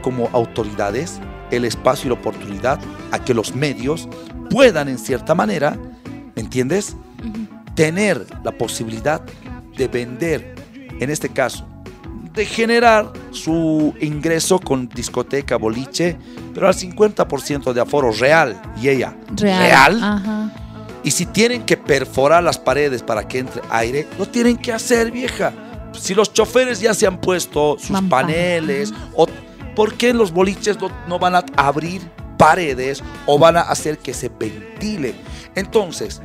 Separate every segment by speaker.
Speaker 1: como autoridades el espacio y la oportunidad a que los medios puedan en cierta manera, ¿me entiendes? Tener la posibilidad de vender, en este caso, de generar su ingreso con discoteca, boliche, pero al 50% de aforo real y ella real. Y si tienen que perforar las paredes para que entre aire, lo tienen que hacer, vieja. Si los choferes ya se han puesto sus paneles, o, ¿por qué los boliches no, van a abrir paredes o van a hacer que se ventile? Entonces,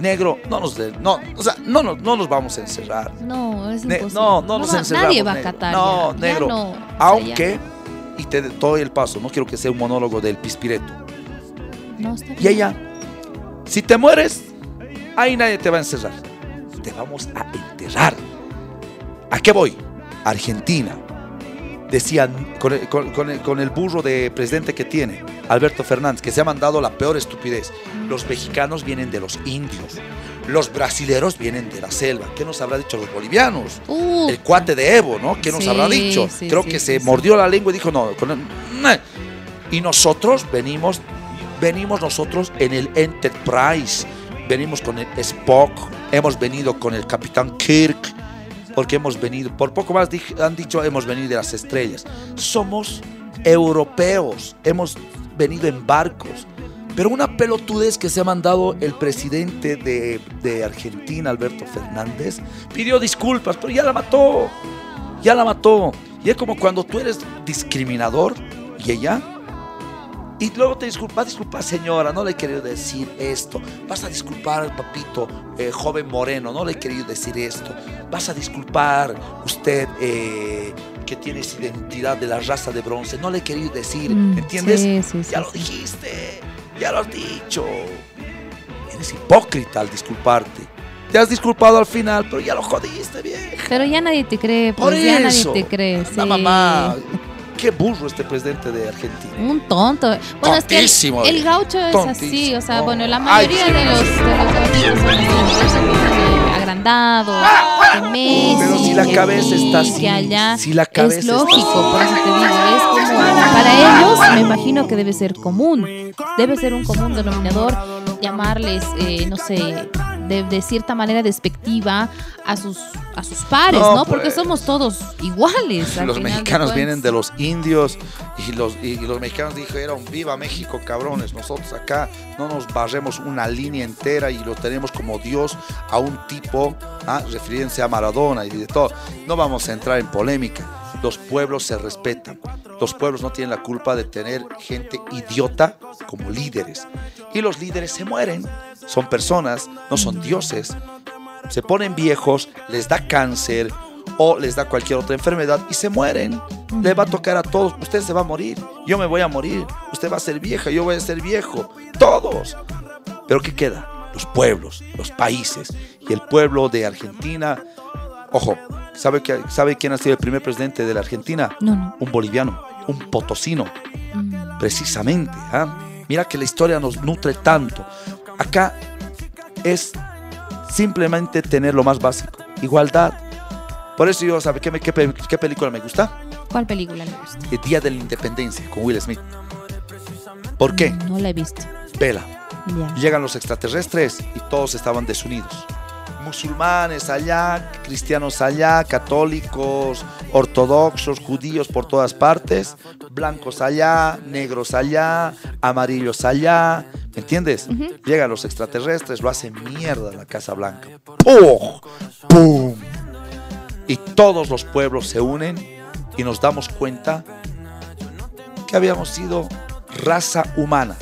Speaker 1: negro, no nos no, o sea, no, no, no nos vamos a encerrar.
Speaker 2: No, es imposible.
Speaker 1: no, no, nos encerramos.
Speaker 2: Nadie va a catar.
Speaker 1: No, negro. aunque, y te doy el paso, no quiero que sea un monólogo del pispireto.
Speaker 2: No, está bien.
Speaker 1: Y ella, si te mueres, ahí nadie te va a encerrar. Te vamos a enterrar. ¿A qué voy? Argentina. Decían, con el, con, el, burro de presidente que tiene, Alberto Fernández, que se ha mandado la peor estupidez. Los mexicanos vienen de los indios. Los brasileros vienen de la selva. ¿Qué nos habrá dicho los bolivianos? el cuate de Evo, ¿no? ¿Qué nos habrá dicho? Creo que se mordió la lengua y dijo, no, y nosotros venimos, venimos nosotros en el Enterprise, venimos con el Spock, hemos venido con el Capitán Kirk, porque hemos venido, por poco más han dicho, hemos venido de las estrellas. Somos europeos, hemos venido en barcos. Pero una pelotudez que se ha mandado el presidente de, de, Argentina, Alberto Fernández, pidió disculpas, pero ya la mató. Ya la mató. Y es como cuando tú eres discriminador y ella y luego te disculpa, disculpa señora, no le he querido decir esto. Vas a disculpar, papito, eh, joven moreno, no le he querido decir esto. Vas a disculpar usted eh, que tienes identidad de la raza de bronce, no le he querido decir, mm, ¿entiendes? Sí, sí, ya lo dijiste, ya lo has dicho. Eres hipócrita al disculparte. Te has disculpado al final, pero ya lo jodiste, vieja.
Speaker 2: Pero ya nadie te cree, pues Por ya nadie te cree.
Speaker 1: La mamá qué burro este presidente de Argentina.
Speaker 2: Un tonto. Bueno, es que el, gaucho es así, o sea, bueno, la mayoría de los, de los son agrandados, de
Speaker 1: Pero si la cabeza está así,
Speaker 2: allá,
Speaker 1: si la cabeza
Speaker 2: es lógico, por eso te digo, es como, para ellos me imagino que debe ser común, debe ser un común denominador llamarles, eh, no sé, de, cierta manera despectiva a sus, a sus pares, ¿no? Porque pues. somos todos iguales.
Speaker 1: Los mexicanos vienen de los indios y los, y los mexicanos dijeron, viva México, cabrones, nosotros acá no nos barremos una línea entera y lo tenemos como Dios a un tipo, ¿ah? refiriéndose a Maradona y de todo. No vamos a entrar en polémica. Los pueblos se respetan. Los pueblos no tienen la culpa de tener gente idiota como líderes. Y los líderes se mueren son personas, no son dioses. Se ponen viejos, les da cáncer o les da cualquier otra enfermedad y se mueren. Le va a tocar a todos. Usted se va a morir, yo me voy a morir. Usted va a ser vieja, yo voy a ser viejo. Todos. Pero ¿qué queda? Los pueblos, los países. Y el pueblo de Argentina, ojo, ¿sabe, que, ¿sabe quién ha sido el primer presidente de la Argentina?
Speaker 2: No,
Speaker 1: Un boliviano, un potosino. Mm. Precisamente. ¿ah? Mira que la historia nos nutre tanto. Acá es simplemente tener lo más básico, igualdad. Por eso yo, ¿sabe qué, qué, película me gusta?
Speaker 2: ¿Cuál película le gusta?
Speaker 1: El Día de la Independencia, con Will Smith. ¿Por qué?
Speaker 2: No la he visto.
Speaker 1: Vela. Llegan los extraterrestres y todos estaban desunidos. Musulmanes allá, cristianos allá, católicos, ortodoxos, judíos por todas partes, blancos allá, negros allá, amarillos allá, ¿Me entiendes? Llegan los extraterrestres, lo hacen mierda la Casa Blanca. ¡Pum! ¡Pum! Y todos los pueblos se unen y nos damos cuenta que habíamos sido raza humana.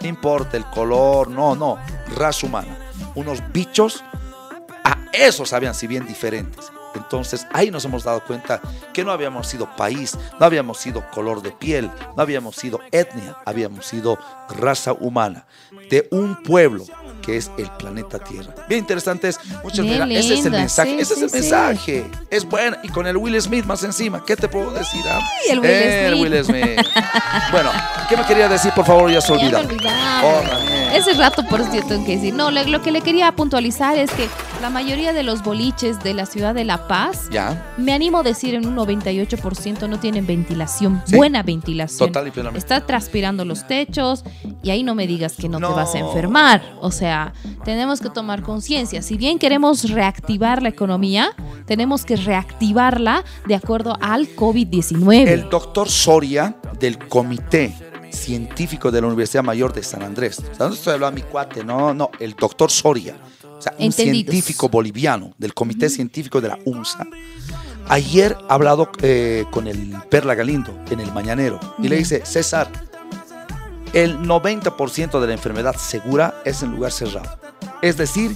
Speaker 1: No importa el color, no, no, raza humana. Unos bichos, a esos habían si bien diferentes. Entonces ahí nos hemos dado cuenta que no habíamos sido país, no habíamos sido color de piel, no habíamos sido etnia, habíamos sido raza humana. De un pueblo que es el planeta Tierra. Bien interesantes, muchas
Speaker 2: Bien
Speaker 1: gracias. Ese es el mensaje,
Speaker 2: sí,
Speaker 1: ese
Speaker 2: sí,
Speaker 1: es el
Speaker 2: sí.
Speaker 1: mensaje. Es bueno. Y con el Will Smith más encima, ¿qué te puedo decir? ah?
Speaker 2: el Will
Speaker 1: El
Speaker 2: Smith.
Speaker 1: Will Smith. bueno, ¿qué me quería decir? Por favor, ya se
Speaker 2: olvidaba.
Speaker 1: Oh.
Speaker 2: Ese rato, por yo tengo que decir. No, lo, lo que le quería puntualizar es que la mayoría de los boliches de la ciudad de La Paz,
Speaker 1: Ya,
Speaker 2: me animo a decir en un 98% no tienen ventilación,
Speaker 1: Sí.
Speaker 2: buena ventilación.
Speaker 1: total y plenamente.
Speaker 2: Está transpirando los techos y ahí no me digas que no,
Speaker 1: No.
Speaker 2: te vas a enfermar. O sea, tenemos que tomar conciencia. Si bien queremos reactivar la economía, tenemos que reactivarla de acuerdo al COVID-19.
Speaker 1: El doctor Soria del Comité Científico de la Universidad Mayor de San Andrés. O sea, no estoy hablando de mi cuate, no, no, el doctor Soria. O sea, un científico boliviano del Comité Científico de la UNSA. Ayer ha hablado eh, con el Perla Galindo en el Mañanero y le dice, César, el 90% de la enfermedad segura es en lugar cerrado. Es decir,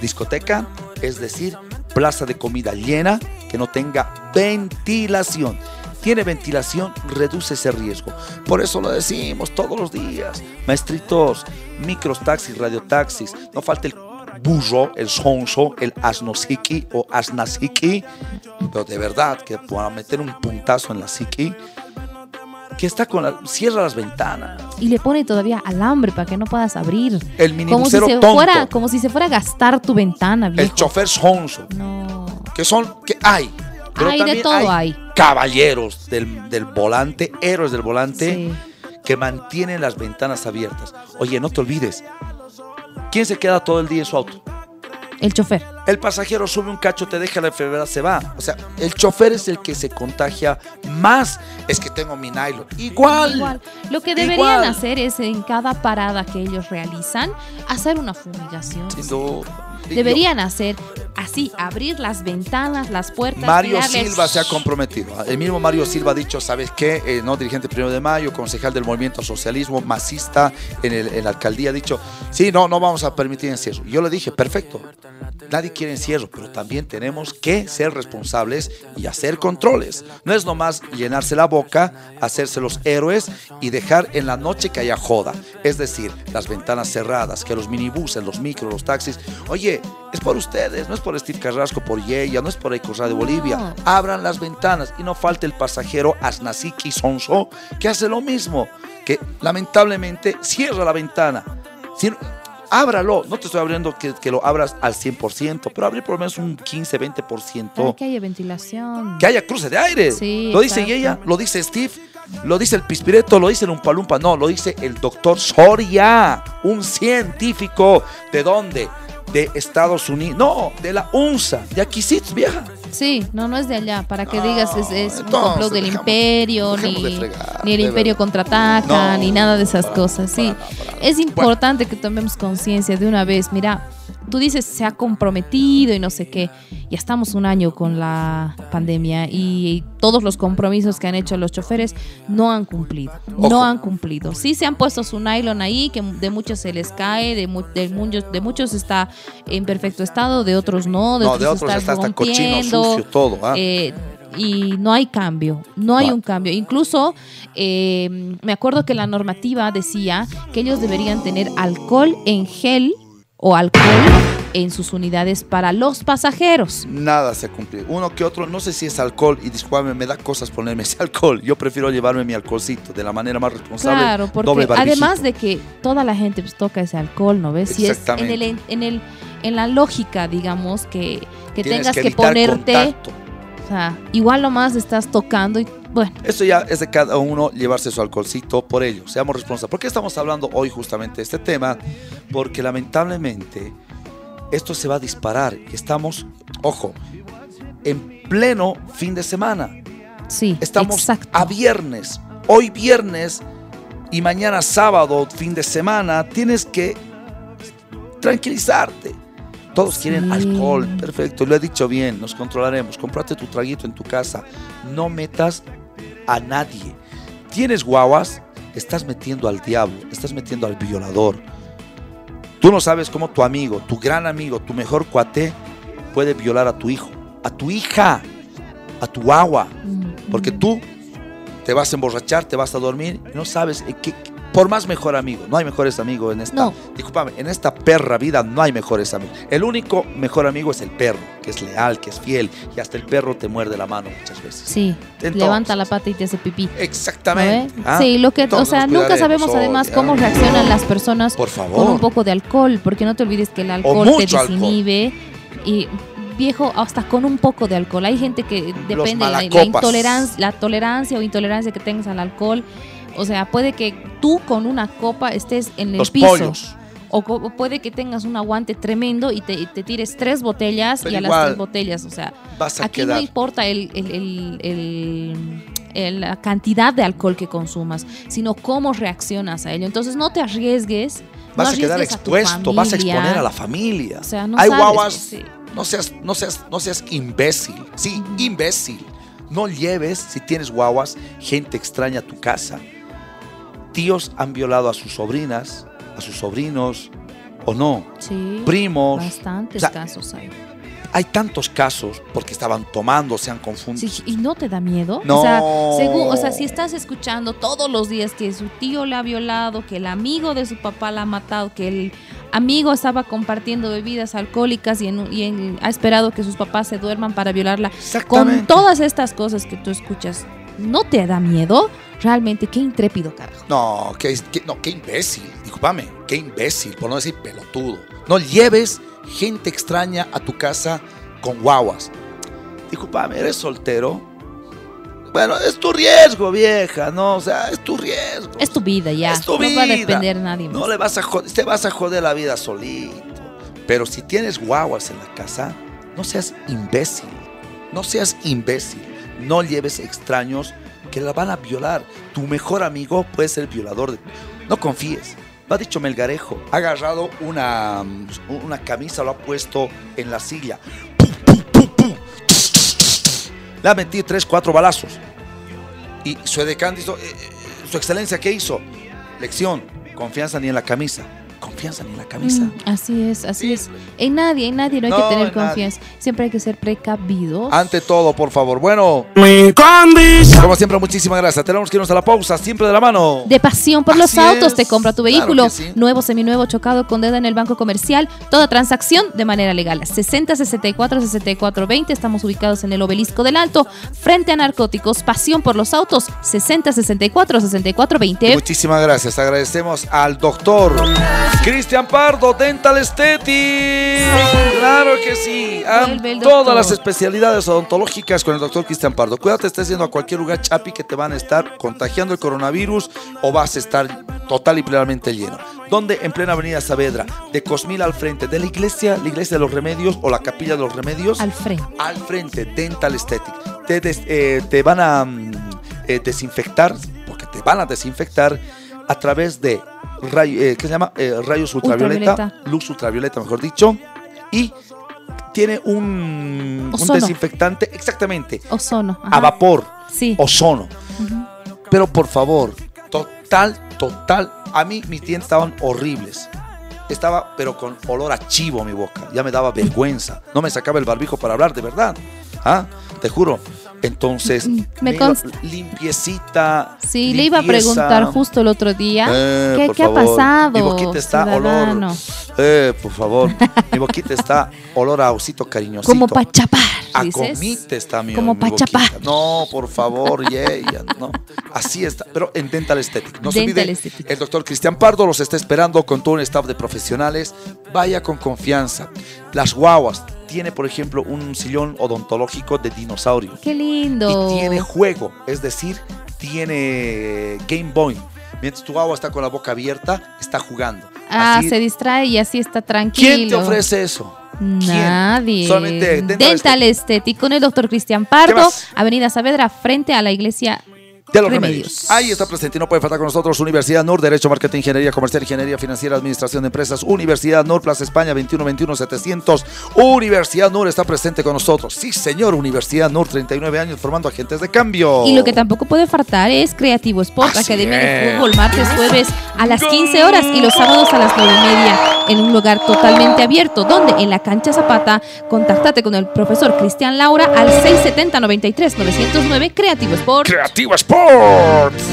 Speaker 1: discoteca, es decir, plaza de comida llena que no tenga ventilación. Tiene ventilación, reduce ese riesgo. Por eso lo decimos todos los días. Maestritos, micros, taxis, radiotaxis, no falta el burro, el sonso, el asnosiki o asnasiki, pero de verdad que para meter un puntazo en la psiqui, que está con la, cierra las ventanas.
Speaker 2: Y le pone todavía alambre para que no puedas abrir.
Speaker 1: El
Speaker 2: Como si,
Speaker 1: minibusero
Speaker 2: se
Speaker 1: tonto,
Speaker 2: fuera, como si se fuera a gastar tu ventana,
Speaker 1: el chofer sonso,
Speaker 2: No.
Speaker 1: que son, que hay. Pero
Speaker 2: Hay de todo, hay.
Speaker 1: caballeros del, del volante, héroes del volante,
Speaker 2: Sí.
Speaker 1: que mantienen las ventanas abiertas. Oye, no te olvides, ¿quién se queda todo el día en su auto?
Speaker 2: El chofer.
Speaker 1: El pasajero sube un cacho, te deja la enfermedad, se va. O sea, el chofer es el que se contagia más. Es que tengo mi nylon. Igual.
Speaker 2: Igual. Lo que deberían
Speaker 1: Igual.
Speaker 2: hacer es en cada parada que ellos realizan, hacer una fumigación.
Speaker 1: Sin duda.
Speaker 2: Deberían hacer así, abrir las ventanas, las puertas.
Speaker 1: Mario
Speaker 2: tirarles-
Speaker 1: Silva se ha comprometido. El mismo Mario Silva ha dicho, ¿sabes qué? Eh, no dirigente primero de mayo, concejal del movimiento socialismo, masista en, el- en la alcaldía, ha dicho, sí, no, no vamos a permitir encierro. Yo le dije, perfecto, nadie quiere encierro, pero también tenemos que ser responsables y hacer controles. No es nomás llenarse la boca, hacerse los héroes y dejar en la noche que haya joda. Es decir, las ventanas cerradas, que los minibuses, los micros, los taxis. Oye, es por ustedes, no es por Steve Carrasco, por Yeya, no es por Ecos de Bolivia.
Speaker 2: No.
Speaker 1: Abran las ventanas y no falte el pasajero Asnasiki Sonso que hace lo mismo, que lamentablemente cierra la ventana. Ábralo, no te estoy abriendo que, que lo abras al 100%, pero abrir por lo menos un 15, 20%.
Speaker 2: Para que haya ventilación.
Speaker 1: Que haya cruce de aire.
Speaker 2: Sí,
Speaker 1: lo dice
Speaker 2: exacto.
Speaker 1: ella, lo dice Steve, lo dice el Pispireto, lo dice el Umpalumpa. No, lo dice el doctor Soria, un científico. ¿De dónde? De Estados Unidos. No, de la UNSA. De aquí sí, vieja.
Speaker 2: Sí, no, no es de allá, para que
Speaker 1: No,
Speaker 2: digas es, es un complot del
Speaker 1: dejamos-
Speaker 2: imperio,
Speaker 1: de
Speaker 2: ni,
Speaker 1: fregar,
Speaker 2: ni el imperio
Speaker 1: verdad.
Speaker 2: contraataca,
Speaker 1: No,
Speaker 2: ni nada de esas
Speaker 1: para-
Speaker 2: cosas. Sí,
Speaker 1: para para
Speaker 2: es importante que tomemos conciencia de una vez. Mira, tú dices se ha comprometido y no sé qué. Ya estamos un año con la pandemia y todos los compromisos que han hecho los choferes no han cumplido.
Speaker 1: Ojo.
Speaker 2: No han cumplido. Sí se han puesto su nylon ahí, que de muchos se les cae, de, mu- de muchos, de muchos está en perfecto estado, de otros no, de
Speaker 1: No,
Speaker 2: otros,
Speaker 1: de otros está
Speaker 2: rompiendo.
Speaker 1: Sucio, todo. ¿ah?
Speaker 2: Eh, y no hay cambio, no hay un cambio. Incluso eh, me acuerdo que la normativa decía que ellos deberían tener alcohol en gel o alcohol en sus unidades para los pasajeros.
Speaker 1: Nada se ha cumplido. Uno que otro, no sé si es alcohol, y discúlpame, me da cosas ponerme ese alcohol. Yo prefiero llevarme mi alcoholcito de la manera más responsable.
Speaker 2: Claro, porque
Speaker 1: doble
Speaker 2: además de que toda la gente pues, toca ese alcohol, ¿no ves? Si es en el, en el en la lógica, digamos, que, que
Speaker 1: Tienes
Speaker 2: tengas que, ponerte,
Speaker 1: contacto.
Speaker 2: o sea, igual nomás estás tocando y bueno,
Speaker 1: Eso ya es de cada uno llevarse su alcoholcito por ello. Seamos responsables. ¿Por qué estamos hablando hoy justamente de este tema? Porque lamentablemente esto se va a disparar. Estamos, ojo, en pleno fin de semana.
Speaker 2: sí,
Speaker 1: Estamos
Speaker 2: exacto.
Speaker 1: a viernes. Hoy viernes y mañana sábado, fin de semana, tienes que tranquilizarte. Todos quieren alcohol, perfecto, lo he dicho bien, nos controlaremos. Comprate tu traguito en tu casa, no metas a nadie. Tienes guaguas, estás metiendo al diablo, estás metiendo al violador. Tú no sabes cómo tu amigo, tu gran amigo, tu mejor cuate puede violar a tu hijo, a tu hija, a tu agua. Porque tú te vas a emborrachar, te vas a dormir y no sabes en qué Por más mejor amigo, no hay mejores amigos en esta.
Speaker 2: No.
Speaker 1: Discúlpame, en esta perra vida no hay mejores amigos. El único mejor amigo es el perro, que es leal, que es fiel, y hasta el perro te muerde la mano muchas veces.
Speaker 2: Sí,
Speaker 1: Entonces-
Speaker 2: levanta la pata y te hace pipí.
Speaker 1: Exactamente. ¿ah?
Speaker 2: Sí, lo que, o sea, nunca sabemos
Speaker 1: hoy,
Speaker 2: además cómo reaccionan las personas
Speaker 1: Por
Speaker 2: con un
Speaker 1: favor.
Speaker 2: poco de alcohol, porque no te olvides que el alcohol te
Speaker 1: alcohol.
Speaker 2: desinhibe y viejo hasta con un poco de alcohol. Hay gente que depende de la, intolerancia, la tolerancia o intolerancia que tengas al alcohol. O sea, puede que tú con una copa estés en el
Speaker 1: Los
Speaker 2: piso.
Speaker 1: pollos.
Speaker 2: O puede que tengas un aguante tremendo y te, tires tres botellas
Speaker 1: Pero
Speaker 2: y a las tres botellas, o sea,
Speaker 1: Vas a
Speaker 2: Aquí
Speaker 1: quedar.
Speaker 2: no importa el, el- el- el- el- la cantidad de alcohol que consumas, sino cómo reaccionas a ello. Entonces no te arriesgues. no
Speaker 1: Vas a quedar expuesto, vas a exponer a la familia.
Speaker 2: O sea, no
Speaker 1: Hay
Speaker 2: sabes,
Speaker 1: guaguas,
Speaker 2: pues, sí.
Speaker 1: no seas, no seas, no seas imbécil. Sí, imbécil. No lleves, si tienes guaguas, gente extraña a tu casa. Tíos han violado a sus sobrinas, a sus sobrinos, o no.
Speaker 2: Sí,
Speaker 1: Primos.
Speaker 2: bastantes
Speaker 1: O sea,
Speaker 2: casos hay.
Speaker 1: Hay tantos casos porque estaban tomando, se han confundido.
Speaker 2: Sí, ¿Y no te da miedo?
Speaker 1: No.
Speaker 2: O sea, según, o sea, si estás escuchando todos los días que su tío la ha violado, que el amigo de su papá la ha matado, que el amigo estaba compartiendo bebidas alcohólicas y, en- y en- ha esperado que sus papás se duerman para violarla. Con todas estas cosas que tú escuchas, ¿no te da miedo? Realmente, qué intrépido, carajo.
Speaker 1: No, qué, qué- no, qué imbécil. Disculpame, qué imbécil, por no decir pelotudo. No lleves gente extraña a tu casa con guaguas. Disculpame, ¿eres soltero? Bueno, es tu riesgo, vieja, ¿no? O sea, es tu riesgo.
Speaker 2: Es tu vida ya.
Speaker 1: Es tu
Speaker 2: no va a depender de nadie más.
Speaker 1: No le vas a joder, te vas a joder la vida solito. Pero si tienes guaguas en la casa, no seas imbécil. No seas imbécil. No lleves extraños que la van a violar. Tu mejor amigo puede ser el violador. de- No confíes. Lo ha dicho Melgarejo. Ha agarrado una, mm, una camisa, lo ha puesto en la silla. Le ha metido tres, cuatro balazos. Y su edecán hizo, eh, eh, su excelencia, ¿qué hizo? Lección, confianza ni en la camisa. Confianza ni en la camisa.
Speaker 2: Mm, así es, así es. En nadie, en nadie no hay
Speaker 1: No,
Speaker 2: que tener
Speaker 1: nadie.
Speaker 2: confianza. Siempre hay que ser precavidos.
Speaker 1: Ante todo, por favor. Bueno,
Speaker 3: Mi condición.
Speaker 1: como siempre, muchísimas gracias. Tenemos que irnos a la pausa, siempre de la mano.
Speaker 2: De pasión por los autos,
Speaker 1: es,
Speaker 2: te compra tu
Speaker 1: claro
Speaker 2: vehículo.
Speaker 1: que sí.
Speaker 2: Nuevo, seminuevo, chocado con deuda en el banco comercial. Toda transacción de manera legal. 60 64 64 20. Estamos ubicados en el obelisco del Alto, frente a narcóticos. Pasión por los autos. 60 64 64 20.
Speaker 1: Muchísimas gracias. Agradecemos al doctor Cristian Pardo, Dental Aesthetic. Claro que sí. Todas las especialidades odontológicas con el doctor Cristian Pardo. Cuídate, estés yendo a cualquier lugar, Chapi, que te van a estar contagiando el coronavirus o vas a estar total y plenamente lleno. Donde en plena avenida Saavedra, de Cosmil al frente, de la iglesia, la iglesia de los remedios o la capilla de los remedios.
Speaker 2: Al frente.
Speaker 1: al frente Dental Aesthetic. Te, des- eh, te van a mm, eh, desinfectar, porque te van a desinfectar a través de ray- eh, ¿qué se llama? Eh, rayos ultravioleta,
Speaker 2: Ultravioleta.
Speaker 1: luz ultravioleta, mejor dicho, y tiene un, un desinfectante, exactamente,
Speaker 2: Ozono.
Speaker 1: a vapor,
Speaker 2: Sí.
Speaker 1: ozono. Pero por favor, total, total, a mí mis dientes estaban horribles. Estaba, pero con olor a chivo mi boca. Ya me daba vergüenza. No me sacaba el barbijo para hablar, de verdad. ¿Ah? Te juro. Entonces,
Speaker 2: Mm, me
Speaker 1: digo,
Speaker 2: consta.
Speaker 1: limpiecita.
Speaker 2: Sí, le iba a preguntar justo el otro día.
Speaker 1: Eh,
Speaker 2: ¿Qué, ha pasado?
Speaker 1: Mi boquita está
Speaker 2: ciudadano?
Speaker 1: olor. Eh, por favor. Mi boquita está olor a osito cariñosito.
Speaker 2: Como para chapar,
Speaker 1: A comite está mi
Speaker 2: Como
Speaker 1: mi
Speaker 2: pa'
Speaker 1: boquita.
Speaker 2: chapar.
Speaker 1: No, por favor, yeah, yeah, no. Así está, pero en Dental Aesthetic. No se olvide,
Speaker 2: Aesthetic.
Speaker 1: el doctor Cristian Pardo los está esperando con todo un staff de profesionales. Vaya con confianza. Las guaguas. Tiene, por ejemplo, un sillón odontológico de dinosaurio.
Speaker 2: Qué lindo.
Speaker 1: Y tiene juego, es decir, tiene Game Boy. Mientras tu guagua está con la boca abierta, está jugando.
Speaker 2: Ah,
Speaker 1: Así-
Speaker 2: se distrae y así está tranquilo.
Speaker 1: ¿Quién te ofrece eso? ¿Quién?
Speaker 2: Nadie.
Speaker 1: Solamente Dental
Speaker 2: Aesthetic con el doctor Cristian Pardo? Avenida Saavedra, frente a la iglesia
Speaker 1: De los
Speaker 2: Remedios.
Speaker 1: remedios. Ahí está presente y no puede faltar con nosotros Universidad NUR, Derecho, Marketing, Ingeniería Comercial, Ingeniería Financiera, Administración de Empresas. Universidad NUR, Plaza España, 21-21-700. Universidad NUR está presente con nosotros. Sí, señor, Universidad NUR, 39 años formando agentes de cambio.
Speaker 2: Y lo que tampoco puede faltar es Creativo Sport,
Speaker 1: Así
Speaker 2: Academia de. Fútbol, martes, jueves a las 15 horas y los sábados a las 9 y media en un lugar totalmente abierto, donde en la cancha Zapata, contáctate con el profesor Cristian Laura al 670-93-909 Creativo Sport.
Speaker 1: Creativo Sports.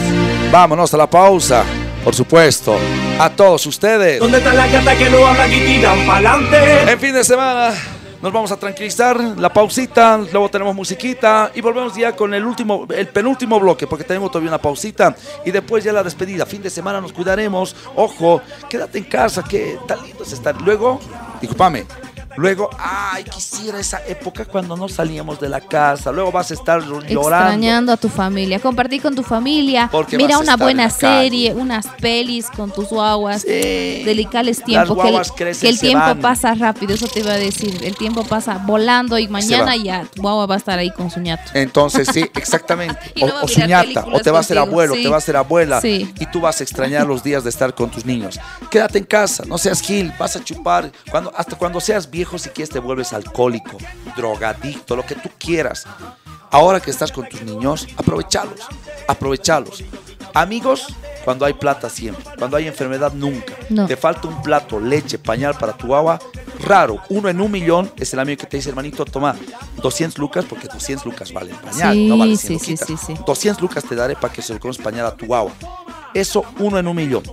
Speaker 1: Vámonos a la pausa. por supuesto, a todos ustedes.
Speaker 3: ¿Dónde está la gata que no habla y tiran pa'lante?
Speaker 1: En fin de semana nos vamos a tranquilizar, la pausita, luego tenemos musiquita y volvemos ya con el último, el penúltimo bloque, porque tenemos todavía una pausita y después ya la despedida. Fin de semana nos cuidaremos. Ojo, quédate en casa, que tan lindo es estar. Luego, discúlpame, Luego, ay, quisiera esa época cuando no salíamos de la casa. Luego vas a estar llorando.
Speaker 2: Extrañando a tu familia. Compartir con tu familia.
Speaker 1: Porque
Speaker 2: Mira una buena
Speaker 1: en la calle.
Speaker 2: serie, unas pelis con tus guaguas.
Speaker 1: Sí.
Speaker 2: Dedicarles tiempo. que el,
Speaker 1: crecen,
Speaker 2: que el tiempo
Speaker 1: van.
Speaker 2: pasa rápido. Eso te iba a decir. El tiempo pasa volando y mañana ya tu guagua va a estar ahí con su ñato.
Speaker 1: Entonces, sí, exactamente. O,
Speaker 2: no
Speaker 1: o su ñata, o te va a ser abuelo,
Speaker 2: sí.
Speaker 1: te va a ser abuela.
Speaker 2: Sí.
Speaker 1: Y tú vas a extrañar los días de estar con tus niños. Quédate en casa, no seas gil, vas a chupar. Cuando, hasta cuando seas viejo, si quieres, te vuelves alcohólico, drogadicto, lo que tú quieras. Ahora que estás con tus niños, aprovechalos, aprovechalos. Amigos, cuando hay plata siempre, cuando hay enfermedad nunca.
Speaker 2: No.
Speaker 1: Te falta un plato, leche, pañal para tu agua, raro. Uno en un millón es el amigo que te dice, hermanito, toma 200 lucas, porque 200 lucas vale el pañal,
Speaker 2: Sí,
Speaker 1: no vale
Speaker 2: sí,
Speaker 1: 100
Speaker 2: sí, sí, sí.
Speaker 1: 200 lucas te daré para que se lo compres pañal a tu agua. Eso uno en un millón.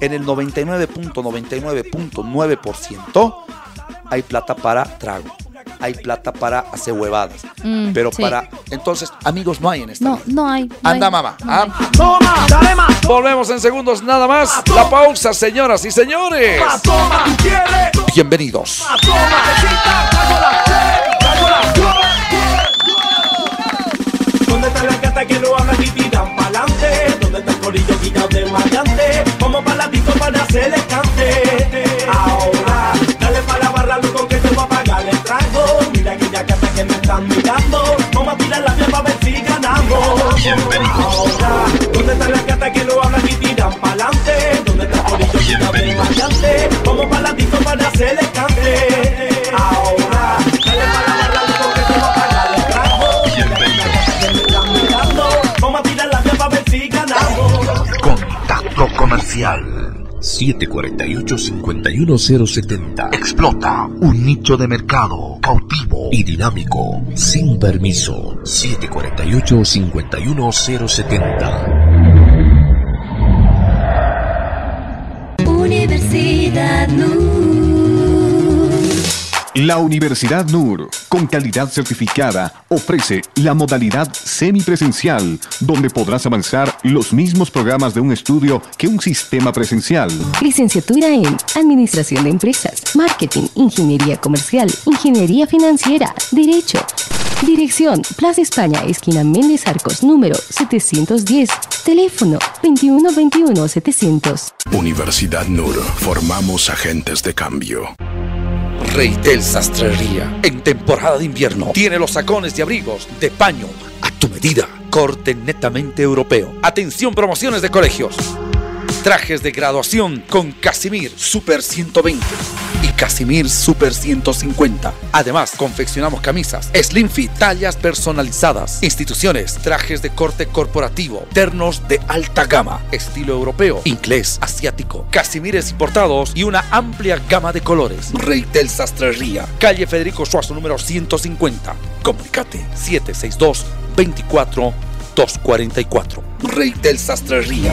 Speaker 1: En el 99.99.9% hay plata para trago. Hay plata para hacer huevadas.
Speaker 2: Mm,
Speaker 1: Pero
Speaker 2: sí.
Speaker 1: para... Entonces, amigos, no hay en esta
Speaker 2: No,
Speaker 1: vida.
Speaker 2: no hay. no
Speaker 1: Anda,
Speaker 2: hay,
Speaker 1: mamá.
Speaker 2: no
Speaker 1: ah.
Speaker 2: hay.
Speaker 3: Toma, dale más,
Speaker 1: Volvemos en segundos nada más. La pausa, señoras y señores.
Speaker 3: toma.
Speaker 1: Bienvenidos.
Speaker 3: La la ¿Dónde está la gata que no habla y tiran pa'lante? ¿Dónde está el corillo quitado de maleante? Como paladito para hacerle cante. Que me están mirando. Vamos a tirar la piel para ver si ganamos. Ahora, ¿dónde está la gata que no habla y tiran pa'lante? ¿Dónde está el corillo quitado de maleante? Como paladito para hacerle cante. Ahora, dale para la barra, loco, que te voy a pagar el trago. Vamos a tirar la piel para ver si ganamos.
Speaker 4: Contacto comercial.
Speaker 5: 748-51070
Speaker 4: Explota un nicho de mercado cautivo
Speaker 5: y dinámico, sin permiso. 748-51070
Speaker 6: Universidad.
Speaker 7: La Universidad NUR, con calidad certificada, ofrece la modalidad semipresencial, donde podrás avanzar los mismos programas de un estudio que un sistema presencial.
Speaker 6: Licenciatura en Administración de Empresas, Marketing, Ingeniería Comercial, Ingeniería Financiera, Derecho. Dirección, Plaza España, esquina Méndez Arcos, número 710. Teléfono 2121-700.
Speaker 5: Universidad NUR. Formamos agentes de cambio.
Speaker 1: Reitel Sastrería. En temporada de invierno tiene los sacones y abrigos de paño a tu medida. Corte netamente europeo. Atención, promociones de colegios. Trajes de graduación con Casimir Super 120 y Casimir Super 150. Además, confeccionamos camisas, slim fit, tallas personalizadas, instituciones, trajes de corte corporativo, ternos de alta gama, estilo europeo, inglés, asiático, Casimires importados y una amplia gama de colores. Reitel Sastrería, calle Federico Suazo número 150. Comunicate 762 24 244. Reitel Sastrería.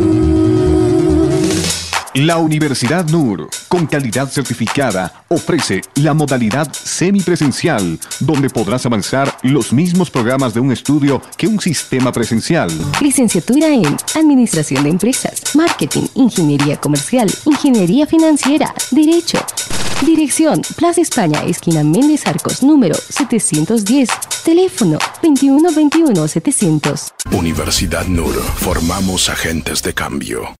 Speaker 7: La Universidad NUR, con calidad certificada, ofrece la modalidad semipresencial, donde podrás avanzar los mismos programas de un estudio que un sistema presencial.
Speaker 6: Licenciatura en Administración de Empresas, Marketing, Ingeniería Comercial, Ingeniería Financiera, Derecho. Dirección, Plaza España, esquina Méndez Arcos, número 710. Teléfono 2121-700.
Speaker 5: Universidad NUR. Formamos agentes de cambio.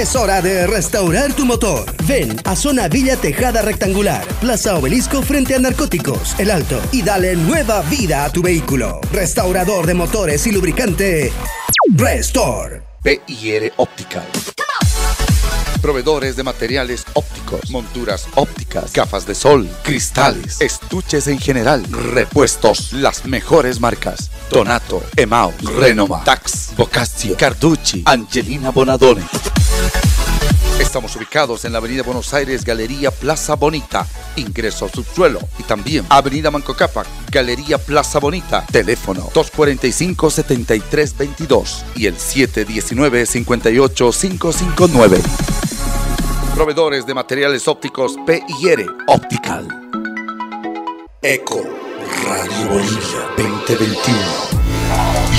Speaker 8: Es hora de restaurar tu motor. Ven a Zona Villa Tejada Rectangular, Plaza Obelisco frente a Narcóticos, El Alto, y dale nueva vida a tu vehículo. Restaurador de motores y lubricante. Restore.
Speaker 1: PIR Optical. Proveedores de materiales ópticos, monturas ópticas, gafas de sol, cristales, estuches en general, repuestos, las mejores marcas. Donato, Emao, Renoma, Tax, Bocaccio, Carducci, Angelina Bonadone. Estamos ubicados en la Avenida Buenos Aires, Galería Plaza Bonita, ingreso subsuelo. Y también Avenida Manco Cápac, Galería Plaza Bonita, teléfono 245-7322 y el 719-58559. Proveedores de materiales ópticos PIR Optical. Eco Radio Bolivia 2021.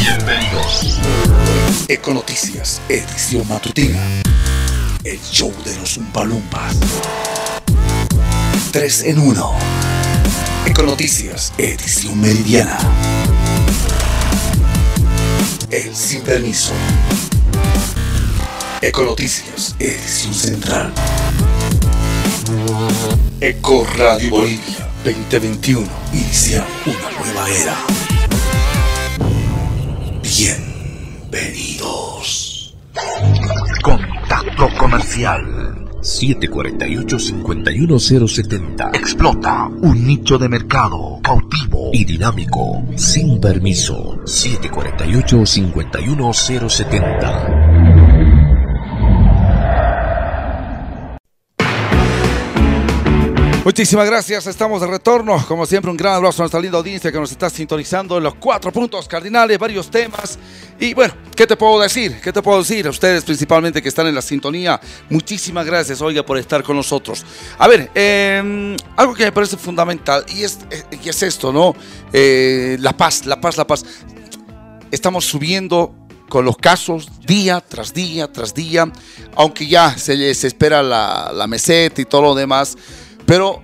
Speaker 1: Bienvenidos. Eco Noticias, edición matutina. El show de los Umpalumpas. 3 en 1. Eco Noticias, edición meridiana. El sin permiso. Eco Noticias, edición central. Eco Radio Bolivia 2021. Inicia una nueva era. Bienvenidos.
Speaker 4: Contacto comercial.
Speaker 5: 748-51070.
Speaker 4: Explota un nicho de mercado cautivo
Speaker 5: Y dinámico. Sin permiso. 748-51070.
Speaker 1: Muchísimas gracias, estamos de retorno. Como siempre, un gran abrazo a nuestra linda audiencia que nos está sintonizando en los cuatro puntos cardinales, varios temas. Y bueno, ¿qué te puedo decir? ¿Qué te puedo decir? A ustedes principalmente que están en la sintonía, muchísimas gracias, oiga, por estar con nosotros. A ver, eh, algo que me parece fundamental y es, eh, y es esto, ¿no? Eh, la paz, la paz, la paz. Estamos subiendo con los casos día tras día tras día, aunque ya se les espera la, la meseta y todo lo demás. Pero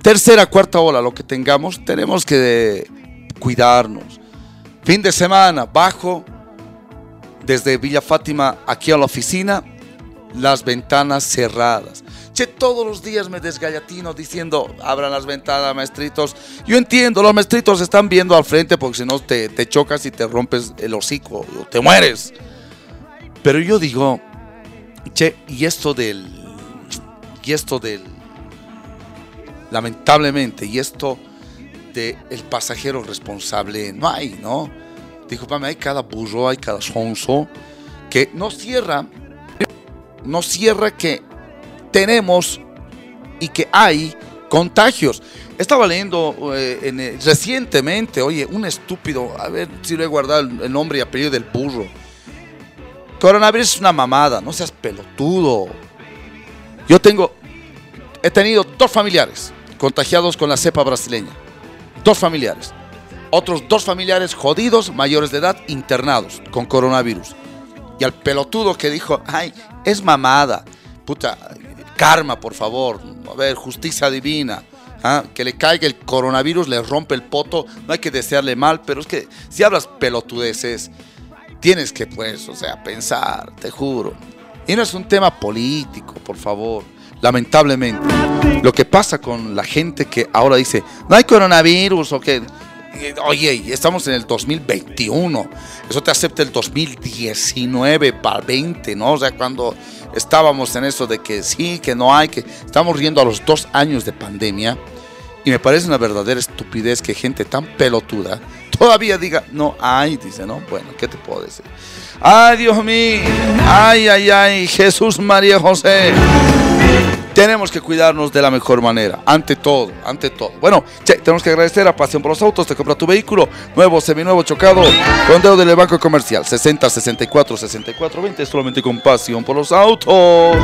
Speaker 1: tercera, cuarta ola, lo que tengamos, tenemos que cuidarnos. Fin de semana, bajo desde Villa Fátima aquí a la oficina, las ventanas cerradas. Che, todos los días me desgallatino diciendo, abran las ventanas, maestritos. Yo entiendo, los maestritos están viendo al frente porque si no te, te chocas y te rompes el hocico, o te mueres. Pero yo digo, che, y esto del, y esto del, lamentablemente, y esto de pasajero responsable, no hay, ¿no? Disculpame, hay cada burro, hay cada sonso que no cierra, no cierra que tenemos y que hay contagios. Estaba leyendo eh, en, eh, recientemente, oye, un estúpido, a ver si lo he guardado el, el nombre y apellido del burro. Coronavirus es una mamada, no seas pelotudo. Yo tengo, he tenido dos familiares contagiados con la cepa brasileña. Dos familiares. Otros dos familiares jodidos, mayores de edad, internados con coronavirus. Y al pelotudo que dijo, ay, es mamada. Puta, karma, por favor. A ver, justicia divina. ¿ah? Que le caiga el coronavirus, le rompe el poto. No hay que desearle mal, pero es que si hablas pelotudeces, tienes que, pues, o sea, pensar, te juro. Y no es un tema político, por favor. Lamentablemente. Lo que pasa con la gente que ahora dice, no hay coronavirus o que... Oye, estamos en el 2021. Eso te acepta el 2019 para 20, ¿no? O sea, cuando estábamos en eso de que sí, que no hay, que estamos riendo a los dos años de pandemia. Y me parece una verdadera estupidez que gente tan pelotuda todavía diga, no hay, dice, ¿no? Bueno, ¿qué te puedo decir? Ay, Dios mío. Ay, ay, ay, Jesús, María, José. Tenemos que cuidarnos de la mejor manera. Ante todo, ante todo. Bueno, che, tenemos que agradecer a Pasión por los Autos. Te compra tu vehículo nuevo, seminuevo, chocado, con dedo del Banco Comercial. 60 64 64 20, solamente con Pasión por los Autos.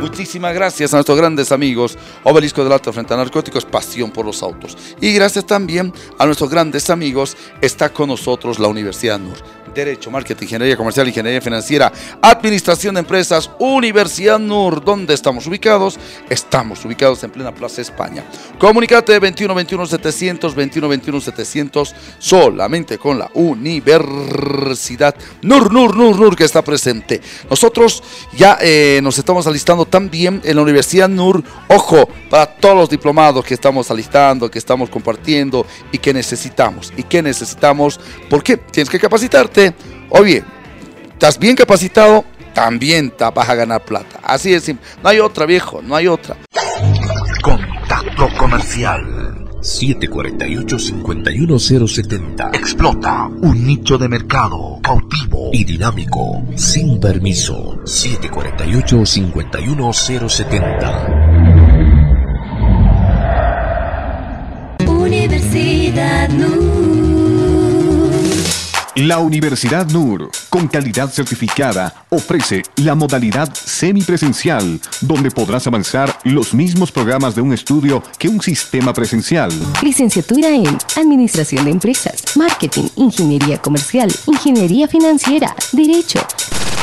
Speaker 1: Muchísimas gracias a nuestros grandes amigos Obelisco del Alto frente a Narcóticos, Pasión por los Autos. Y gracias también a nuestros grandes amigos, está con nosotros la Universidad NUR. Derecho, Marketing, Ingeniería Comercial, Ingeniería Financiera, Administración de Empresas, Universidad NUR. ¿Dónde estamos ubicados? Estamos ubicados en plena Plaza España. Comunicate 21 21 700, 21 21 700, solamente con la Universidad NUR, NUR, NUR, NUR que está presente. Nosotros ya eh, nos estamos alistando también en la Universidad NUR. Ojo, para todos los diplomados que estamos alistando, que estamos compartiendo y que necesitamos. ¿Y que necesitamos? ¿Por qué? Tienes que capacitarte. Oye, ¿estás bien capacitado? También te vas a ganar plata. Así es simple. No hay otra, viejo, no hay otra.
Speaker 4: Contacto comercial.
Speaker 5: 748-51070.
Speaker 4: Explota un nicho de mercado cautivo
Speaker 5: y dinámico, sin permiso. 748-51070.
Speaker 6: Universidad
Speaker 7: La Universidad NUR, con calidad certificada, ofrece la modalidad semipresencial, donde podrás avanzar los mismos programas de un estudio que un sistema presencial.
Speaker 6: Licenciatura en Administración de Empresas, Marketing, Ingeniería Comercial, Ingeniería Financiera, Derecho.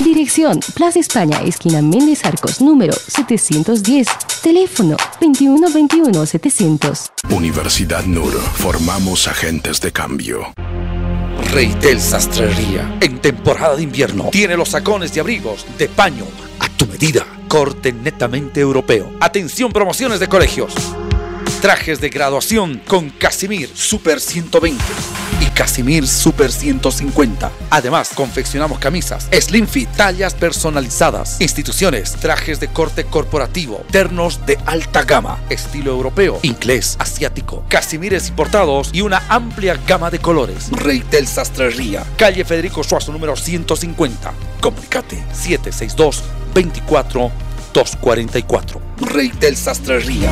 Speaker 6: Dirección, Plaza España, esquina Méndez Arcos, número 710. Teléfono 2121 700.
Speaker 5: Universidad NUR, formamos agentes de cambio.
Speaker 1: Reitel Sastrería. En temporada de invierno tiene los sacones y abrigos de paño a tu medida. Corte netamente europeo. Atención, promociones de colegios. Trajes de graduación con Casimir Super 120 y Casimir Super 150. Además, confeccionamos camisas, slim fit, tallas personalizadas, instituciones, trajes de corte corporativo, ternos de alta gama, estilo europeo, inglés, asiático, Casimires importados y una amplia gama de colores. Reitel Sastrería, calle Federico Suazo número 150. Comunicate 762 24 244. Reitel Sastrería.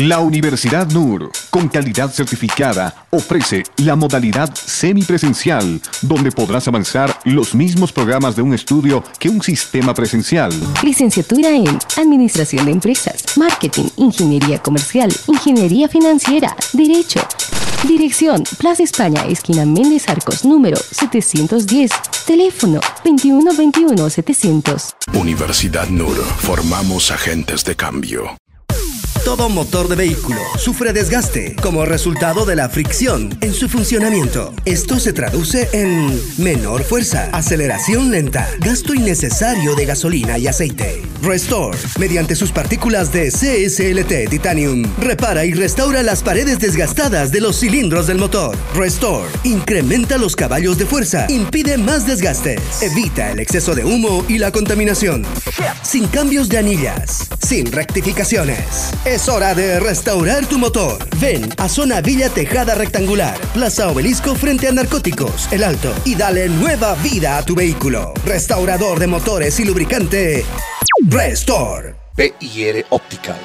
Speaker 7: La Universidad NUR, con calidad certificada, ofrece la modalidad semipresencial, donde podrás avanzar los mismos programas de un estudio que un sistema presencial.
Speaker 6: Licenciatura en Administración de Empresas, Marketing, Ingeniería Comercial, Ingeniería Financiera, Derecho. Dirección, Plaza España, esquina Méndez Arcos, número 710. Teléfono 2121 700.
Speaker 5: Universidad NUR, formamos agentes de cambio.
Speaker 8: Todo motor de vehículo sufre desgaste como resultado de la fricción en su funcionamiento. Esto se traduce en menor fuerza, aceleración lenta, gasto innecesario de gasolina y aceite. Restore, mediante sus partículas de CSLT Titanium, repara y restaura las paredes desgastadas de los cilindros del motor. Restore, incrementa los caballos de fuerza, impide más desgastes, evita el exceso de humo y la contaminación. Sin cambios de anillas, sin rectificaciones. Es hora de restaurar tu motor. Ven a Zona Villa Tejada Rectangular, Plaza Obelisco frente a Narcóticos, El Alto, y dale nueva vida a tu vehículo. Restaurador de motores y lubricante, Restore.
Speaker 1: PIR Optical.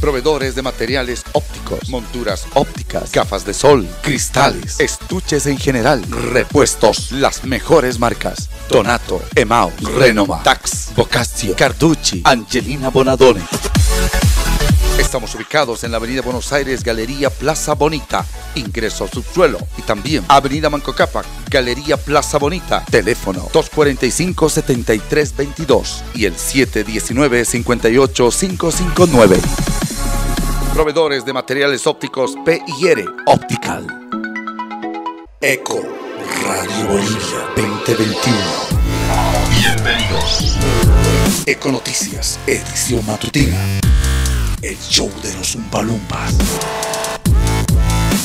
Speaker 1: Proveedores de materiales ópticos, monturas ópticas, gafas de sol, cristales, estuches en general, repuestos, las mejores marcas. Donato, Emaus, Renova, Tax, Bocaccio, Carducci, Angelina Bonadone. Estamos ubicados en la Avenida Buenos Aires, Galería Plaza Bonita, ingreso al subsuelo. Y también Avenida Manco Cápac, Galería Plaza Bonita, teléfono 245-7322 y el 719-58559. Proveedores de materiales ópticos PIR Optical. Eco Radio Bolivia 2021.
Speaker 4: Bienvenidos.
Speaker 1: Econoticias, edición matutina. El show de los Umpalumpas.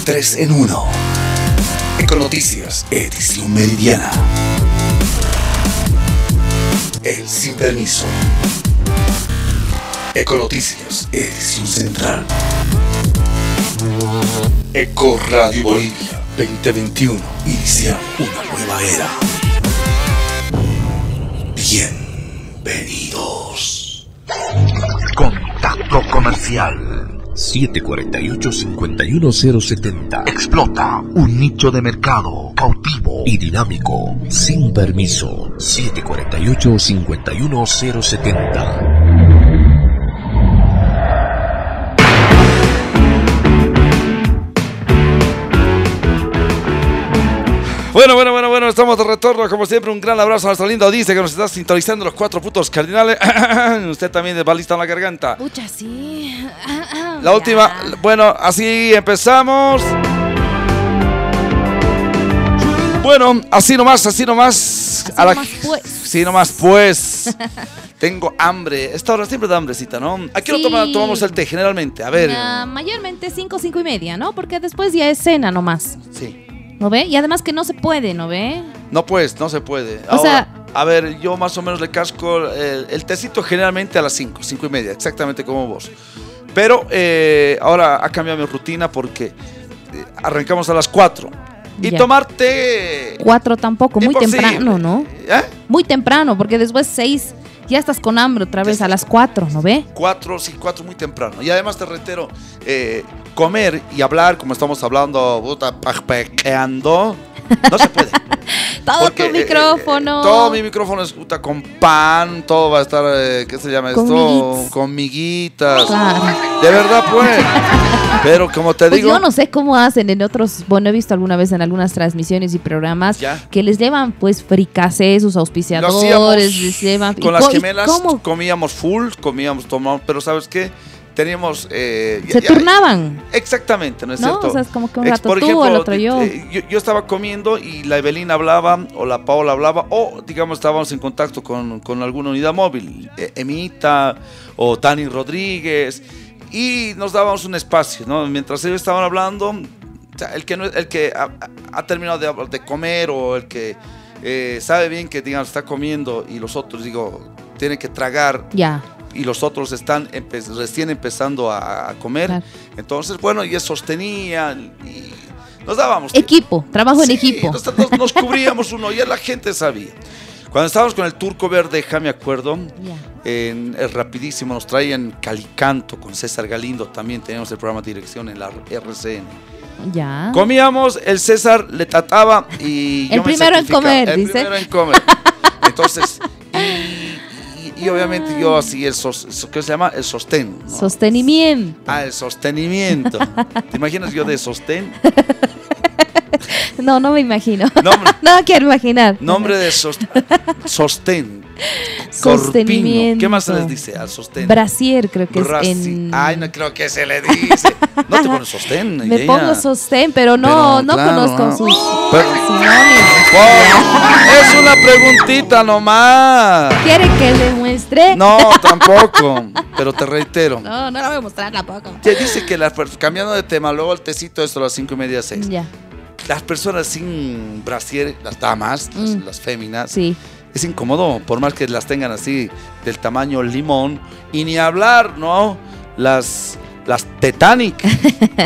Speaker 1: 3 en 1. Econoticias, edición meridiana. El sin permiso. Econoticias, edición central. Eco Radio Bolivia 2021. Inicia una nueva era. Bienvenidos.
Speaker 4: Contacto comercial.
Speaker 5: 748-51070.
Speaker 4: Explota un nicho de mercado cautivo
Speaker 5: Y dinámico, sin permiso. 748-51070.
Speaker 1: Bueno, bueno, bueno, bueno, estamos de retorno. Como siempre, un gran abrazo a nuestro lindo dice que nos está sintonizando los cuatro putos cardinales. Usted también de balista en la garganta.
Speaker 2: Pucha, sí.
Speaker 1: La última, bueno, así empezamos. Bueno, así nomás, así nomás.
Speaker 2: Así
Speaker 1: a la-
Speaker 2: nomás, pues.
Speaker 1: Sí, nomás, pues. Tengo hambre. Esta hora siempre da hambrecita, ¿no? ¿A qué hora toma- tomamos el té generalmente? A ver.
Speaker 2: Ah, mayormente 5, 5 y media, ¿no? Porque después ya es cena nomás.
Speaker 1: Sí.
Speaker 2: ¿No ve? Y además que no se puede, ¿no ve?
Speaker 1: No, pues, no se puede.
Speaker 2: O
Speaker 1: Ahora,
Speaker 2: sea-
Speaker 1: a ver, yo más o menos le casco el, el tecito generalmente a las 5, 5 y media, exactamente como vos. Pero eh, ahora ha cambiado mi rutina porque eh, arrancamos a las 4. Y
Speaker 2: Ya.
Speaker 1: tomar té.
Speaker 2: Cuatro tampoco, muy temprano, ¿no?
Speaker 1: ¿Eh?
Speaker 2: Muy temprano, porque después seis ya estás con hambre otra vez a las cuatro, ¿no ve?
Speaker 1: 4, sí, 4 muy temprano. Y además te reitero, eh, comer y hablar como estamos hablando, puta, no se puede.
Speaker 2: Todo
Speaker 1: Porque,
Speaker 2: tu
Speaker 1: eh,
Speaker 2: micrófono.
Speaker 1: eh, todo mi micrófono es puta, con pan, todo va a estar, eh, ¿qué se llama esto? Con miguitas.
Speaker 2: Claro.
Speaker 1: De verdad, pues. Pero como te
Speaker 2: Pues
Speaker 1: digo,
Speaker 2: yo no sé cómo hacen en otros, bueno, he visto alguna vez en algunas transmisiones y programas
Speaker 1: Ya.
Speaker 2: que les llevan pues fricasé, sus auspiciadores, les llevan... ¿y
Speaker 1: con las gemelas,
Speaker 2: ¿Cómo
Speaker 1: comíamos full, comíamos, tomamos, pero ¿sabes qué? Teníamos... eh,
Speaker 2: se
Speaker 1: ya-
Speaker 2: turnaban?
Speaker 1: Exactamente, ¿no es
Speaker 2: ¿No?
Speaker 1: cierto?
Speaker 2: O sea, es como que un rato
Speaker 1: por
Speaker 2: tú,
Speaker 1: ejemplo,
Speaker 2: el otro yo.
Speaker 1: eh, yo. yo estaba comiendo y la Evelina hablaba, o la Paola hablaba, o digamos estábamos en contacto con, con alguna unidad móvil, eh, Emita o Tani Rodríguez, y nos dábamos un espacio, ¿no? Mientras ellos estaban hablando, o sea, el que, no, el que ha, ha- ha terminado de, de comer o el que eh, sabe bien que, digamos, está comiendo y los otros, digo, tienen que tragar
Speaker 2: Ya.
Speaker 1: Y los otros están empe- recién empezando a, a comer.
Speaker 2: Claro.
Speaker 1: Entonces, bueno, y sostenían y nos dábamos.
Speaker 2: Equipo, trabajo en
Speaker 1: Sí,
Speaker 2: equipo.
Speaker 1: Nos, nos- nos cubríamos uno, ya la gente sabía. Cuando estábamos con el Turco Verde, ja me acuerdo, en el Rapidísimo nos traían Calicanto con César Galindo, también teníamos el programa de dirección en la RCN.
Speaker 2: Ya.
Speaker 1: Comíamos, el César le trataba y
Speaker 2: El
Speaker 1: yo me
Speaker 2: primero en comer,
Speaker 1: el
Speaker 2: dice.
Speaker 1: primero en comer. Entonces, y, obviamente yo así, el sos- so- ¿qué se llama? El sostén. ¿no?
Speaker 2: Sostenimiento.
Speaker 1: Ah, el sostenimiento. ¿Te imaginas yo de sostén?
Speaker 2: No, no me imagino.
Speaker 1: Nombre,
Speaker 2: no quiero imaginar.
Speaker 1: nombre de sos- sostén.
Speaker 2: Sostenimiento.
Speaker 1: ¿Qué más se les dice al sostén?
Speaker 2: Brasier, creo que
Speaker 1: Brasi-
Speaker 2: es en.
Speaker 1: Ay, no creo que se le dice. No te pones sostén.
Speaker 2: Me
Speaker 1: ella.
Speaker 2: pongo sostén, pero no,
Speaker 1: Pero,
Speaker 2: no
Speaker 1: claro,
Speaker 2: conozco
Speaker 1: ¿no?
Speaker 2: sus
Speaker 1: Pero-
Speaker 2: sinónimos.
Speaker 1: Oh, es una preguntita nomás.
Speaker 2: ¿Quiere que le muestre?
Speaker 1: No, tampoco. Pero te reitero.
Speaker 2: No, no la voy a mostrar tampoco.
Speaker 1: Te dice que per- cambiando de tema, luego el tecito esto a las cinco y media, seis.
Speaker 2: Ya,
Speaker 1: Las personas sin brasier, las damas, las,
Speaker 2: Mm.
Speaker 1: las féminas,
Speaker 2: sí.
Speaker 1: Es incómodo, por más que las tengan así del tamaño limón. Y ni hablar, ¿no? Las, las Titanic.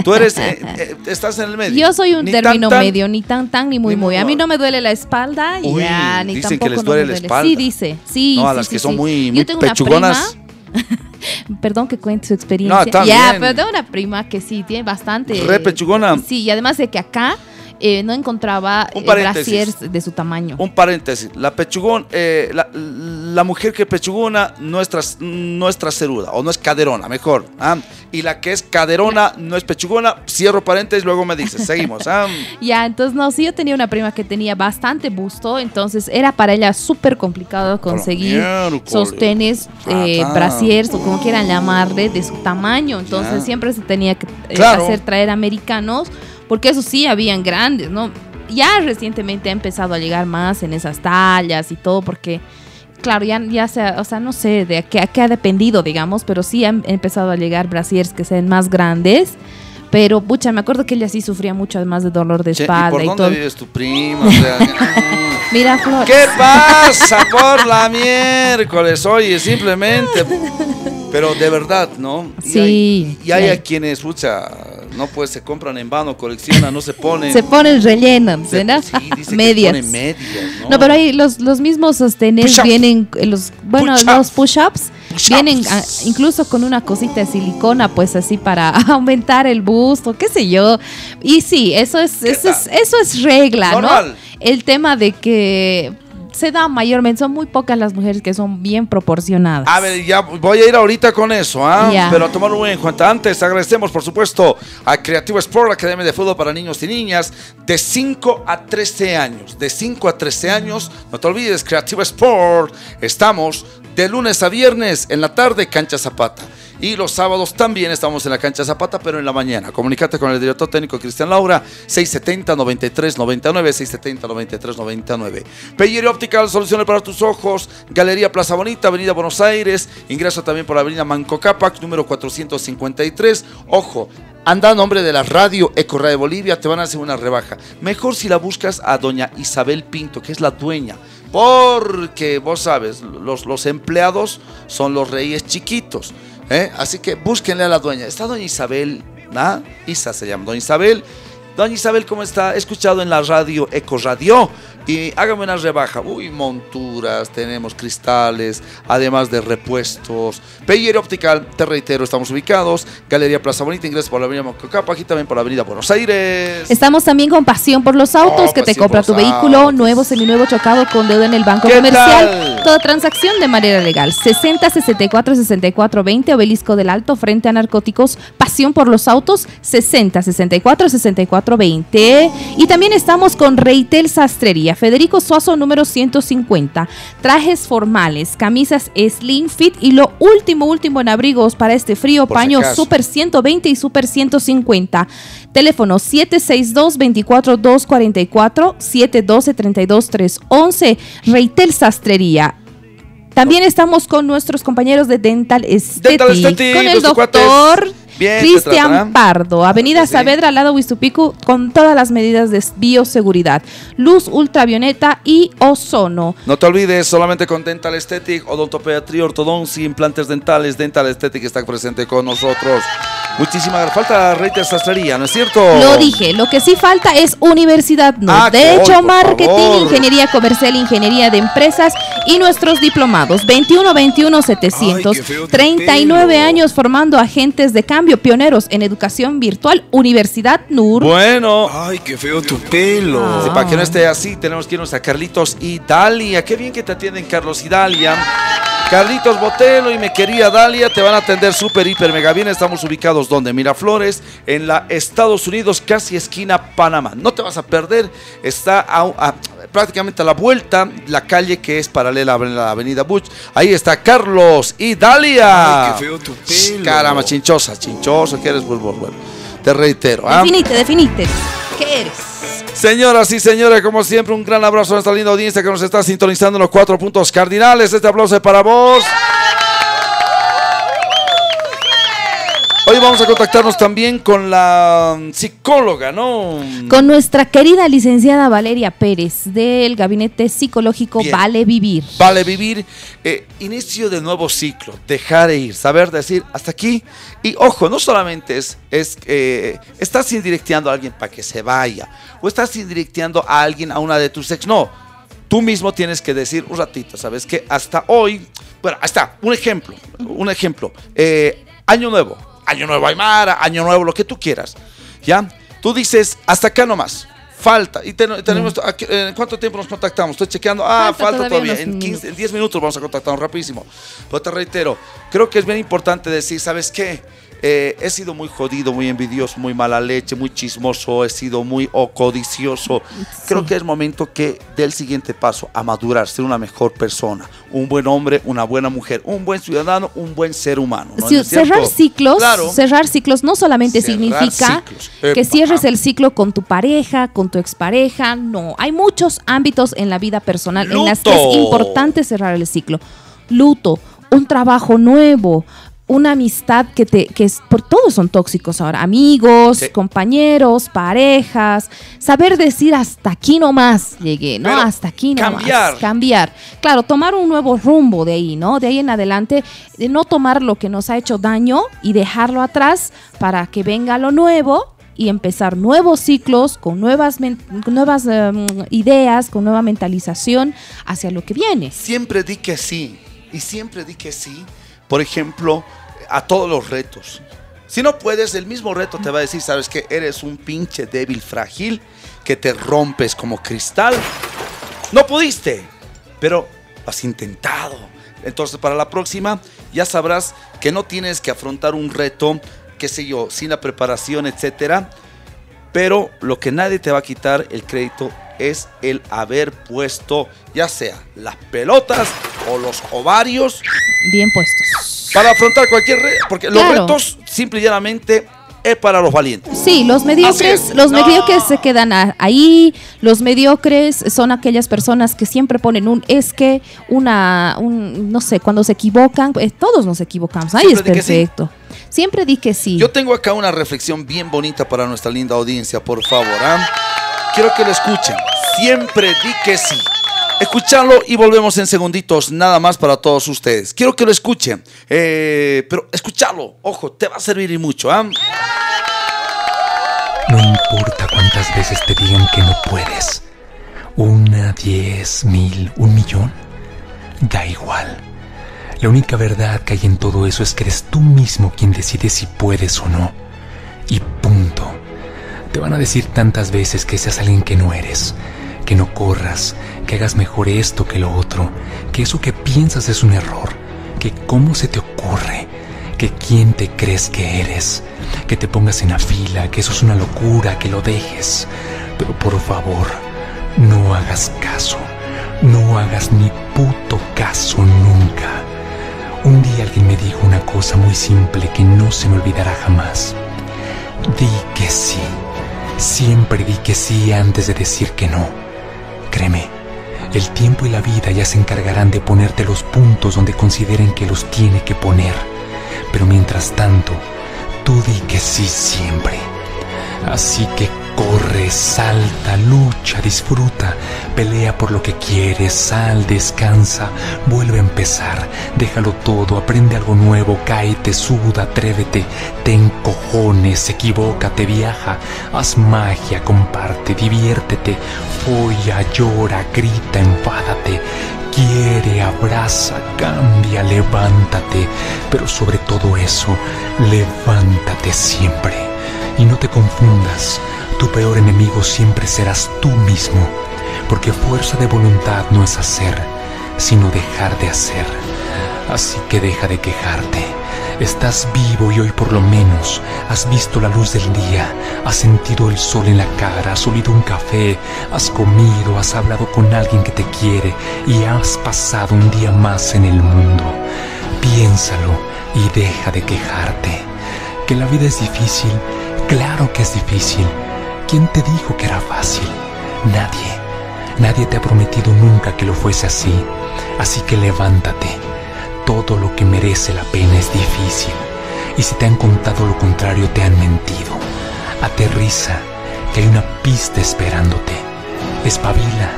Speaker 1: Tú eres, eh, eh, estás en el medio.
Speaker 2: Yo soy un
Speaker 1: Ni
Speaker 2: término
Speaker 1: tan,
Speaker 2: medio, ni tan tan ni muy
Speaker 1: ni
Speaker 2: muy. A mí no me duele la espalda,
Speaker 1: Uy,
Speaker 2: ya, ni
Speaker 1: dicen que
Speaker 2: tampoco
Speaker 1: les
Speaker 2: no
Speaker 1: duele la espalda.
Speaker 2: Sí, dice. Sí,
Speaker 1: No, a
Speaker 2: sí,
Speaker 1: las
Speaker 2: sí,
Speaker 1: que son muy, muy pechugonas.
Speaker 2: Perdón que cuente su experiencia.
Speaker 1: No,
Speaker 2: ya, pero tengo una prima que sí tiene bastante.
Speaker 1: Re pechugona.
Speaker 2: Sí, y además de que acá eh, no encontraba eh, brasiers de su tamaño.
Speaker 1: Un paréntesis, la pechugón, eh, la, la mujer que pechugona no es, tras- no es traseruda o no es caderona, mejor. ¿ah? Y la que es caderona no es pechugona, cierro paréntesis, luego me dices, seguimos. ¿ah?
Speaker 2: Ya, entonces no, sí, yo tenía una prima que tenía bastante busto, entonces era para ella súper complicado conseguir sostenes, eh,
Speaker 1: Ah,
Speaker 2: brasiers o como quieran llamarle, de su tamaño. Entonces
Speaker 1: Ya.
Speaker 2: siempre se tenía que eh,
Speaker 1: Claro.
Speaker 2: hacer traer americanos, porque eso sí, habían grandes, ¿no? ya recientemente ha empezado a llegar más en esas tallas y todo porque claro, ya, ya sea, o sea, no sé de a qué, a qué ha dependido, digamos, pero sí han empezado a llegar brasiers que sean más grandes. Pero, pucha, me acuerdo que ella sí sufría mucho más de dolor de espalda
Speaker 1: ¿Y por
Speaker 2: y,
Speaker 1: dónde
Speaker 2: todo.
Speaker 1: vives tu prima? O sea,
Speaker 2: Mira, Flor.
Speaker 1: ¿Qué pasa por la miércoles? Oye, simplemente. Pero de verdad, ¿no? Y
Speaker 2: Sí,
Speaker 1: hay, y hay
Speaker 2: sí.
Speaker 1: a quienes, pucha, no pues se compran en vano, coleccionan, no se ponen.
Speaker 2: Se ponen relleno,
Speaker 1: se-
Speaker 2: ¿no?
Speaker 1: sí, dice que
Speaker 2: medias.
Speaker 1: ponen medias, ¿no?
Speaker 2: No, pero ahí los, los mismos sostenes vienen, eh, los, bueno, los push-ups
Speaker 1: Push-ups.
Speaker 2: vienen ah, incluso con una cosita de silicona, pues así para aumentar el busto, qué sé yo. Y sí, eso es, eso es, eso es regla,
Speaker 1: Normal.
Speaker 2: ¿no? El tema de que se da mayormente, son muy pocas las mujeres que son bien proporcionadas.
Speaker 1: A ver, ya voy a ir ahorita con eso, ¿ah? Pero a tomarlo muy en cuenta. Antes, agradecemos, por supuesto, a Creativo Sport, Academia de Fútbol para Niños y Niñas, de 5 a 13 años. De 5 a 13 años, no te olvides, Creativo Sport. Estamos de lunes a viernes en la tarde, Cancha Zapata. Y los sábados también estamos en la cancha Zapata, pero en la mañana. Comunicate con el director técnico Cristian Laura, 670-9399, 670-9399. Pellería Optical, soluciones para tus ojos. Galería Plaza Bonita, Avenida Buenos Aires. Ingreso también por la Avenida Manco Cápac, número 453. Ojo, anda a nombre de la radio Eco Radio Bolivia, te van a hacer una rebaja. Mejor si la buscas a doña Isabel Pinto, que es la dueña. Porque vos sabes, los, los empleados son los reyes chiquitos. ¿Eh? Así que búsquenle a la dueña. Está doña Isabel, ¿ah? Isa se llama, doña Isabel. Doña Isabel, ¿cómo está? He escuchado en la radio Eco Radio y hágame una rebaja. Uy, monturas, tenemos cristales, además de repuestos. Peyer Optical, te reitero, estamos ubicados. Galería Plaza Bonita, ingreso por la avenida Mococapa, aquí también por la avenida Buenos Aires.
Speaker 2: Estamos también con Pasión por los Autos,
Speaker 1: Oh,
Speaker 2: que te compra tu vehículo
Speaker 1: autos.
Speaker 2: nuevo, seminuevo, chocado con deuda en el banco
Speaker 1: ¿Qué
Speaker 2: comercial.
Speaker 1: tal?
Speaker 2: Toda transacción de manera legal. 60 64 64 20, Obelisco del Alto, frente a narcóticos. Pasión por los Autos, 60 64 64 20. Y también estamos con Reitel Sastrería, Federico Suazo, número 150. Trajes formales, camisas slim fit y lo último, último en abrigos para este frío,
Speaker 1: Por si
Speaker 2: paño
Speaker 1: acaso.
Speaker 2: Super 120 y Super 150. Teléfono 762-24244, 712-32311, Reitel Sastrería. También estamos con nuestros compañeros de Dental Aesthetic,
Speaker 1: Dental Aesthetic,
Speaker 2: con el
Speaker 1: cuates. Bien,
Speaker 2: Cristian. Pardo, Avenida
Speaker 1: sí.
Speaker 2: Saavedra, al lado de Huistupico, con todas las medidas de bioseguridad, luz ultravioleta y ozono.
Speaker 1: No te olvides, solamente con Dental Aesthetic, odontopediatría, ortodoncia, implantes dentales, Dental Aesthetic está presente con nosotros. Muchísimas falta Reiter Sastrería, ¿no es cierto?
Speaker 2: Lo dije, lo que sí falta es Universidad No.
Speaker 1: Ah,
Speaker 2: de hecho,
Speaker 1: hoy,
Speaker 2: marketing,
Speaker 1: favor.
Speaker 2: ingeniería comercial, ingeniería de empresas y nuestros diplomados. 21 21 700. 39 años formando agentes de cambio pioneros en educación virtual. Universidad NUR.
Speaker 1: Bueno.
Speaker 5: Ay, qué feo tu pelo.
Speaker 1: Para que no esté así, tenemos que irnos a Carlitos y Dalia. Qué bien que te atienden Carlos y Dalia. Carlitos Botelo y mi querida Dalia te van a atender súper, hiper, mega bien. Estamos ubicados donde Miraflores, en la Estados Unidos, casi esquina Panamá. No te vas a perder. Está a- a- prácticamente a la vuelta la calle que es paralela a la avenida Butch. Ahí está Carlos y Dalia.
Speaker 5: Ay, qué feo tu pelo.
Speaker 1: Caramba, chinchosa, chinchoso, que eres bueno, bueno. Te reitero. ¿ah?
Speaker 2: Definite, definite. ¿Qué eres?
Speaker 1: Señoras y señores, como siempre, un gran abrazo a nuestra linda audiencia que nos está sintonizando en los cuatro puntos cardinales. Este aplauso es para vos. Hoy vamos a contactarnos también con la mm, psicóloga, ¿no?
Speaker 2: Con nuestra querida licenciada Valeria Pérez del Gabinete Psicológico
Speaker 1: Bien.
Speaker 2: Vale Vivir.
Speaker 1: Vale vivir eh, inicio de nuevo ciclo, dejar de ir, saber decir hasta aquí. Y ojo, no solamente es, es eh, estás indirecteando a alguien para que se vaya, o estás indirecteando a alguien a una de tus ex, no. Tú mismo tienes que decir un ratito, ¿sabes? Que hasta hoy, bueno, hasta un ejemplo, un ejemplo. eh, año nuevo, año nuevo Aymara, año nuevo, lo que tú quieras, ¿ya? Tú dices, hasta acá nomás. Falta. ¿Y ten- tenemos eh, ¿En cuánto tiempo nos contactamos? Estoy chequeando. Ah,
Speaker 2: Falta
Speaker 1: falta,
Speaker 2: todavía
Speaker 1: todavía. En 15,
Speaker 2: minutos.
Speaker 1: en 10 minutos vamos a contactarnos rapidísimo. Pero te reitero, creo que es bien importante decir, ¿sabes qué? Eh, he sido muy jodido, muy envidioso, muy mala leche, muy chismoso, he sido muy oh, codicioso. Creo que es momento que dé el siguiente paso a madurar, ser una mejor persona, un buen hombre, una buena mujer, un buen ciudadano, un buen ser humano. ¿no?
Speaker 2: Sí,
Speaker 1: ¿No es cierto?
Speaker 2: cerrar ciclos,
Speaker 1: Claro.
Speaker 2: cerrar ciclos no solamente
Speaker 1: Cerrar
Speaker 2: significa
Speaker 1: ciclos.
Speaker 2: que
Speaker 1: Epa.
Speaker 2: cierres el ciclo con tu pareja, con tu expareja, no. Hay muchos ámbitos en la vida personal en las que es importante cerrar el ciclo. Luto, un trabajo nuevo, una amistad que te que es por todos son tóxicos ahora, amigos,
Speaker 1: Sí.
Speaker 2: compañeros, parejas, saber decir hasta aquí nomás llegué, ¿no?
Speaker 1: Pero
Speaker 2: hasta aquí nomás.
Speaker 1: cambiar.
Speaker 2: cambiar. Claro, tomar un nuevo rumbo de ahí, ¿no? De ahí en adelante, de no tomar lo que nos ha hecho daño y dejarlo atrás para que venga lo nuevo y empezar nuevos ciclos con nuevas, nuevas em, ideas, con nueva mentalización hacia lo que viene.
Speaker 1: Siempre di que sí. Y siempre di que sí. Por ejemplo, a todos los retos. Si no puedes, el mismo reto te va a decir, sabes que eres un pinche débil frágil, que te rompes como cristal. No pudiste, pero has intentado. Entonces, para la próxima, ya sabrás que no tienes que afrontar un reto, qué sé yo, sin la preparación, etcétera. Pero lo que nadie te va a quitar el crédito es el haber puesto, ya sea las pelotas o los ovarios,
Speaker 2: Bien puestos.
Speaker 1: para afrontar cualquier reto. Porque los retos, simple y llanamente, es para los valientes.
Speaker 2: Sí, los mediocres, los
Speaker 1: No.
Speaker 2: mediocres se quedan ahí. Los mediocres son aquellas personas que siempre ponen un es que, una, un, no sé, cuando se equivocan, eh, todos nos equivocamos. Ahí es
Speaker 1: Siempre di que sí.
Speaker 2: perfecto. Siempre di que sí.
Speaker 1: Yo tengo acá una reflexión bien bonita para nuestra linda audiencia, por favor. ¿ah? Quiero que lo escuchen. Siempre di que sí. Escucharlo y volvemos en segunditos, nada más para todos ustedes. Quiero que lo escuchen, eh, pero escucharlo, ojo, te va a servir y mucho. ¿ah?
Speaker 9: No importa cuántas veces te digan que no puedes. Una, diez, mil, un millón. Da igual. La única verdad que hay en todo eso es que eres tú mismo quien decide si puedes o no. Y punto. Te van a decir tantas veces que seas alguien que no eres, que no corras, que hagas mejor esto que lo otro, que eso que piensas es un error, que cómo se te ocurre, que quién te crees que eres, que te pongas en la fila, que eso es una locura, que lo dejes. Pero por favor, no hagas caso, no hagas ni puto caso nunca. Un día alguien me dijo una cosa muy simple que no se me olvidará jamás. Di que sí. Siempre di que sí antes de decir que no. Créeme, el tiempo y la vida ya se encargarán de ponerte los puntos donde consideren que los tiene que poner. Pero mientras tanto, tú di que sí siempre. Así que corre, salta, lucha, disfruta, pelea por lo que quieres, sal, descansa, vuelve a empezar, déjalo todo, aprende algo nuevo, cáete, suda, atrévete, ten cojones, equivócate, viaja, haz magia, comparte, diviértete, folla, llora, grita, enfádate, quiere, abraza, cambia, levántate, pero sobre todo eso, levántate siempre. Y no te confundas, tu peor enemigo siempre serás tú mismo, porque fuerza de voluntad no es hacer, sino dejar de hacer. Así que deja de quejarte. Estás vivo y hoy por lo menos has visto la luz del día, has sentido el sol en la cara, has olido un café, has comido, has hablado con alguien que te quiere y has pasado un día más en el mundo. Piénsalo y deja de quejarte. Que la vida es difícil, claro que es difícil. ¿Quién te dijo que era fácil? Nadie. Nadie te ha prometido nunca que lo fuese así. Así que levántate. Todo lo que merece la pena es difícil. Y si te han contado lo contrario, te han mentido. Aterriza, que hay una pista esperándote. Espabila.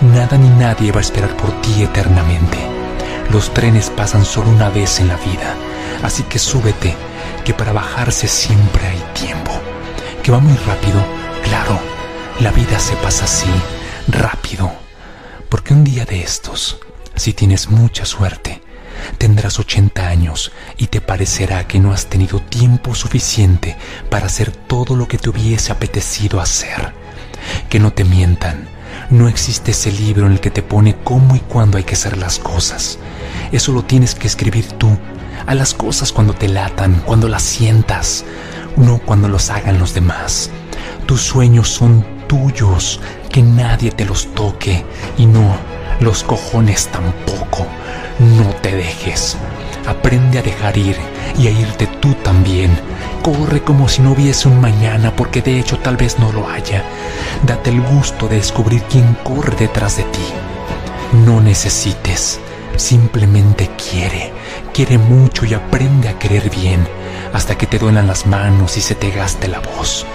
Speaker 9: Nada ni nadie va a esperar por ti eternamente. Los trenes pasan solo una vez en la vida. Así que súbete, que para bajarse siempre hay tiempo. Que va muy rápido, claro. La vida se pasa así, rápido. Porque un día de estos, si tienes mucha suerte, tendrás 80 años y te parecerá que no has tenido tiempo suficiente para hacer todo lo que te hubiese apetecido hacer. Que no te mientan, no existe ese libro en el que te pone cómo y cuándo hay que hacer las cosas. Eso lo tienes que escribir tú, a las cosas cuando te latan, cuando las sientas, no cuando los hagan los demás. Tus sueños son tuyos, que nadie te los toque y no, los cojones tampoco. No te dejes. Aprende a dejar ir y a irte tú también. Corre como si no hubiese un mañana, porque de hecho tal vez no lo haya. Date el gusto de descubrir quién corre detrás de ti. No necesites, simplemente quiere. Quiere mucho y aprende a querer bien, hasta que te duelan las manos y se te gaste la voz.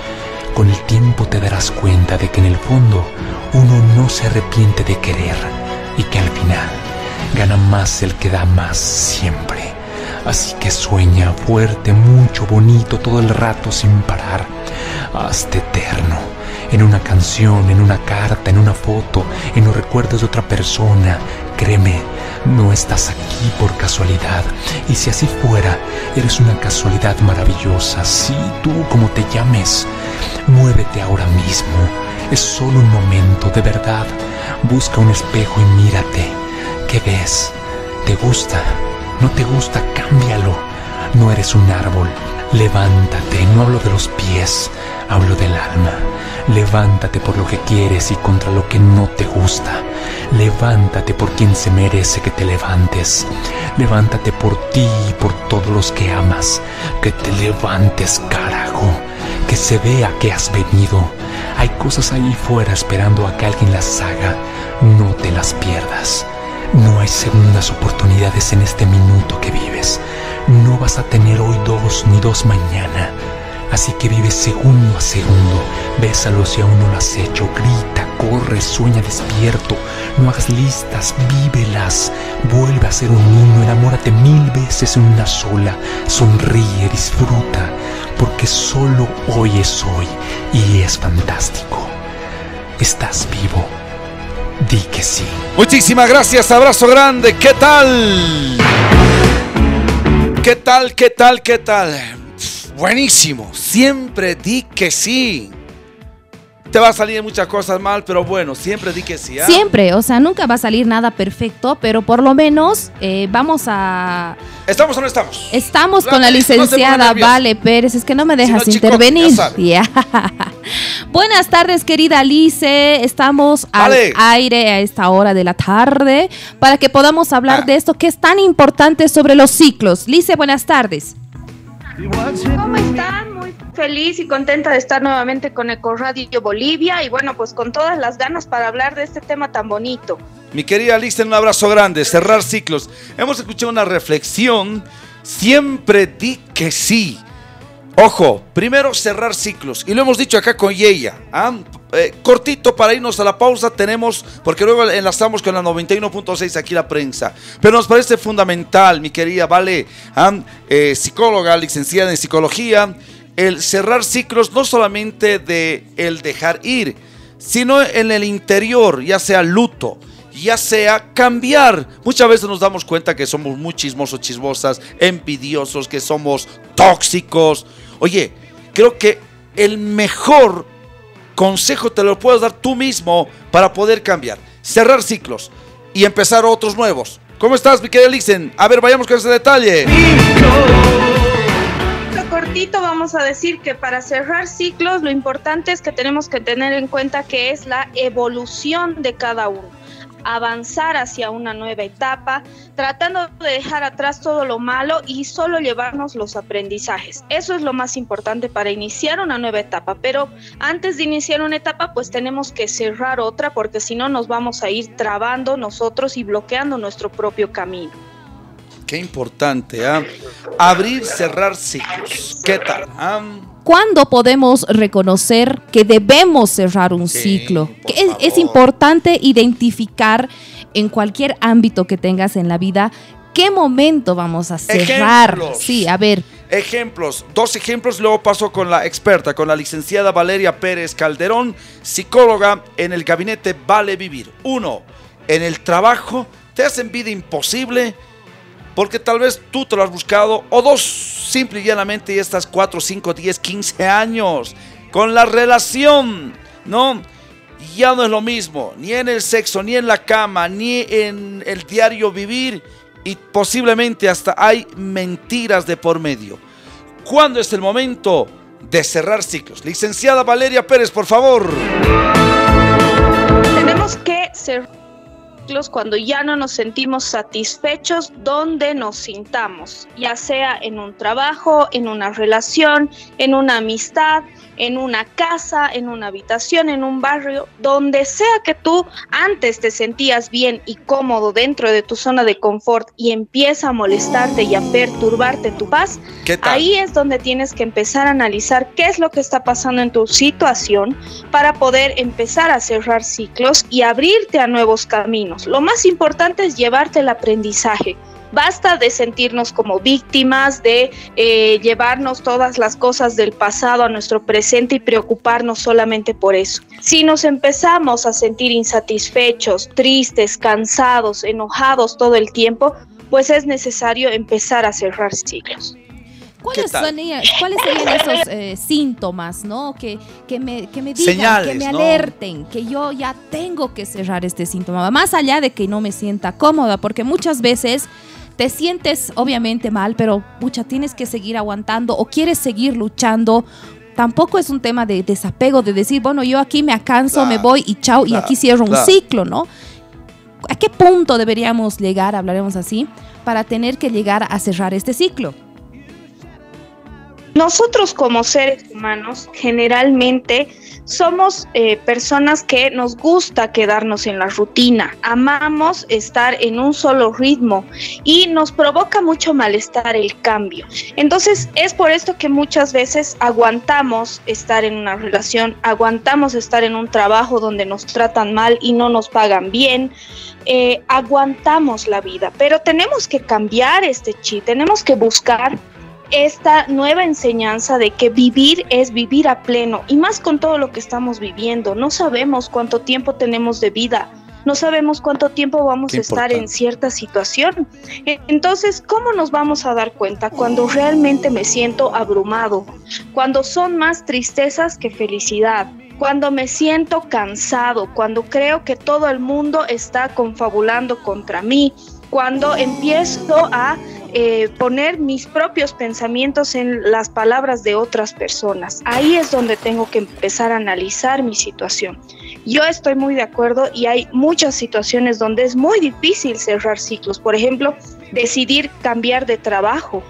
Speaker 9: Con el tiempo te darás cuenta de que en el fondo uno no se arrepiente de querer y que al final gana más el que da más siempre. Así que sueña fuerte, mucho, bonito, todo el rato sin parar. Hazte eterno. En una canción, en una carta, en una foto, en los recuerdos de otra persona. Créeme, no estás aquí por casualidad. Y si así fuera, eres una casualidad maravillosa. Sí, tú como te llames. Muévete ahora mismo. Es solo un momento, de verdad. Busca un espejo y mírate. ¿Qué ves? ¿Te gusta? ¿No te gusta? Cámbialo. No eres un árbol. Levántate. No hablo de los pies, hablo del alma. Levántate por lo que quieres y contra lo que no te gusta. Levántate por quien se merece que te levantes. Levántate por ti y por todos los que amas. Que te levantes, carajo. Que se vea que has venido. Hay cosas ahí fuera esperando a que alguien las haga. No te las pierdas. No hay segundas oportunidades en este minuto que vives. No vas a tener hoy dos ni dos mañana. Así que vive segundo a segundo. Bésalo si aún no lo has hecho. Grita, corre, sueña despierto. No hagas listas, vívelas. Vuelve a ser un niño. Enamórate mil veces en una sola. Sonríe, disfruta. Porque solo hoy es hoy y es fantástico. Estás vivo. Di que sí.
Speaker 1: Muchísimas gracias, abrazo grande. ¿Qué tal? ¿Qué tal? ¿Qué tal? ¿Qué tal? Buenísimo. Siempre di que sí. Te va a salir muchas cosas mal, pero bueno, siempre di que sí. ¿ah?
Speaker 2: Siempre, o sea, nunca va a salir nada perfecto, pero por lo menos eh, vamos a...
Speaker 1: ¿Estamos o no estamos?
Speaker 2: Estamos con la licenciada. Vale Pérez, es que no me dejas
Speaker 1: Si no, chico,
Speaker 2: intervenir.
Speaker 1: ya.
Speaker 2: Buenas tardes, querida Alice. Estamos
Speaker 1: Vale.
Speaker 2: al aire a esta hora de la tarde para que podamos hablar
Speaker 1: Ah.
Speaker 2: de esto que es tan importante sobre los ciclos. Lice, buenas tardes.
Speaker 10: ¿Cómo están? Muy feliz y contenta de estar nuevamente con Ecoradio Bolivia y bueno, pues con todas las ganas para hablar de este tema tan bonito.
Speaker 1: Mi querida Alice, un abrazo grande. Cerrar ciclos. Hemos escuchado una reflexión. Siempre di que sí. Ojo, primero cerrar ciclos. Y lo hemos dicho acá con Yeya. ¿ah? Eh, cortito para irnos a la pausa tenemos, porque luego enlazamos con la 91.6 aquí la prensa. Pero nos parece fundamental, mi querida Vale, ¿ah? Eh, psicóloga, licenciada en psicología, el cerrar ciclos no solamente de el dejar ir, sino en el interior, ya sea luto, ya sea cambiar. Muchas veces nos damos cuenta que somos muy chismosos, chismosas, envidiosos, que somos tóxicos. Oye, creo que el mejor consejo te lo puedes dar tú mismo para poder cambiar. Cerrar ciclos y empezar otros nuevos. ¿Cómo estás, mi querida Lixen? A ver, vayamos con ese detalle.
Speaker 10: Cortito vamos a decir que para cerrar ciclos lo importante es que tenemos que tener en cuenta que es la evolución de cada uno. Avanzar hacia una nueva etapa, tratando de dejar atrás todo lo malo y solo llevarnos los aprendizajes. Eso es lo más importante para iniciar una nueva etapa. Pero antes de iniciar una etapa, pues tenemos que cerrar otra porque si no nos vamos a ir trabando nosotros y bloqueando nuestro propio camino.
Speaker 1: Qué importante, ¿ah? Abrir, cerrar ciclos. ¿Qué tal? ah?
Speaker 2: ¿Cuándo podemos reconocer que debemos cerrar un
Speaker 1: Sí,
Speaker 2: ciclo? Que es, importante identificar en cualquier ámbito que tengas en la vida qué momento vamos a cerrar.
Speaker 1: Ejemplos.
Speaker 2: Sí, a ver,
Speaker 1: Ejemplos, dos ejemplos, luego paso con la experta, con la licenciada Valeria Pérez Calderón, psicóloga en el gabinete Vale Vivir. Uno, en el trabajo te hacen vida imposible porque tal vez tú te lo has buscado, o dos, simple y llanamente, y estás 4, 5, 10, 15 años con la relación, ¿no? Ya no es lo mismo, ni en el sexo, ni en la cama, ni en el diario vivir, y posiblemente hasta hay mentiras de por medio. ¿Cuándo es el momento de cerrar ciclos? Licenciada Valeria Pérez, por favor.
Speaker 10: Tenemos que cerrar cuando ya no nos sentimos satisfechos donde nos sintamos, ya sea en un trabajo, en una relación, en una amistad, en una casa, en una habitación, en un barrio, donde sea que tú antes te sentías bien y cómodo dentro de tu zona de confort y empieza a molestarte y a perturbarte tu paz, ahí es donde tienes que empezar a analizar qué es lo que está pasando en tu situación para poder empezar a cerrar ciclos y abrirte a nuevos caminos. Lo más importante es llevarte el aprendizaje Basta de sentirnos como víctimas, de eh, llevarnos todas las cosas del pasado a nuestro presente y preocuparnos solamente por eso. Si nos empezamos a sentir insatisfechos, tristes, cansados, enojados todo el tiempo, pues es necesario empezar a cerrar ciclos.
Speaker 2: ¿Cuáles, serían esos eh, síntomas, no? Que, que, me, que me digan, que me alerten, que yo ya tengo que cerrar este síntoma, más allá de que no me sienta cómoda, porque muchas veces te sientes obviamente mal, pero pucha, tienes que seguir aguantando o quieres seguir luchando. Tampoco es un tema de desapego, de decir, bueno, yo aquí me acanso, me voy y chao, y aquí cierro un ciclo, ¿no? ¿A qué punto deberíamos llegar, hablaremos así, para tener que llegar a cerrar este ciclo?
Speaker 10: Nosotros como seres humanos generalmente somos eh, personas que nos gusta quedarnos en la rutina, amamos estar en un solo ritmo y nos provoca mucho malestar el cambio. Entonces es por esto que muchas veces aguantamos estar en una relación, aguantamos estar en un trabajo donde nos tratan mal y no nos pagan bien. Eh, aguantamos la vida, pero tenemos que cambiar este chip, tenemos que buscar esta nueva enseñanza de que vivir es vivir a pleno y más con todo lo que estamos viviendo. No sabemos cuánto tiempo tenemos de vida, no sabemos cuánto tiempo vamos a estar en cierta situación. Entonces, ¿cómo nos vamos a dar cuenta cuando realmente me siento abrumado? Cuando son más tristezas que felicidad. Cuando me siento cansado, cuando creo que todo el mundo está confabulando contra mí, cuando empiezo a eh, poner mis propios pensamientos en las palabras de otras personas. Ahí es donde tengo que empezar a analizar mi situación. Yo estoy muy de acuerdo y hay muchas situaciones donde es muy difícil cerrar ciclos. Por ejemplo, decidir cambiar de trabajo,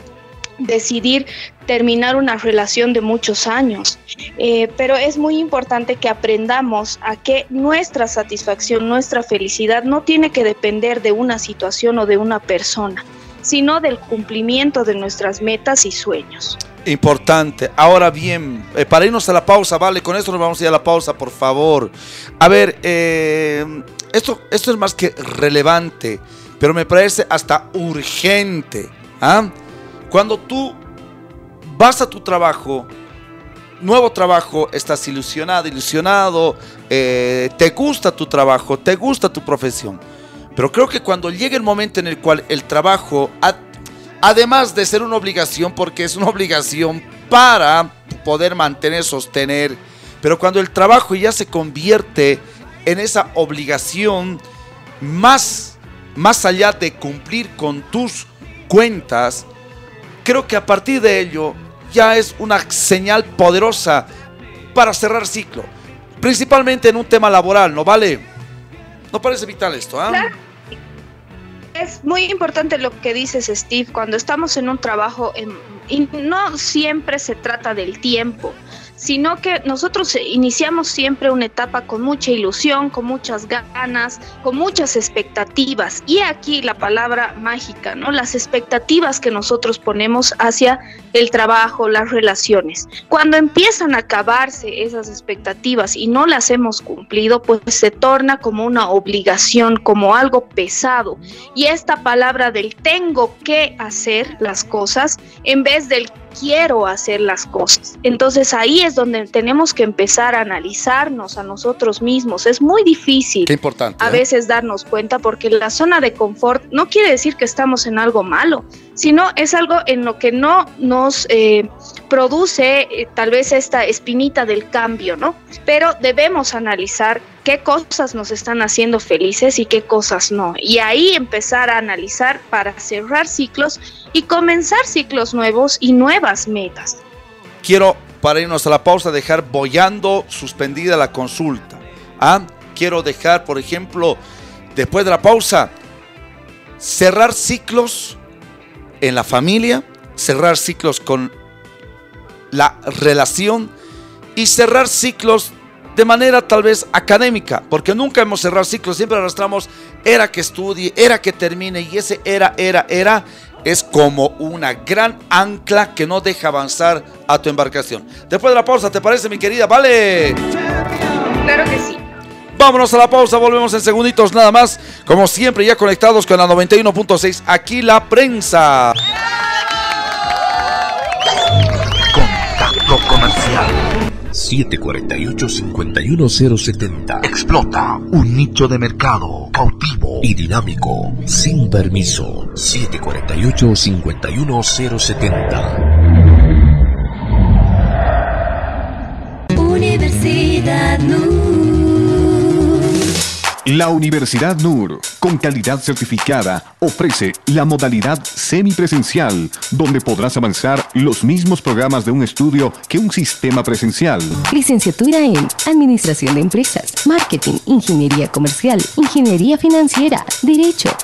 Speaker 10: decidir terminar una relación de muchos años. Eh, pero es muy importante que aprendamos a que nuestra satisfacción, nuestra felicidad no tiene que depender de una situación o de una persona sino del cumplimiento de nuestras metas y sueños.
Speaker 1: Importante. Ahora bien, eh, para irnos a la pausa, vale, con esto nos vamos a ir a la pausa, por favor. A ver, eh, esto, esto es más que relevante, pero me parece hasta urgente. ¿ah? Cuando tú vas a tu trabajo, nuevo trabajo, estás ilusionado, ilusionado, eh, te gusta tu trabajo, te gusta tu profesión pero creo que cuando llegue el momento en el cual el trabajo, además de ser una obligación, porque es una obligación para poder mantener, sostener, pero cuando el trabajo ya se convierte en esa obligación, más, más allá de cumplir con tus cuentas, creo que a partir de ello ya es una señal poderosa para cerrar ciclo. Principalmente en un tema laboral, ¿no vale? ¿No parece vital esto? ¿ah?
Speaker 10: Es muy importante lo que dices, Steve, cuando estamos en un trabajo, y no siempre se trata del tiempo, sino que nosotros iniciamos siempre una etapa con mucha ilusión, con muchas ganas, con muchas expectativas. Y aquí la palabra mágica, ¿no? Las expectativas que nosotros ponemos hacia el trabajo, las relaciones. Cuando empiezan a acabarse esas expectativas y no las hemos cumplido, pues se torna como una obligación, como algo pesado. Y esta palabra del tengo que hacer las cosas en vez del quiero hacer las cosas. Entonces ahí es donde tenemos que empezar a analizarnos a nosotros mismos. Es muy difícil
Speaker 1: importante,
Speaker 10: a
Speaker 1: ¿eh?
Speaker 10: veces darnos cuenta porque la zona de confort no quiere decir que estamos en algo malo, sino es algo en lo que no nos eh, produce eh, tal vez esta espinita del cambio, ¿no? Pero debemos analizar qué cosas nos están haciendo felices y qué cosas no. Y ahí empezar a analizar para cerrar ciclos y comenzar ciclos nuevos y nuevas metas.
Speaker 1: Quiero, para irnos a la pausa, dejar bollando suspendida la consulta. ¿ah? Quiero dejar, por ejemplo, después de la pausa, cerrar ciclos en la familia, cerrar ciclos con la relación y cerrar ciclos de manera tal vez académica, porque nunca hemos cerrado ciclos, siempre arrastramos era que estudie, era que termine y ese era, era, era es como una gran ancla que no deja avanzar a tu embarcación. Después de la pausa, ¿te parece mi querida? Vale.
Speaker 10: Claro que sí.
Speaker 1: Vámonos a la pausa, volvemos en segunditos nada más. Como siempre, ya conectados con la 91.6, aquí la prensa.
Speaker 4: Contacto comercial. 748-51070. Explota un nicho de mercado cautivo y dinámico. Sin permiso. 748-51070.
Speaker 6: Universidad
Speaker 7: La Universidad NUR, con calidad certificada, ofrece la modalidad semipresencial, donde podrás avanzar los mismos programas de un estudio que un sistema presencial.
Speaker 6: Licenciatura en Administración de Empresas, Marketing, Ingeniería Comercial, Ingeniería Financiera, Derecho.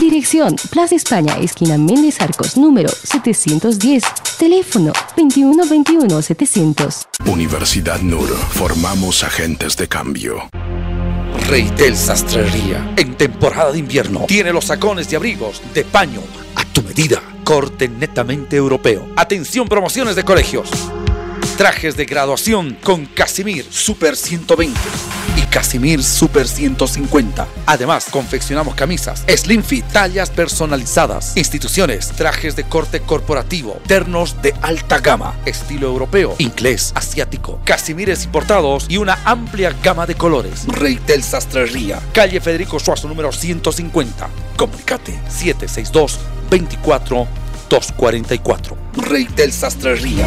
Speaker 6: Dirección, Plaza España, esquina Méndez Arcos, número 710. Teléfono 2121-700.
Speaker 5: Universidad NUR. Formamos agentes de cambio.
Speaker 1: Reitel Sastrería. En temporada de invierno tiene los sacones y abrigos de paño a tu medida. Corte netamente europeo. Atención, promociones de colegios. Trajes de graduación con Casimir Super 120 y Casimir Super 150. Además, confeccionamos camisas, slim fit, tallas personalizadas, instituciones, trajes de corte corporativo, ternos de alta gama, estilo europeo, inglés, asiático, Casimires importados y una amplia gama de colores. Reitel Sastrería, calle Federico Suazo número 150. Comunicate 762 24 244. Reitel Sastrería.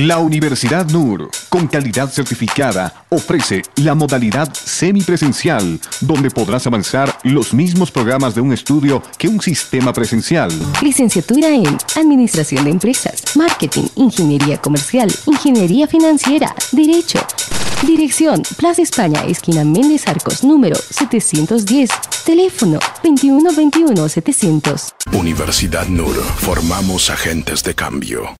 Speaker 7: La Universidad NUR, con calidad certificada, ofrece la modalidad semipresencial, donde podrás avanzar los mismos programas de un estudio que un sistema presencial.
Speaker 6: Licenciatura en Administración de Empresas, Marketing, Ingeniería Comercial, Ingeniería Financiera, Derecho. Dirección, Plaza España, esquina Méndez Arcos, número 710. Teléfono 2121-700.
Speaker 5: Universidad NUR. Formamos agentes de cambio.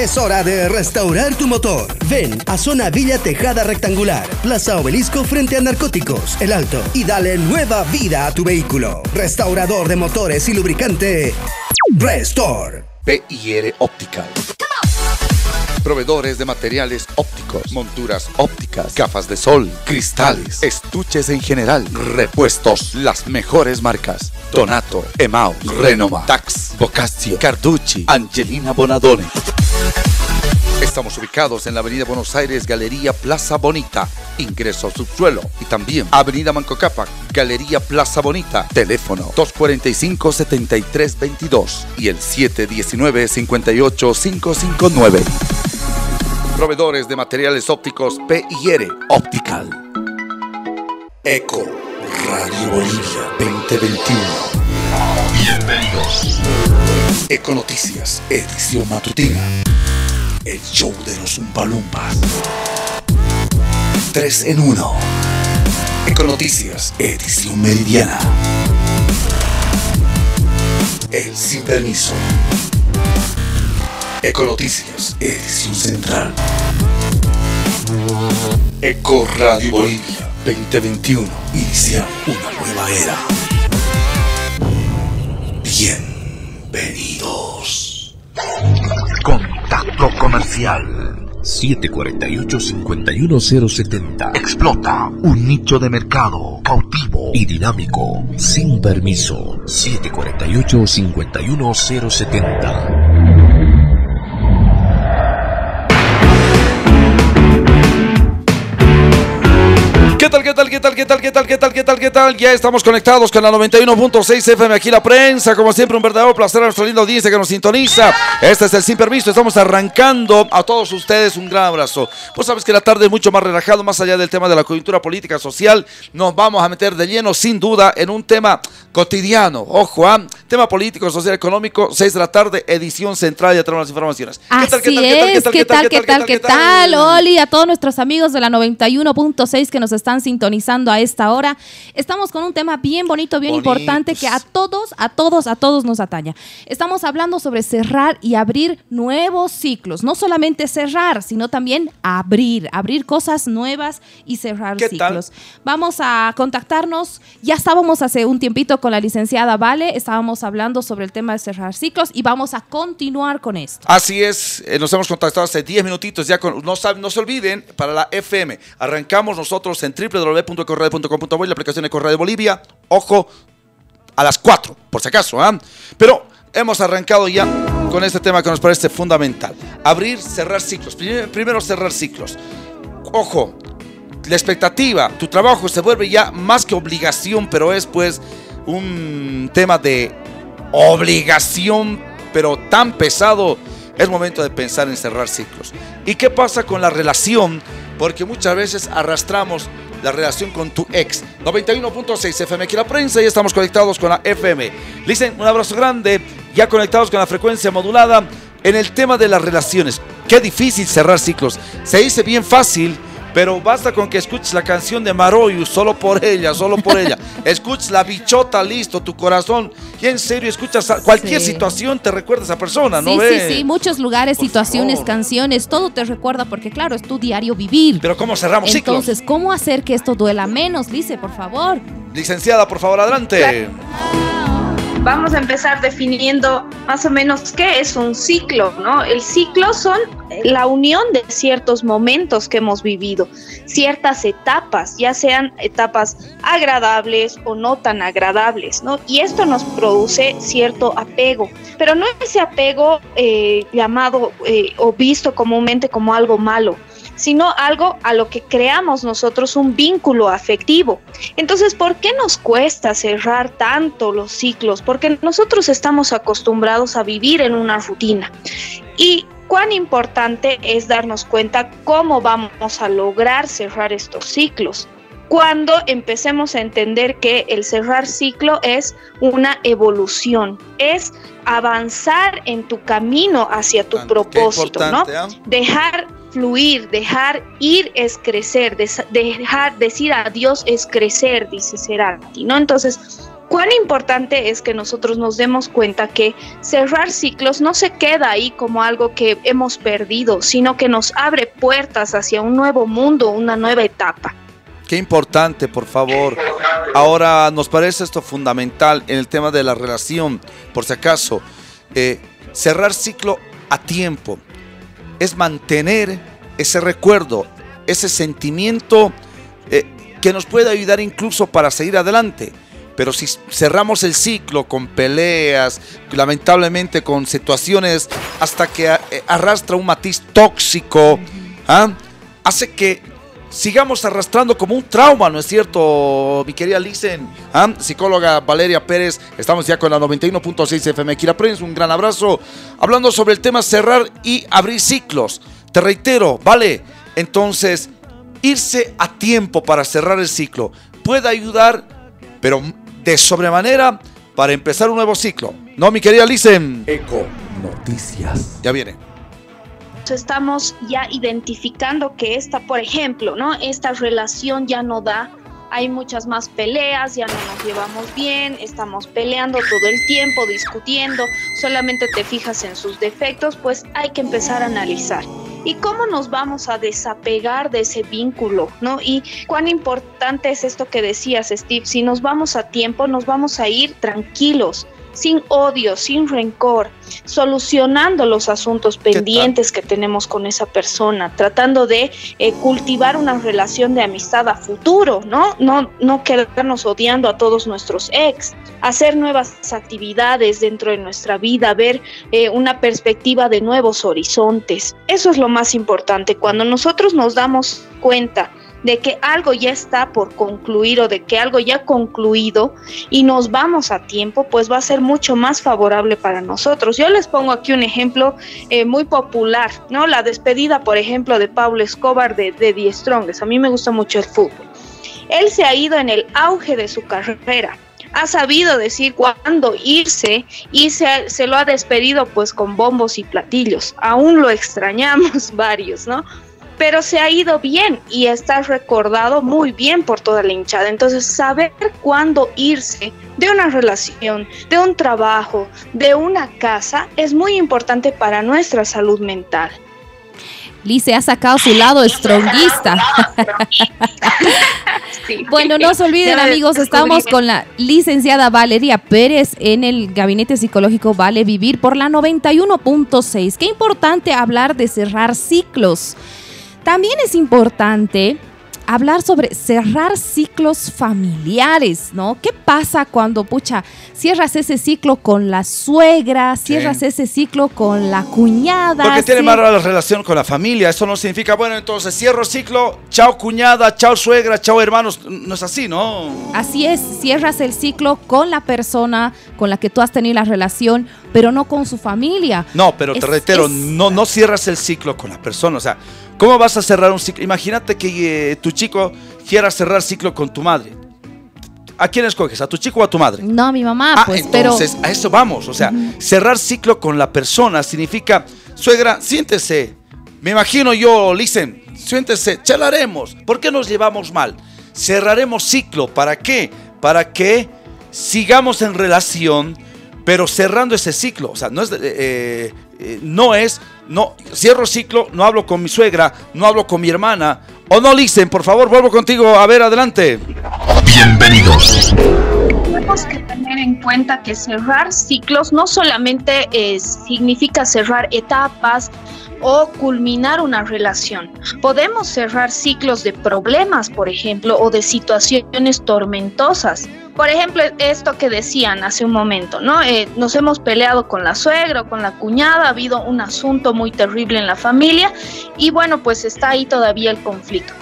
Speaker 8: Es hora de restaurar tu motor. Ven a Zona Villa Tejada Rectangular, Plaza Obelisco frente a Narcóticos, El Alto, y dale nueva vida a tu vehículo. Restaurador de motores y lubricante. Restore.
Speaker 1: PIR Optical. Proveedores de materiales ópticos, monturas ópticas, gafas de sol, cristales, estuches en general, repuestos, las mejores marcas. Donato, Emao, Renoma, Tax, Bocaccio, Carducci, Angelina Bonadone. Estamos ubicados en la Avenida Buenos Aires, Galería Plaza Bonita, ingreso subsuelo. Y también Avenida Manco Cápac, Galería Plaza Bonita, teléfono 245-7322 y el 719-58559. Proveedores de materiales ópticos PIR Optical. Eco Radio Bolivia 2021. Bienvenidos. Econoticias, edición matutina. El show de los Umpalumpas. 3 en 1. Econoticias, edición meridiana. El sin permiso. Econoticias, edición central. Eco Radio Bolivia 2021 inicia una nueva era. Bienvenidos.
Speaker 4: Contacto comercial 748-51070. Explota un nicho de mercado cautivo y dinámico sin permiso. 748-51070.
Speaker 1: ¿Qué tal, qué tal, qué tal, qué tal, qué tal, qué tal, qué tal, qué tal? Ya estamos conectados con la 91.6 FM aquí la prensa. Como siempre, un verdadero placer a nuestra linda audiencia que nos sintoniza. Este es el Sin Permiso. Estamos arrancando a todos ustedes un gran abrazo. Pues sabes que la tarde es mucho más relajado, más allá del tema de la coyuntura política social. Nos vamos a meter de lleno, sin duda, en un tema cotidiano. Ojo, ¿ah? tema político, social, económico, 6 de la tarde, edición central. Ya tenemos las informaciones.
Speaker 2: Así es, ¿qué tal, qué tal, qué tal? Oli, a todos nuestros amigos de la 91.6 que nos están sintonizando a esta hora. Estamos con un tema bien bonito, bien importante que a todos, a todos, a todos nos ataña. Estamos hablando sobre cerrar y abrir nuevos ciclos. No solamente cerrar, sino también abrir, abrir cosas nuevas y cerrar ciclos. Vamos a contactarnos. Ya estábamos hace un tiempito con la licenciada Vale, estábamos hablando sobre el tema de cerrar ciclos y vamos a continuar con esto.
Speaker 1: Así es, eh, nos hemos contactado hace 10 minutitos ya con, no, no se olviden, para la FM, arrancamos nosotros en www.correo.com.bo y la aplicación de Correo de Bolivia. Ojo, a las 4, por si acaso. ¿ah? Pero hemos arrancado ya con este tema que nos parece fundamental. Abrir, cerrar ciclos. Primero cerrar ciclos. Ojo, la expectativa, tu trabajo se vuelve ya más que obligación, pero es pues un tema de obligación, pero tan pesado. Es momento de pensar en cerrar ciclos. ¿Y qué pasa con la relación? Porque muchas veces arrastramos la relación con tu ex. 91.6 FM aquí la prensa y estamos conectados con la FM. Listen, un abrazo grande, ya conectados con la frecuencia modulada en el tema de las relaciones. Qué difícil cerrar ciclos. Se dice bien fácil pero basta con que escuches la canción de Maroyu, solo por ella, solo por ella. escuches la bichota, listo, tu corazón. Y en serio, escuchas cualquier situación, te recuerda a esa persona, ¿no?
Speaker 2: Sí, sí, sí, muchos lugares, situaciones, canciones, todo te recuerda porque, claro, es tu diario vivir.
Speaker 1: Pero ¿cómo cerramos
Speaker 2: ciclos? Entonces, ¿cómo hacer que esto duela menos? Dice, por favor.
Speaker 1: Licenciada, por favor, adelante
Speaker 10: vamos a empezar definiendo más o menos qué es un ciclo, ¿no? El ciclo son la unión de ciertos momentos que hemos vivido, ciertas etapas, ya sean etapas agradables o no tan agradables, ¿no? Y esto nos produce cierto apego, pero no ese apego eh, llamado eh, o visto comúnmente como algo malo, sino algo a lo que creamos nosotros un vínculo afectivo. Entonces, ¿por qué nos cuesta cerrar tanto los ciclos? Porque nosotros estamos acostumbrados a vivir en una rutina. Y cuán importante es darnos cuenta cómo vamos a lograr cerrar estos ciclos cuando empecemos a entender que el cerrar ciclo es una evolución, es avanzar en tu camino hacia tu propósito, ¿no? ¿eh? Dejar fluir, dejar ir es crecer, dejar decir adiós es crecer, dice Cerati, ¿no? Entonces, cuán importante es que nosotros nos demos cuenta que cerrar ciclos no se queda ahí como algo que hemos perdido, sino que nos abre puertas hacia un nuevo mundo, una nueva etapa.
Speaker 1: Qué importante, por favor. Ahora nos parece esto fundamental en el tema de la relación, por si acaso. Eh, cerrar ciclo a tiempo es mantener ese recuerdo, ese sentimiento eh, que nos puede ayudar incluso para seguir adelante. Pero si cerramos el ciclo con peleas, lamentablemente con situaciones hasta que eh, arrastra un matiz tóxico, ¿ah? hace que sigamos arrastrando como un trauma, ¿no es cierto, mi querida Licen? ¿Ah? Psicóloga Valeria Pérez, estamos ya con la 91.6 FM Kira Prince, un gran abrazo, hablando sobre el tema cerrar y abrir ciclos. Te reitero, ¿vale? Entonces, irse a tiempo para cerrar el ciclo puede ayudar pero de sobremanera para empezar un nuevo ciclo. ¿No, mi querida Licen?
Speaker 5: Eco Noticias.
Speaker 1: Ya viene.
Speaker 10: Estamos ya identificando que esta, por ejemplo, ¿no? Esta relación ya no da hay muchas más peleas, ya no nos llevamos bien, estamos peleando todo el tiempo, discutiendo, solamente te fijas en sus defectos, pues hay que empezar a analizar. ¿Y cómo nos vamos a desapegar de ese vínculo? ¿no? Y cuán importante es esto que decías, Steve. Si nos vamos a tiempo, nos vamos a ir tranquilos, sin odio, sin rencor, solucionando los asuntos pendientes que tenemos con esa persona, tratando de eh, cultivar una relación de amistad a futuro, ¿no? No, no quedarnos odiando a todos nuestros ex, hacer nuevas actividades dentro de nuestra vida, ver eh, una perspectiva de nuevos horizontes. Eso es lo más importante. Cuando nosotros nos damos cuenta de que algo ya está por concluir o de que algo ya ha concluido y nos vamos a tiempo, pues va a ser mucho más favorable para nosotros. Yo les pongo aquí un ejemplo eh, muy popular, ¿no? La despedida, por ejemplo, de Pablo Escobar de, de The Strongest. A mí me gusta mucho el fútbol. Él se ha ido en el auge de su carrera ha sabido decir cuándo irse y se, se, lo ha despedido pues con bombos y platillos. Aún lo extrañamos varios, ¿no? Pero se ha ido bien y está recordado muy bien por toda la hinchada. Entonces, saber cuándo irse de una relación, de un trabajo, de una casa, es muy importante para nuestra salud mental.
Speaker 2: Lice ha sacado su lado estronguista. Bueno, no se olviden amigos, estamos con la licenciada Valeria Pérez en el Gabinete Psicológico Vale Vivir por la 91.6. Qué importante hablar de cerrar ciclos. También es importante hablar sobre cerrar ciclos familiares, ¿no? ¿Qué pasa cuando, pucha, cierras ese ciclo con la suegra, cierras ese ciclo con la cuñada?
Speaker 1: Porque tiene más la relación con la familia. Eso no significa, bueno, entonces cierro ciclo, chao cuñada, chao suegra, chao hermanos. No es así, ¿no?
Speaker 2: Así es, cierras el ciclo con la persona con la que tú has tenido la relación, pero no con su familia.
Speaker 1: No, pero te reitero, no, no cierras el ciclo con la persona. O sea, ¿Cómo vas a cerrar un ciclo? Imagínate que eh, tu chico quiera cerrar ciclo con tu madre. ¿A quién escoges? ¿A tu chico o a tu madre?
Speaker 2: No, a mi mamá,
Speaker 1: ah,
Speaker 2: pues,
Speaker 1: entonces, a eso vamos. O sea, cerrar ciclo con la persona significa, suegra, siéntese. Me imagino yo, listen, siéntese, charlaremos. ¿Por qué nos llevamos mal? Cerraremos ciclo. ¿Para qué? Para que sigamos en relación, pero cerrando ese ciclo. O sea, no es, eh, eh, no es, no, cierro ciclo, no hablo con mi suegra, no hablo con mi hermana. O no, Listen, por favor, vuelvo contigo. A ver, adelante.
Speaker 10: Bienvenidos. Tenemos que tener en cuenta que cerrar ciclos no solamente significa cerrar etapas, o culminar una relación. Podemos cerrar ciclos de problemas, por ejemplo, o de situaciones tormentosas. Por ejemplo, esto que decían hace un momento, ¿no? Eh, nos hemos peleado con la suegra o con la cuñada, ha habido un asunto muy terrible en la familia y bueno, pues está ahí todavía el conflicto.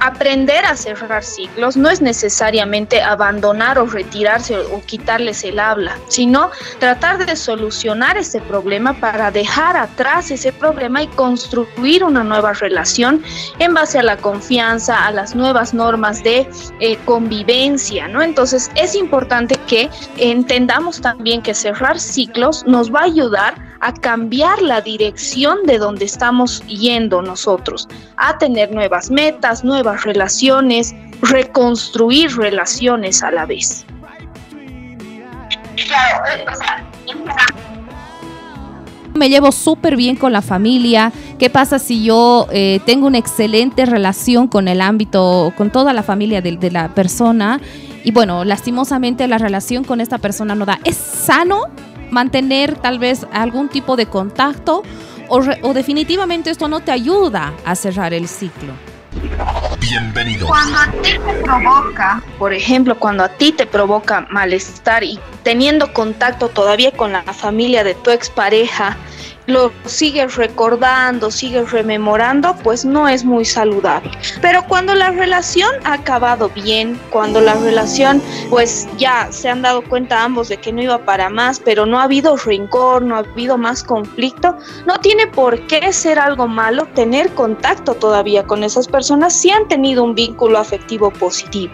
Speaker 10: Aprender a cerrar ciclos no es necesariamente abandonar o retirarse o, quitarles el habla, sino tratar de solucionar ese problema para dejar atrás ese problema y construir una nueva relación en base a la confianza, a las nuevas normas de eh, convivencia, ¿no? Entonces es importante que entendamos también que cerrar ciclos nos va a ayudar a cambiar la dirección de donde estamos yendo nosotros, a tener nuevas metas, nuevas relaciones, reconstruir relaciones a la vez.
Speaker 2: Me llevo súper bien con la familia. ¿Qué pasa si yo eh, tengo una excelente relación con el ámbito, con toda la familia de, de la persona? Y bueno, lastimosamente la relación con esta persona no da. ¿Es sano mantener tal vez algún tipo de contacto o, definitivamente esto no te ayuda a cerrar el ciclo.
Speaker 10: Bienvenido. Cuando a ti te provoca, por ejemplo, cuando a ti te provoca malestar y teniendo contacto todavía con la familia de tu expareja, lo sigues recordando, sigues rememorando, pues no es muy saludable. Pero cuando la relación ha acabado bien, cuando la relación pues ya se han dado cuenta ambos de que no iba para más, pero no ha habido rencor, no ha habido más conflicto, no tiene por qué ser algo malo tener contacto todavía con esas personas si han tenido un vínculo afectivo positivo.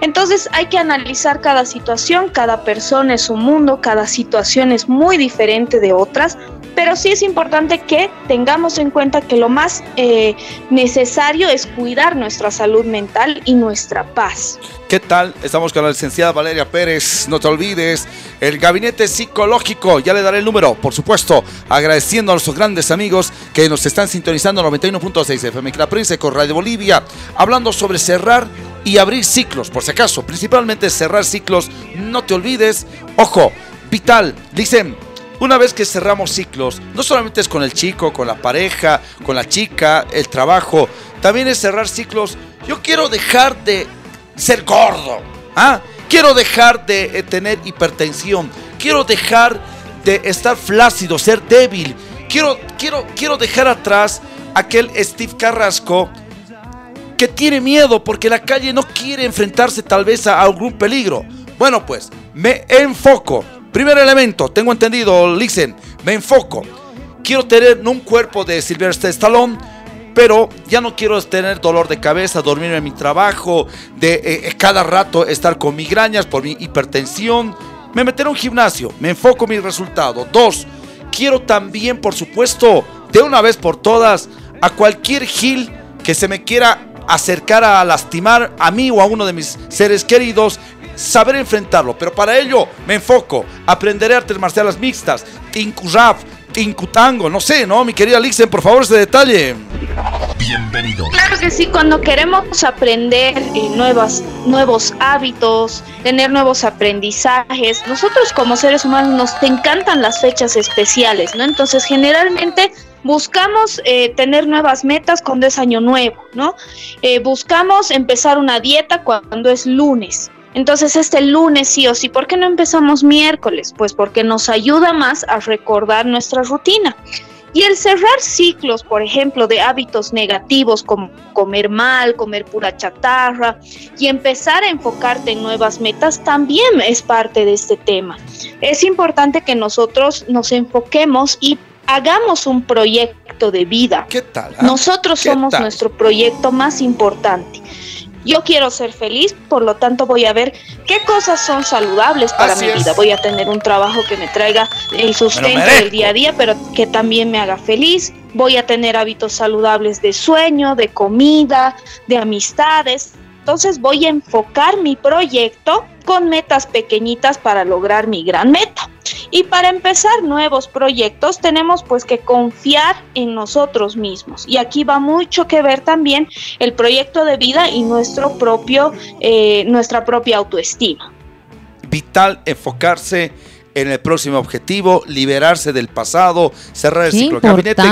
Speaker 10: Entonces hay que analizar cada situación, cada persona es un mundo, cada situación es muy diferente de otras pero sí es importante que tengamos en cuenta que lo más eh, necesario es cuidar nuestra salud mental y nuestra paz.
Speaker 1: ¿Qué tal? Estamos con la licenciada Valeria Pérez. No te olvides, el gabinete psicológico. Ya le daré el número, por supuesto. Agradeciendo a nuestros grandes amigos que nos están sintonizando 91.6 FM Prensa con Radio Bolivia. Hablando sobre cerrar y abrir ciclos, por si acaso. Principalmente cerrar ciclos. No te olvides. Ojo, vital. Dicen, una vez que cerramos ciclos, no solamente es con el chico, con la pareja, con la chica, el trabajo, también es cerrar ciclos. Yo quiero dejar de ser gordo, ¿ah? quiero dejar de eh, tener hipertensión, quiero dejar de estar flácido, ser débil, quiero, quiero, quiero dejar atrás aquel Steve Carrasco que tiene miedo porque la calle no quiere enfrentarse tal vez a algún peligro. Bueno, pues me enfoco Primer elemento, tengo entendido, listen, me enfoco. Quiero tener un cuerpo de Sylvester Stallone, pero ya no quiero tener dolor de cabeza, dormirme en mi trabajo, de eh, eh, cada rato estar con migrañas por mi hipertensión. Me meteré a un gimnasio, me enfoco en mi resultado. Dos, quiero también, por supuesto, de una vez por todas, a cualquier gil que se me quiera acercar a lastimar a mí o a uno de mis seres queridos, saber enfrentarlo. Pero para ello me enfoco, aprenderé artes marciales mixtas, Tinku Rap, Tinku Tango, no sé, ¿no? Mi querida Lixen, por favor, ese detalle.
Speaker 10: Bienvenido. Claro que sí, cuando queremos aprender eh, nuevas, nuevos hábitos, tener nuevos aprendizajes, nosotros como seres humanos nos encantan las fechas especiales, ¿no? Entonces, generalmente buscamos eh, tener nuevas metas cuando es año nuevo, ¿no? Eh, buscamos empezar una dieta cuando es lunes. Entonces este lunes sí o sí, ¿por qué no empezamos miércoles? Pues porque nos ayuda más a recordar nuestra rutina. Y el cerrar ciclos, por ejemplo, de hábitos negativos como comer mal, comer pura chatarra y empezar a enfocarte en nuevas metas también es parte de este tema. Es importante que nosotros nos enfoquemos y hagamos un proyecto de vida.
Speaker 1: ¿Qué tal?
Speaker 10: Ah? Nosotros somos nuestro proyecto más importante. Yo quiero ser feliz, por lo tanto voy a ver qué cosas son saludables para mi vida. Voy a tener un trabajo que me traiga el sustento del día a día, pero que también me haga feliz. Voy a tener hábitos saludables de sueño, de comida, de amistades. Entonces voy a enfocar mi proyecto con metas pequeñitas para lograr mi gran meta. Y para empezar nuevos proyectos tenemos pues que confiar en nosotros mismos. Y aquí va mucho que ver también el proyecto de vida y nuestro propio, eh, nuestra propia autoestima.
Speaker 1: Vital enfocarse en el próximo objetivo, liberarse del pasado, cerrar el ciclo.
Speaker 2: Gabinete,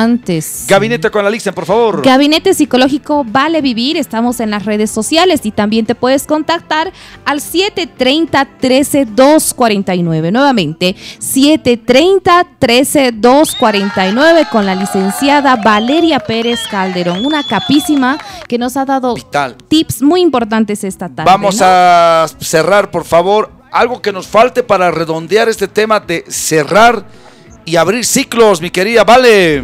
Speaker 1: gabinete con lista, por favor.
Speaker 2: Gabinete Psicológico Vale Vivir, estamos en las redes sociales y también te puedes contactar al 730 13 249. Nuevamente, 730 13 249 con la licenciada Valeria Pérez Calderón, una capísima que nos ha dado tips muy importantes esta tarde.
Speaker 1: Vamos a cerrar, por favor algo que nos falte para redondear este tema de cerrar y abrir ciclos, mi querida Vale.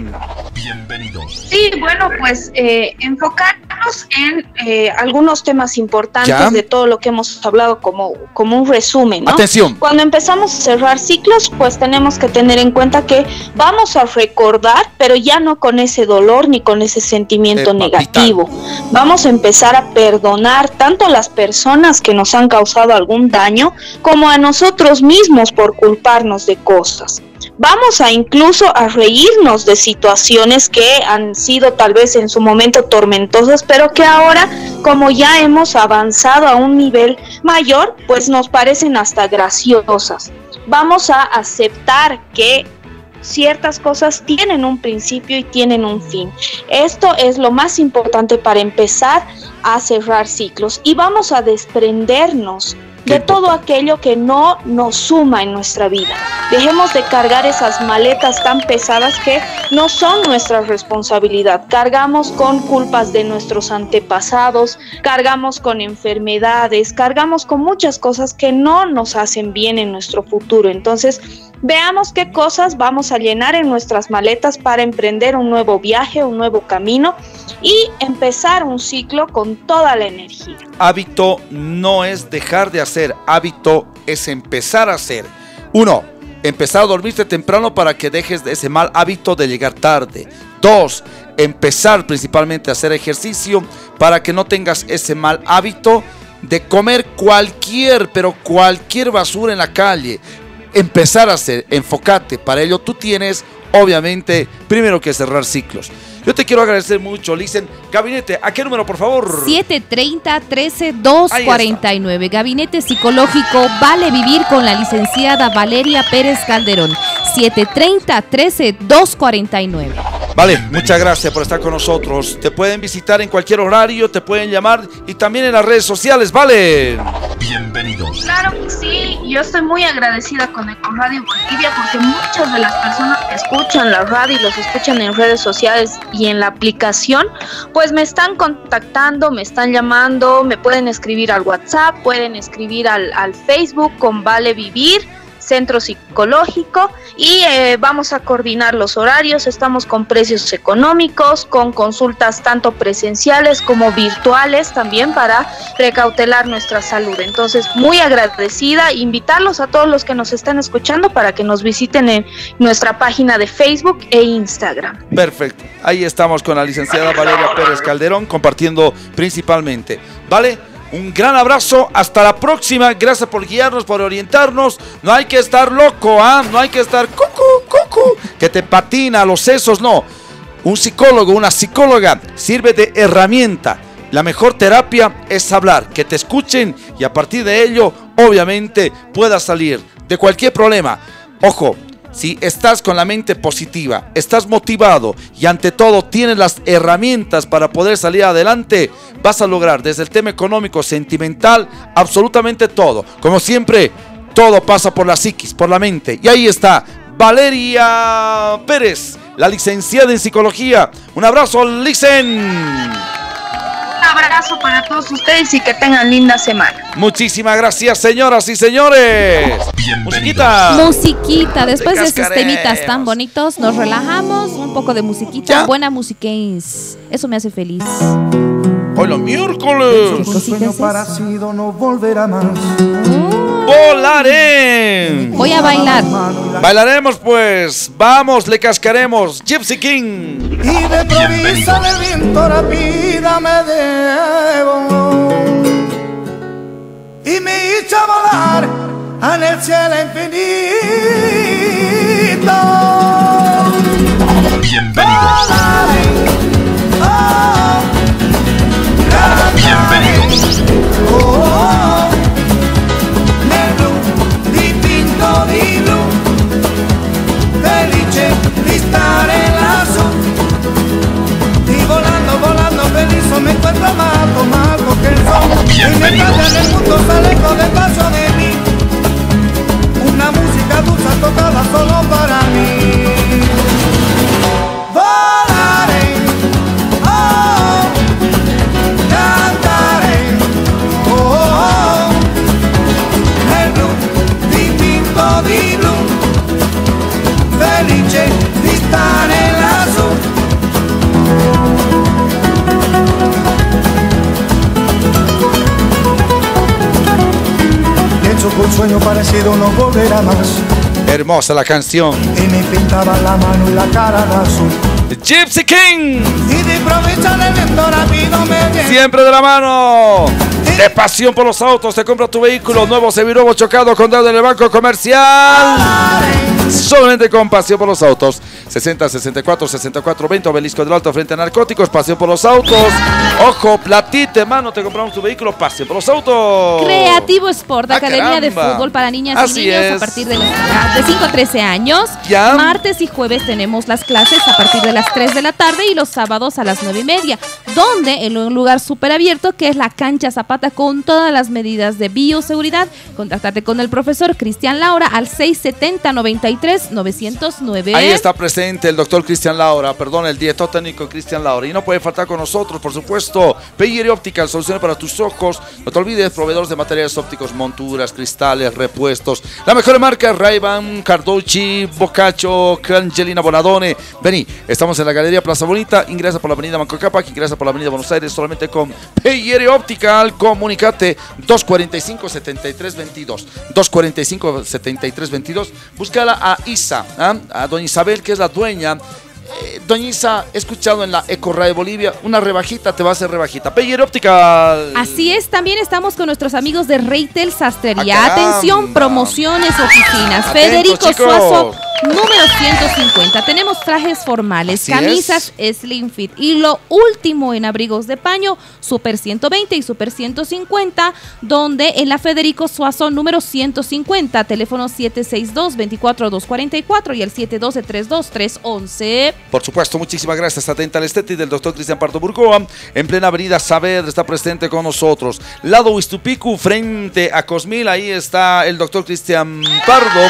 Speaker 10: Bienvenidos. Sí, bueno, pues eh, enfocarnos en eh, algunos temas importantes de todo lo que hemos hablado como, como un resumen. ¿no?
Speaker 1: Atención.
Speaker 10: Cuando empezamos a cerrar ciclos, pues tenemos que tener en cuenta que vamos a recordar, pero ya no con ese dolor ni con ese sentimiento negativo. Vamos a empezar a perdonar tanto a las personas que nos han causado algún daño como a nosotros mismos por culparnos de cosas vamos a incluso a reírnos de situaciones que han sido tal vez en su momento tormentosas, pero que ahora, como ya hemos avanzado a un nivel mayor, pues nos parecen hasta graciosas. Vamos a aceptar que ciertas cosas tienen un principio y tienen un fin. Esto es lo más importante para empezar a cerrar ciclos y vamos a desprendernos de todo aquello que no nos suma en nuestra vida. Dejemos de cargar esas maletas tan pesadas que no son nuestra responsabilidad. Cargamos con culpas de nuestros antepasados, cargamos con enfermedades, cargamos con muchas cosas que no nos hacen bien en nuestro futuro. Entonces, Veamos qué cosas vamos a llenar en nuestras maletas para emprender un nuevo viaje, un nuevo camino y empezar un ciclo con toda la energía.
Speaker 1: Hábito no es dejar de hacer, hábito es empezar a hacer. Uno, empezar a dormirte temprano para que dejes de ese mal hábito de llegar tarde. Dos, empezar principalmente a hacer ejercicio para que no tengas ese mal hábito de comer cualquier, pero cualquier basura en la calle empezar a hacer, enfócate. Para ello tú tienes, obviamente, primero que cerrar ciclos. Yo te quiero agradecer mucho, Licen. Gabinete, ¿a qué número, por favor?
Speaker 2: 730-13-249. Gabinete Psicológico Vale Vivir con la licenciada Valeria Pérez Calderón. 730-13-249.
Speaker 1: Vale, muchas gracias por estar con nosotros. Te pueden visitar en cualquier horario, te pueden llamar y también en las redes sociales, ¿vale?
Speaker 10: Bienvenidos. Claro que sí, yo estoy muy agradecida con Radio Bolivia porque muchas de las personas que escuchan la radio y los escuchan en redes sociales y en la aplicación, pues me están contactando, me están llamando, me pueden escribir al WhatsApp, pueden escribir al, al Facebook con Vale Vivir centro psicológico y eh, vamos a coordinar los horarios. Estamos con precios económicos, con consultas tanto presenciales como virtuales también para recautelar nuestra salud. Entonces, muy agradecida, invitarlos a todos los que nos están escuchando para que nos visiten en nuestra página de Facebook e Instagram.
Speaker 1: Perfecto. Ahí estamos con la licenciada Valeria Pérez Calderón compartiendo principalmente. ¿Vale? Un gran abrazo, hasta la próxima. Gracias por guiarnos, por orientarnos. No hay que estar loco, ¿ah? No hay que estar cucu, cucu, que te patina los sesos, no. Un psicólogo, una psicóloga sirve de herramienta. La mejor terapia es hablar, que te escuchen y a partir de ello, obviamente, puedas salir de cualquier problema. Ojo, si estás con la mente positiva, estás motivado y ante todo tienes las herramientas para poder salir adelante, vas a lograr desde el tema económico, sentimental, absolutamente todo. Como siempre, todo pasa por la psiquis, por la mente. Y ahí está Valeria Pérez, la licenciada en psicología. Un abrazo, Licen
Speaker 10: abrazo para todos ustedes y que tengan linda semana.
Speaker 1: Muchísimas gracias, señoras y señores.
Speaker 2: Musiquita. Musiquita. Después de esos temitas tan bonitos, nos relajamos. Un poco de musiquita. Buena musiquens. Eso me hace feliz.
Speaker 1: Hoy los miércoles.
Speaker 11: sueño parecido no volverá más.
Speaker 1: Volaré.
Speaker 2: Voy a bailar.
Speaker 1: Bailaremos pues. Vamos, le cascaremos. Gypsy King.
Speaker 11: Y de provisa de viento rápida me debo. Y me hizo volar en el cielo infinito.
Speaker 4: Bienvenidos.
Speaker 11: Bienvenidos. Sol.
Speaker 4: Bienvenidos.
Speaker 11: Y el mundo sale con el paso de mí. Una música dulce tocada solo para mí. Un sueño parecido no volverá más
Speaker 1: Hermosa la canción.
Speaker 11: y me pintaba la mano y la cara de azul
Speaker 1: Gypsy King. Siempre de la mano. De pasión por los autos. Te compra tu vehículo nuevo, seminuevo, chocado, con deuda en el banco comercial. Solamente con pasión por los autos. 60 64 64 20 Obelisco del Alto frente a narcóticos. Pasión por los autos. Ojo, platita, hermano, te compramos tu vehículo, pase por los autos.
Speaker 2: Creativo Sport,
Speaker 1: Ah,
Speaker 2: Academia de. Fútbol para niñas
Speaker 1: Así
Speaker 2: y niños
Speaker 1: es.
Speaker 2: a partir de, las- de 5 a 13 años.
Speaker 1: Ya.
Speaker 2: Martes y jueves tenemos las clases a partir de las 3 de la tarde y los sábados a las 9 y media. Donde en un lugar súper abierto que es la cancha Zapata con todas las medidas de bioseguridad. Contáctate con el profesor Cristian Laura al 670 93 909.
Speaker 1: Ahí está presente el doctor Cristian Laura, perdón, el director técnico Cristian Laura. Y no puede faltar con nosotros, por supuesto, Peyer Optical, soluciones para tus ojos. No te olvides, proveedores de materiales ópticos, monturas, cristales, repuestos. La mejor marca, Ray-Ban, Carducci, Boccaccio, Angelina Bonadone. Vení, estamos en la Galería Plaza Bonita. Ingresa por la avenida ingresa por la avenida Buenos Aires solamente con Peyer Optical. Comunicate 245-7322. 245-7322. Búscala a Isa, ¿ah? a doña Isabel, que es la dueña. Eh, doña Isa, he escuchado en la Ecorra de Bolivia, una rebajita te va a hacer rebajita. Peyer Optical.
Speaker 2: Así es, también estamos con nuestros amigos de Reitel Sastrería.
Speaker 1: Ah.
Speaker 2: Atención, promociones, oficinas.
Speaker 1: Atentos,
Speaker 2: Federico
Speaker 1: chicos.
Speaker 2: Suazo, número 150. Tenemos trajes formales,
Speaker 1: Así
Speaker 2: camisas Slim Fit y lo último en abrigos de paño, Super 120 y Super 150, donde en la Federico Suazo número 150, teléfono 762-24244 y el 712-32311.
Speaker 1: Por supuesto, muchísimas gracias a Dental Esthetic del doctor Cristian Pardo Burgoa. En plena avenida Saavedra está presente con nosotros. Lado Huistupicu, frente a Cosmil, ahí está el doctor Cristian Pardo.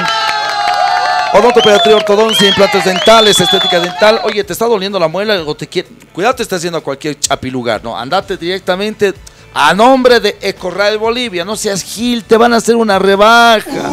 Speaker 1: Odontopediatría, ortodoncia, implantes dentales, estética dental. Oye, ¿te está doliendo la muela o te quiere... Cuidado, te estás haciendo a cualquier chapilugar, ¿no? Andate directamente a nombre de Ecorral Bolivia. No seas gil, te van a hacer una rebaja.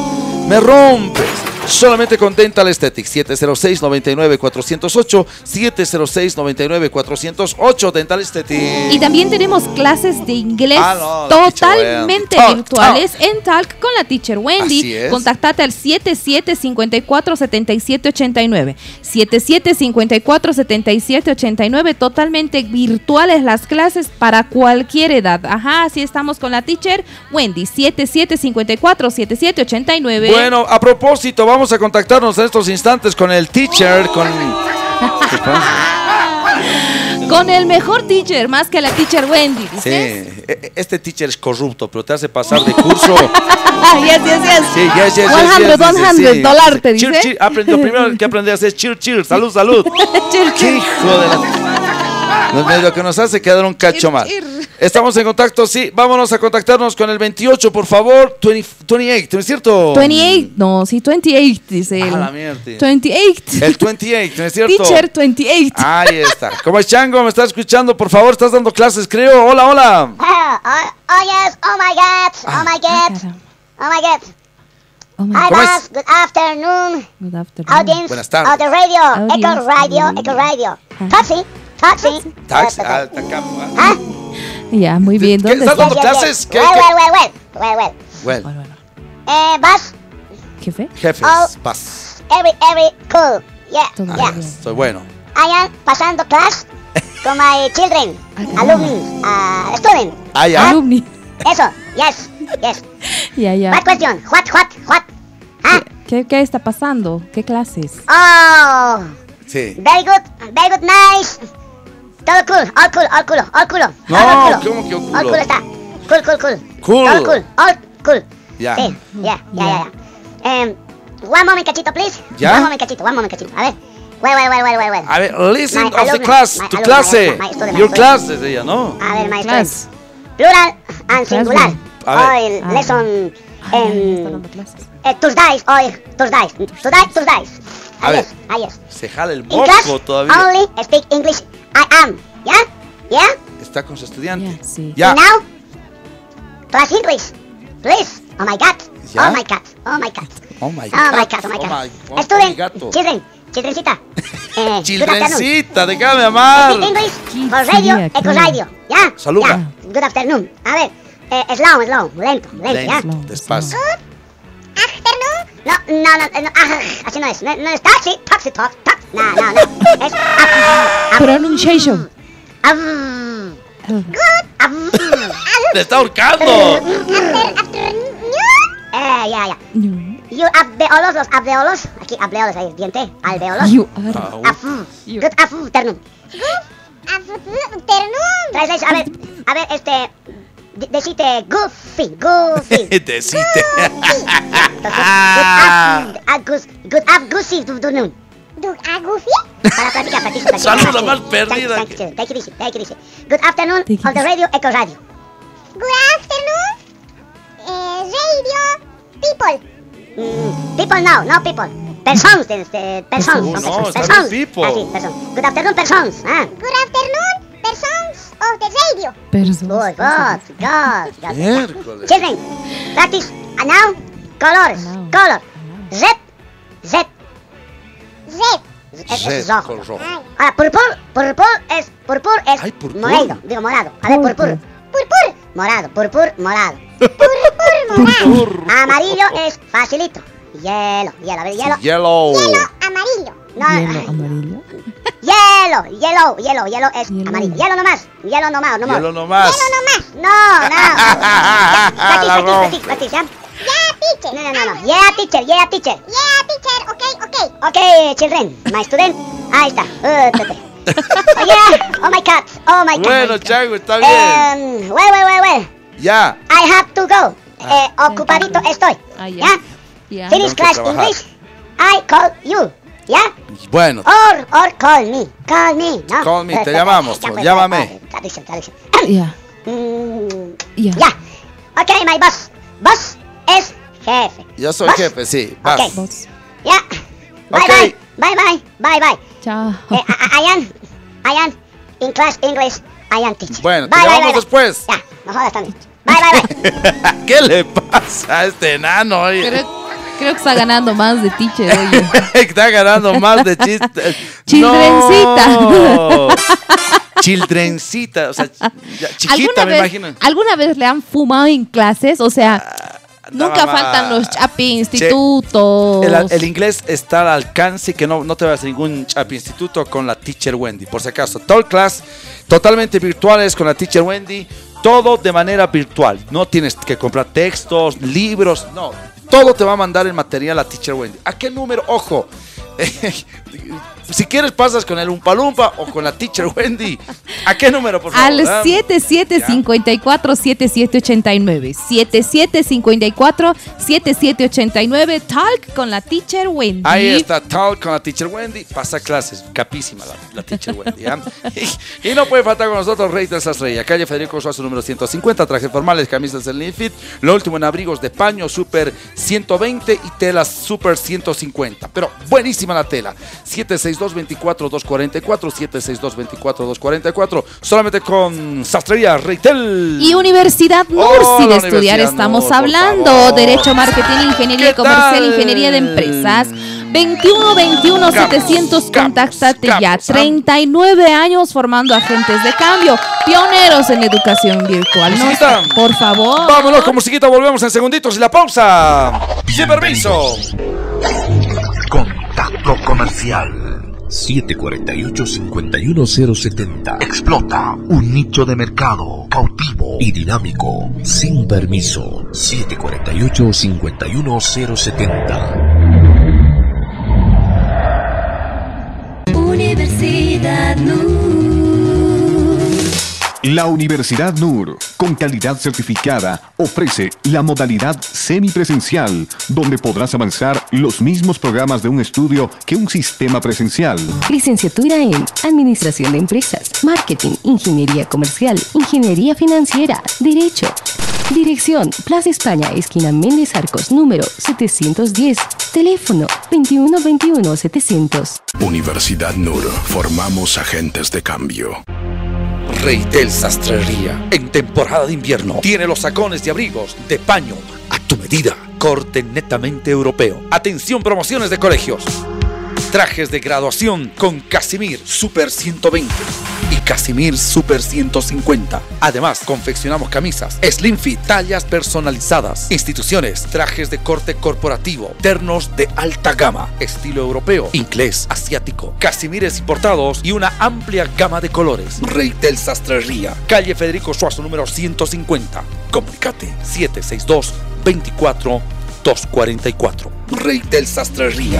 Speaker 1: Me rompes. Solamente con Dental Aesthetics 706-99-408 706-99-408 Dental Aesthetics
Speaker 2: Y también tenemos clases de inglés
Speaker 1: Ah, no,
Speaker 2: totalmente virtuales en Talk con la teacher Wendy. Contactate al 7754-7789. 7754-7789. Totalmente virtuales las clases para cualquier edad. Ajá, así estamos con la teacher Wendy. 7754-7789.
Speaker 1: Bueno, a propósito, vamos a contactarnos en estos instantes con el teacher, con... ¿Qué pasa?
Speaker 2: Con el mejor teacher, más que la teacher Wendy.
Speaker 1: Sí,
Speaker 2: ¿dices?
Speaker 1: e- e- este teacher es corrupto, pero te hace pasar de curso.
Speaker 2: yes, yes, yes.
Speaker 1: Sí, yes, yes, yes,
Speaker 2: 100,
Speaker 1: yes, dice,
Speaker 2: 100
Speaker 1: sí.
Speaker 2: dólar, te
Speaker 1: Cheer,
Speaker 2: dice.
Speaker 1: cheer. Aprende- lo primero que aprendí a hacer es cheer, cheer. Salud, salud.
Speaker 2: Cheer, cheer.
Speaker 1: hijo de la... Lo que nos hace quedar un cacho mal. Estamos en contacto, sí. Vámonos a contactarnos con el 28, por favor. 20 28, ¿no es cierto?
Speaker 2: 28, no, sí, 28, dice
Speaker 1: Ah,
Speaker 2: él.
Speaker 1: la mierda.
Speaker 2: 28.
Speaker 1: El 28, ¿no es cierto?
Speaker 2: Teacher 28.
Speaker 1: Ahí está. ¿Cómo es Chango? ¿Me estás escuchando? Por favor, estás dando clases, creo. Hola, hola.
Speaker 12: Oh, oh, oh yes, oh my god, oh my god, oh my god. Hi
Speaker 1: ¿Cómo es?
Speaker 12: guys, good afternoon,
Speaker 2: Good afternoon.
Speaker 12: audience
Speaker 1: Buenas tardes.
Speaker 12: of the radio,
Speaker 2: Audience.
Speaker 12: Echo Radio, Echo Radio. Taxi, taxi.
Speaker 1: Taxi. Ah, está acá.
Speaker 12: Huh?
Speaker 2: Ya, muy bien.
Speaker 1: ¿Qué,
Speaker 2: ¿Dónde
Speaker 1: estás
Speaker 2: está?
Speaker 1: dando clases? ¿Qué,
Speaker 12: Well, well, well, well, well, Eh, bus,
Speaker 2: Jefe.
Speaker 1: jefes,
Speaker 12: Oh.
Speaker 1: paz.
Speaker 12: every, every cool. Yeah,
Speaker 2: Todo
Speaker 12: yeah.
Speaker 2: bien.
Speaker 1: Soy bueno.
Speaker 12: I am pasando class con my children, alumni, uh, student.
Speaker 1: Ah, ya.
Speaker 2: Alumni.
Speaker 12: Eso, yes, yes.
Speaker 2: Ya, ya.
Speaker 12: What question? What, what, what? Huh?
Speaker 2: ¿Qué, ¿Qué está pasando? ¿Qué clases?
Speaker 12: Oh,
Speaker 1: Sí.
Speaker 12: very good, very good, nice. Todo cool, all cool, all cool, all cool.
Speaker 1: No,
Speaker 12: all cool.
Speaker 1: ¿cómo que all cool?
Speaker 12: All cool está. Cool, cool, cool.
Speaker 1: Cool.
Speaker 12: All cool, all cool.
Speaker 1: Ya.
Speaker 12: Sí, ya, ya, ya, ya. Um, one moment, cachito, please.
Speaker 1: ¿Ya?
Speaker 12: One moment, cachito, one moment, cachito. A ver. Well, well, well, well, well, well.
Speaker 1: A ver, listen
Speaker 12: My
Speaker 1: of the class,
Speaker 12: my
Speaker 1: tu clase.
Speaker 12: my student, my
Speaker 1: Your class, desde ella, ¿no?
Speaker 12: A ver, my
Speaker 2: Class.
Speaker 12: Plural and singular.
Speaker 1: A ver.
Speaker 12: Hoy,
Speaker 2: Ah.
Speaker 12: lesson.
Speaker 2: Ah,
Speaker 12: Um, eh, Tuesdays, hoy, Tuesdays. Tuesdays, Tuesdays.
Speaker 1: A ver.
Speaker 12: yes, ah, yes.
Speaker 1: Se jala el moco todavía.
Speaker 12: only speak English. I am. ¿Ya? ¿Ya?
Speaker 1: Está con su estudiante.
Speaker 2: Ya, sí.
Speaker 1: Ya.
Speaker 12: And now, class English. Please. Oh my God.
Speaker 1: ¿Ya?
Speaker 12: Oh my God. Oh my God.
Speaker 1: Oh my
Speaker 12: Oh my
Speaker 1: God.
Speaker 12: God. Oh my
Speaker 1: Oh
Speaker 12: God.
Speaker 1: my- oh my
Speaker 12: Student.
Speaker 1: gato.
Speaker 12: Children. Childrencita. Eh, good.
Speaker 1: Childrencita, déjame amar.
Speaker 12: Speak English
Speaker 2: ¿Qué
Speaker 12: for radio, eco radio. ¿Ya?
Speaker 1: Saluda.
Speaker 12: Ya. Good afternoon. A ver. Eh, slow, slow. Lento, lento, ¿ya?
Speaker 1: Lento, despacio.
Speaker 12: Afternoon. No, no, no, no, ah, así no es. No, no es taxi, taxi talk, taxi. No, no, no. Es af,
Speaker 2: Pronunciation.
Speaker 12: af, good, af,
Speaker 1: ¡Te está ahorcando!
Speaker 12: after, afternoon. Eh, ya, ya. You alveolos, los alveolos. Aquí, alveolos, ahí, diente. Alveolos.
Speaker 2: You are.
Speaker 1: Ah,
Speaker 12: Afu. Good afternoon. Afternoon. Translation, a ver, a ver, este. De- Decite Goofy, Goofy.
Speaker 1: Decite.
Speaker 12: Ah. Good af- Goofy afternoon. Good af- Goofy? Para practicar, practicar, Sí.
Speaker 1: más
Speaker 12: Thank you,
Speaker 1: perdida
Speaker 12: thank you, Take it easy, take it easy. Good afternoon of the radio, Echo Radio. Good afternoon, eh, radio people. Mm, people now, no people. Persons, este, persons. Son
Speaker 1: no, bien
Speaker 12: persons.
Speaker 1: people.
Speaker 12: Ah, sí, persons. Good afternoon, persons. Ah. Good afternoon, persons of the radio.
Speaker 2: Persons.
Speaker 12: Good, good, good, good.
Speaker 1: Miércoles.
Speaker 12: Children, practice. And now, colors. Color. Red. Red. Red. Es, rojo. Ahora, purpur. Purpur es. Purpur es
Speaker 1: Ay, purpur.
Speaker 12: morado. Digo, morado. A ver, purpur. Purpur. Morado. Purpur, morado. Purpur, morado. Amarillo es facilito. Hielo, hielo, a ver, hielo.
Speaker 1: Yellow.
Speaker 12: Amarillo. No,
Speaker 2: Hielo
Speaker 12: ay,
Speaker 2: amarillo.
Speaker 12: Hielo, hielo, hielo, hielo es amarillo. Hielo nomás. Hielo nomás, no more.
Speaker 1: Hielo nomás.
Speaker 12: Hielo nomás. No, no.
Speaker 1: Rompe.
Speaker 12: practice, practice, ¿ya? Yeah, teacher. No, no, no, no. Yeah, teacher, yeah, teacher. Yeah, teacher, okay, okay. Okay, children, my student. Ahí está. Uh, oh, yeah. Oh, my cat. Oh, my cat.
Speaker 1: Bueno, Chango, está bien.
Speaker 12: Um, well, well, well, well.
Speaker 1: Ya.
Speaker 12: I have to go. Eh, ocupadito estoy.
Speaker 2: Ah, ya.
Speaker 12: Ya. Finish class. English. I call you. ¿Ya?
Speaker 1: Bueno,
Speaker 12: Or, or call me. Call me, ¿no?
Speaker 1: Call me, te llamamos,
Speaker 12: ya, pues,
Speaker 1: llámame.
Speaker 12: Traducción, traducción.
Speaker 2: Ya. Ya.
Speaker 12: ya. Ok, my boss. Boss es jefe.
Speaker 1: yo soy
Speaker 12: Boss.
Speaker 1: jefe, sí. Vas.
Speaker 12: Ok.
Speaker 2: Vos.
Speaker 12: Ya. Bye,
Speaker 1: Ok.
Speaker 12: bye. Bye, bye. Bye, bye.
Speaker 2: Chao.
Speaker 12: Eh, I, I am, I am in class English. I am teacher.
Speaker 1: Bueno, te
Speaker 12: Bye, bye,
Speaker 1: llamamos
Speaker 12: bye,
Speaker 1: después.
Speaker 12: bye. Ya, no jodas también. Bye, bye, bye.
Speaker 1: ¿Qué le pasa a este enano? oye?
Speaker 2: Creo, creo que está ganando más de teacher, oye.
Speaker 1: Está ganando más de chistes.
Speaker 2: Childrencita.
Speaker 1: No. Childrencita. O sea, chiquita,
Speaker 2: ¿Alguna
Speaker 1: me
Speaker 2: vez,
Speaker 1: imagino.
Speaker 2: ¿Alguna vez le han fumado en clases? O sea, nunca
Speaker 1: mamá.
Speaker 2: faltan los chapi institutos.
Speaker 1: El, el inglés está al alcance que no, no te vas a ningún chapi instituto con la teacher Wendy. Por si acaso, todo class totalmente virtuales con la teacher Wendy. Todo de manera virtual. No tienes que comprar textos, libros, no. Todo te va a mandar el material la teacher Wendy. ¿A qué número? Ojo. si quieres pasas con el Umpalumpa o con la teacher Wendy. ¿A qué número, por favor?
Speaker 2: Al
Speaker 1: Ah,
Speaker 2: 7754-7789. 7754-7789. Talk con la teacher Wendy.
Speaker 1: Ahí está, Talk con la teacher Wendy. Pasa clases, capísima la, la teacher Wendy. ¿ya? Y, y no puede faltar con nosotros Rey de esa estrella. Calle Federico Suazo número 150. Trajes formales, camisas del Fit. Lo último en abrigos de paño Super 120 y telas Super 150. Pero buenísima la tela. 762-24-244. 762-24-244. Solamente con Sastrería Reitel.
Speaker 2: Y Universidad NUR,
Speaker 1: Oh,
Speaker 2: de estudiar
Speaker 1: Universidad
Speaker 2: estamos
Speaker 1: NUR,
Speaker 2: hablando. Derecho, marketing, ingeniería
Speaker 1: ¿Qué
Speaker 2: comercial,
Speaker 1: tal?
Speaker 2: ingeniería de empresas. 21 21 700, contáctate ya. 39 años formando agentes de cambio, pioneros en educación virtual. No,
Speaker 1: Musiquita.
Speaker 2: por favor.
Speaker 1: Vámonos con musiquita, volvemos en segunditos y la pausa. Sin permiso.
Speaker 4: Contacto comercial. 748-51070. Explota un nicho de mercado cautivo y dinámico. Sin permiso. 748-51070.
Speaker 6: Universidad
Speaker 7: La Universidad NUR, con calidad certificada, ofrece la modalidad semipresencial, donde podrás avanzar los mismos programas de un estudio que un sistema presencial.
Speaker 6: Licenciatura en Administración de Empresas, Marketing, Ingeniería Comercial, Ingeniería Financiera, Derecho. Dirección, Plaza España, esquina Méndez Arcos, número 710. Teléfono 2121-700.
Speaker 5: Universidad NUR. Formamos agentes de cambio.
Speaker 1: Reitel Sastrería. En temporada de invierno tiene los sacones de abrigos de paño a tu medida. Corte netamente europeo. Atención, promociones de colegios. Trajes de graduación con Casimir Super 120 y Casimir Super 150. Además, confeccionamos camisas, slim fit, tallas personalizadas, instituciones, trajes de corte corporativo, ternos de alta gama, estilo europeo, inglés, asiático, Casimires importados y una amplia gama de colores. Reitel Sastrería, calle Federico Suazo número 150. Comunicate 762 24 244. Reitel Sastrería.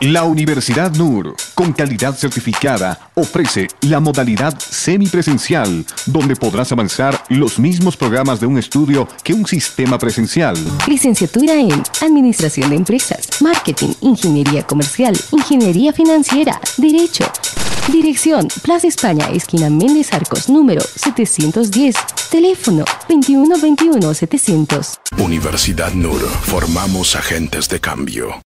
Speaker 7: La Universidad NUR, con calidad certificada, ofrece la modalidad semipresencial, donde podrás avanzar los mismos programas de un estudio que un sistema presencial.
Speaker 6: Licenciatura en Administración de Empresas, Marketing, Ingeniería Comercial, Ingeniería Financiera, Derecho. Dirección, Plaza España, esquina Méndez Arcos, número 710. Teléfono 2121-700.
Speaker 5: Universidad NUR. Formamos agentes de cambio.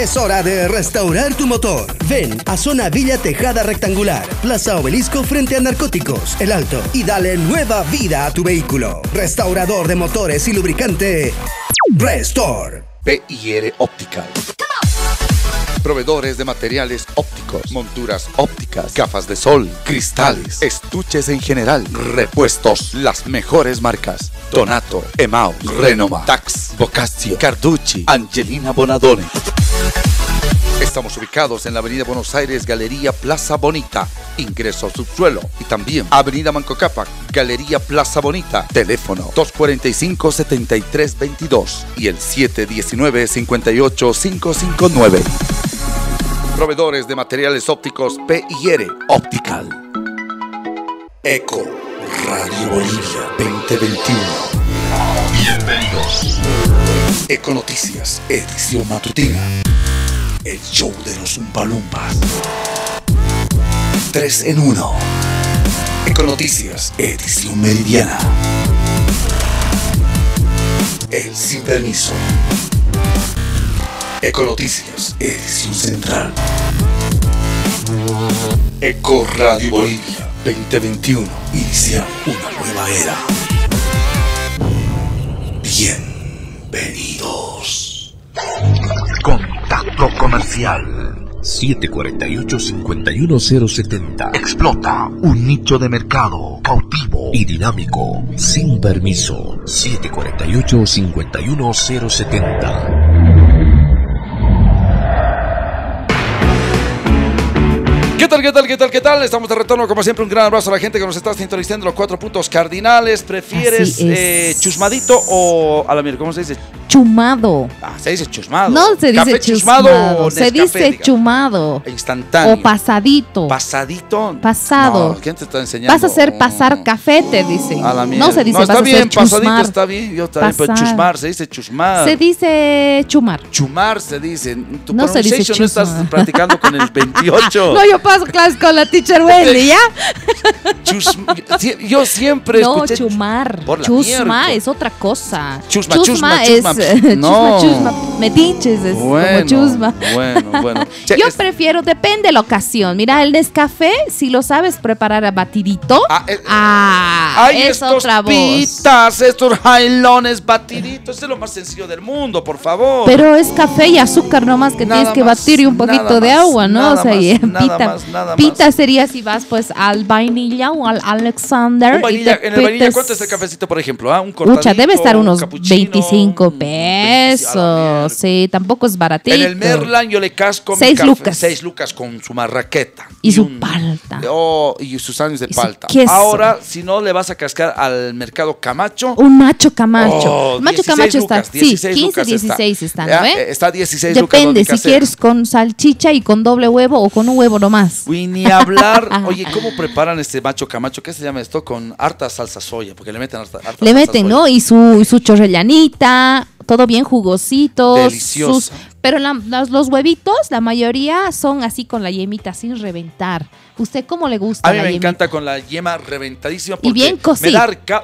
Speaker 8: Es hora de restaurar tu motor. Ven a Zona Villa Tejada Rectangular, Plaza Obelisco frente a Narcóticos, El Alto, y dale nueva vida a tu vehículo. Restaurador de motores y lubricante. Restore.
Speaker 1: PIR Optical. Proveedores de materiales ópticos, monturas ópticas, gafas de sol, cristales, estuches en general, repuestos, las mejores marcas. Donato, Emao, Renoma, Tax, Bocaccio, Carducci, Angelina Bonadone. Estamos ubicados en la Avenida Buenos Aires, Galería Plaza Bonita, ingreso subsuelo. Y también Avenida Manco Cápac, Galería Plaza Bonita, teléfono 245-7322 y el 719-58559. Proveedores de materiales ópticos PIR Optical. Eco Radio Bolivia 2021. Bienvenidos. Eco Noticias, edición matutina. El show de los Umpalumpas. 3 en 1. Eco Noticias, edición meridiana. El sin permiso. Eco Noticias, edición central. Eco Radio Bolivia 2021. Inicia una nueva era. Bienvenidos.
Speaker 4: Contacto comercial 748-51070. Explota un nicho de mercado cautivo y dinámico sin permiso. 748-51070.
Speaker 1: Tal, qué tal, qué tal, qué tal? Estamos de retorno, como siempre, un gran abrazo a la gente que nos está sintonizando los cuatro puntos cardinales. ¿Prefieres eh, chusmadito o a la mierda? ¿Cómo se dice?
Speaker 2: Chumado.
Speaker 1: Ah, se dice chusmado.
Speaker 2: No se dice
Speaker 1: ¿Café
Speaker 2: chusmado,
Speaker 1: o
Speaker 2: se dice chumado.
Speaker 1: Instantáneo.
Speaker 2: O pasadito.
Speaker 1: Pasadito.
Speaker 2: Pasado.
Speaker 1: No, ¿Quién te está enseñando?
Speaker 2: Vas a hacer pasar café, te dicen.
Speaker 1: A la mierda.
Speaker 2: No se dice
Speaker 1: No, está
Speaker 2: vas a
Speaker 1: bien,
Speaker 2: hacer
Speaker 1: pasadito
Speaker 2: chusmar.
Speaker 1: está bien. Yo también, pero chusmar, se dice chusmar.
Speaker 2: Se dice chumar.
Speaker 1: Chumar se dice. Tu
Speaker 2: No se dice
Speaker 1: pronunciation no estás
Speaker 2: chusmar.
Speaker 1: practicando con el 28.
Speaker 2: No, yo paso clases con la teacher Wendy, ¿ya?
Speaker 1: Chus- yo siempre
Speaker 2: No,
Speaker 1: escuché
Speaker 2: chumar.
Speaker 1: Por la
Speaker 2: Chusma
Speaker 1: mierda.
Speaker 2: es otra cosa.
Speaker 1: Chusma, chusma,
Speaker 2: es
Speaker 1: chusma.
Speaker 2: chusma,
Speaker 1: No.
Speaker 2: chusma. Metiches es
Speaker 1: Bueno,
Speaker 2: como chusma.
Speaker 1: bueno, bueno. Che,
Speaker 2: Yo
Speaker 1: es-
Speaker 2: prefiero, depende de la ocasión. Mira, el Nescafé, si lo sabes preparar a batidito, ah,
Speaker 1: Ay,
Speaker 2: es
Speaker 1: estos
Speaker 2: otra voz.
Speaker 1: pitas, estos jailones batiditos, es lo más sencillo del mundo, por favor.
Speaker 2: Pero es café y azúcar nomás que
Speaker 1: Nada
Speaker 2: tienes que
Speaker 1: más,
Speaker 2: batir y un poquito de agua, ¿no?
Speaker 1: nada
Speaker 2: o sea,
Speaker 1: más,
Speaker 2: y pita,
Speaker 1: más, nada
Speaker 2: pita sería si vas pues al vainilla o al Alexander.
Speaker 1: Un vainilla- en el vainilla, ¿cuánto es el cafecito, por ejemplo? ah? Un
Speaker 2: Pucha, debe estar
Speaker 1: un
Speaker 2: unos
Speaker 1: capuchino.
Speaker 2: 25 pesos. Sí, tampoco es baratito.
Speaker 1: En el Merlan yo le casco mi
Speaker 2: Seis
Speaker 1: café,
Speaker 2: lucas.
Speaker 1: seis lucas con su marraqueta.
Speaker 2: Y su palta.
Speaker 1: Oh, y sus años de
Speaker 2: Y
Speaker 1: palta. Ahora, si no le vas a cascar al mercado Camacho.
Speaker 2: Un macho camacho.
Speaker 1: Oh,
Speaker 2: macho
Speaker 1: 16
Speaker 2: camacho
Speaker 1: lucas,
Speaker 2: está, sí,
Speaker 1: 16
Speaker 2: 15,
Speaker 1: lucas está.
Speaker 2: 16 está,
Speaker 1: Ya,
Speaker 2: ¿no?
Speaker 1: eh? Está 16 lucas.
Speaker 2: Depende si quieres con salchicha y con doble huevo o con un huevo nomás.
Speaker 1: Uy, ni hablar. Oye, ¿cómo preparan este macho camacho? ¿Qué se llama esto? Con harta salsa soya, porque le meten harta, harta
Speaker 2: Le meten,
Speaker 1: soya.
Speaker 2: ¿no? Y su, y su chorrellanita, todo bien jugosito.
Speaker 1: Deliciosa.
Speaker 2: sus Pero la- los, los huevitos, la mayoría son así con la yemita, sin reventar. ¿Usted cómo le gusta
Speaker 1: A mí
Speaker 2: la
Speaker 1: me
Speaker 2: yemita?
Speaker 1: encanta con la yema reventadísima
Speaker 2: Y bien
Speaker 1: me
Speaker 2: cocida.
Speaker 1: da arca-.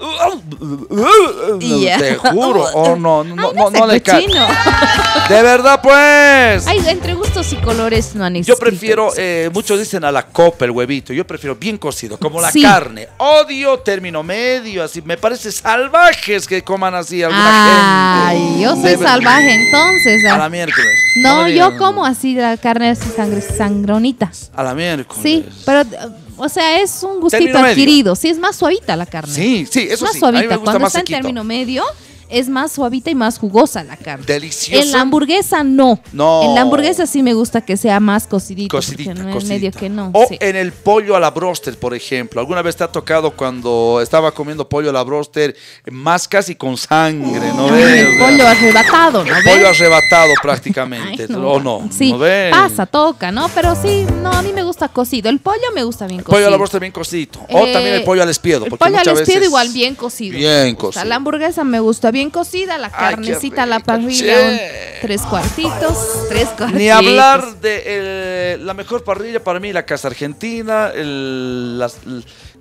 Speaker 1: Te juro, oh no, no, no, no, le cae. De verdad, pues.
Speaker 2: Ay, entre gustos y colores no han
Speaker 1: Yo
Speaker 2: escrito
Speaker 1: prefiero, eh, muchos dicen a la copa el huevito, yo prefiero bien cocido, como la
Speaker 2: Sí.
Speaker 1: carne. Odio término medio, así, me parece salvajes que coman así alguna
Speaker 2: Ay,
Speaker 1: gente.
Speaker 2: yo soy salvaje entonces.
Speaker 1: A
Speaker 2: ah.
Speaker 1: la miércoles.
Speaker 2: No,
Speaker 1: me
Speaker 2: yo como así la carne así sangre, sangronita.
Speaker 1: A la miércoles.
Speaker 2: Sí, pero, eh, o sea, es un gustito adquirido. Sí, es más suavita la carne.
Speaker 1: Sí, sí, eso
Speaker 2: más
Speaker 1: sí. A mí
Speaker 2: suavita.
Speaker 1: me gusta
Speaker 2: Cuando
Speaker 1: más
Speaker 2: está en término medio, es más suavita y más jugosa la carne.
Speaker 1: Delicioso.
Speaker 2: En la hamburguesa no.
Speaker 1: No.
Speaker 2: En la hamburguesa sí me gusta que sea más cocidito.
Speaker 1: Cocidita, cocidita.
Speaker 2: medio que no.
Speaker 1: O
Speaker 2: sí.
Speaker 1: en el pollo a la broster, por ejemplo. ¿Alguna vez te ha tocado cuando estaba comiendo pollo a la broster, más casi con sangre, ¿no ves?
Speaker 2: el pollo arrebatado, ¿no
Speaker 1: El
Speaker 2: ves?
Speaker 1: pollo arrebatado prácticamente,
Speaker 2: Ay, no.
Speaker 1: ¿o no?
Speaker 2: Sí,
Speaker 1: ¿No ves?
Speaker 2: pasa, toca, ¿no? Pero sí, no, a mí me gusta cocido. El pollo me gusta bien
Speaker 1: El
Speaker 2: cocido.
Speaker 1: pollo a la broster bien cocidito. O
Speaker 2: Eh,
Speaker 1: también el pollo al espiedo.
Speaker 2: El pollo al espiedo igual bien cocido.
Speaker 1: Bien cocido.
Speaker 2: La hamburguesa me gusta bien cocida, la
Speaker 1: Ay,
Speaker 2: carnecita a la parrilla, un- tres cuartitos, tres cuartitos.
Speaker 1: Ni hablar de eh, la mejor parrilla para mí, la Casa Argentina. el- las-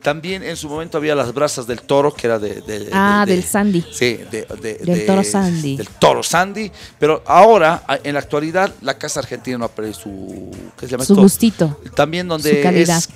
Speaker 1: también en su momento había las brasas del toro, que era de. de-
Speaker 2: Ah,
Speaker 1: de-
Speaker 2: del Sandy.
Speaker 1: Sí, de, de-
Speaker 2: Del
Speaker 1: de-
Speaker 2: toro Sandy.
Speaker 1: Del toro Sandy. Pero ahora, en la actualidad, la Casa Argentina no ha perdido su. ¿Qué se llama
Speaker 2: Su
Speaker 1: esto?
Speaker 2: gustito.
Speaker 1: También donde
Speaker 2: Su calidad.
Speaker 1: es.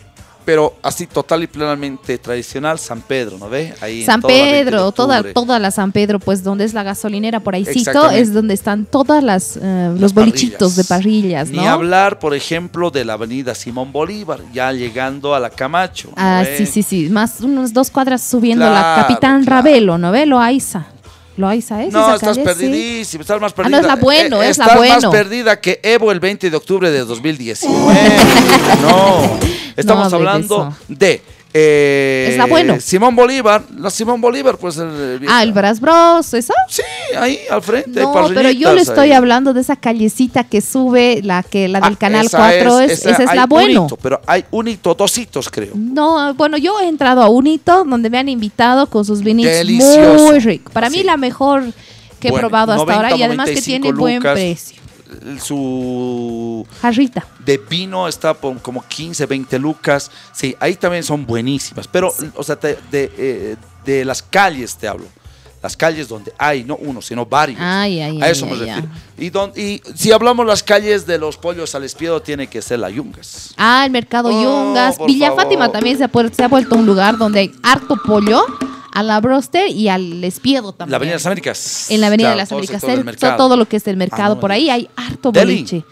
Speaker 1: Pero así total y plenamente tradicional, San Pedro, ¿no ve? Ahí
Speaker 2: San
Speaker 1: toda la 20 de
Speaker 2: Pedro, toda, toda la San Pedro, pues donde es la gasolinera por
Speaker 1: Exactamente.
Speaker 2: es donde están todas las eh, los bolichitos de parrillas, ¿no?
Speaker 1: Ni hablar, por ejemplo, de la avenida Simón Bolívar, ya llegando a la Camacho. ¿no
Speaker 2: Ah,
Speaker 1: ve?
Speaker 2: sí, sí, sí, más unos dos cuadras subiendo la
Speaker 1: Claro,
Speaker 2: Capitán Ravelo, ¿no ve? Loaiza. Loaiza es
Speaker 1: No, estás perdidísimo, estás más
Speaker 2: Ah,
Speaker 1: perdida.
Speaker 2: no, es la bueno,
Speaker 1: Eh,
Speaker 2: es la
Speaker 1: estás
Speaker 2: bueno.
Speaker 1: más perdida que Evo el 20 de octubre de 2019. no, estamos
Speaker 2: No
Speaker 1: hablando de... eh,
Speaker 2: Es la bueno.
Speaker 1: Simón Bolívar, la Simón Bolívar, pues... el-
Speaker 2: Ah, el Bras Bros, ¿eso?
Speaker 1: Sí, ahí al frente. hay
Speaker 2: No, pero yo le estoy
Speaker 1: ahí.
Speaker 2: hablando de esa callecita que sube, la que la del
Speaker 1: Ah,
Speaker 2: Canal
Speaker 1: esa
Speaker 2: 4, es, esa es la bueno.
Speaker 1: hito, pero hay un hito, dos hitos, creo.
Speaker 2: No, bueno, yo he entrado a un hito donde me han invitado con sus vinitos
Speaker 1: Delicioso.
Speaker 2: muy rico. Para mí la mejor que he probado hasta
Speaker 1: 90,
Speaker 2: ahora y además que
Speaker 1: 95
Speaker 2: tiene buen precio.
Speaker 1: Su
Speaker 2: Jarrita.
Speaker 1: de vino está por como 15, 20 lucas. Sí, ahí también son buenísimas. Pero, o sea, de, eh, de las calles te hablo. Las calles donde hay, no uno, sino varios.
Speaker 2: Ay, ay,
Speaker 1: A
Speaker 2: ay,
Speaker 1: eso me refiero. Y, don- y si hablamos las calles de los pollos al espiedo, tiene que ser la Yungas.
Speaker 2: Ah, el Mercado
Speaker 1: Oh,
Speaker 2: Yungas. Villa
Speaker 1: favor.
Speaker 2: Fátima también se ha, se ha vuelto un lugar donde hay harto pollo a la broster y al espiedo también.
Speaker 1: La Avenida de las Américas.
Speaker 2: En la Avenida
Speaker 1: Claro,
Speaker 2: de las Américas, el- todo lo que es el mercado,
Speaker 1: Ah, no,
Speaker 2: por ahí hay harto
Speaker 1: Deli.
Speaker 2: boliche.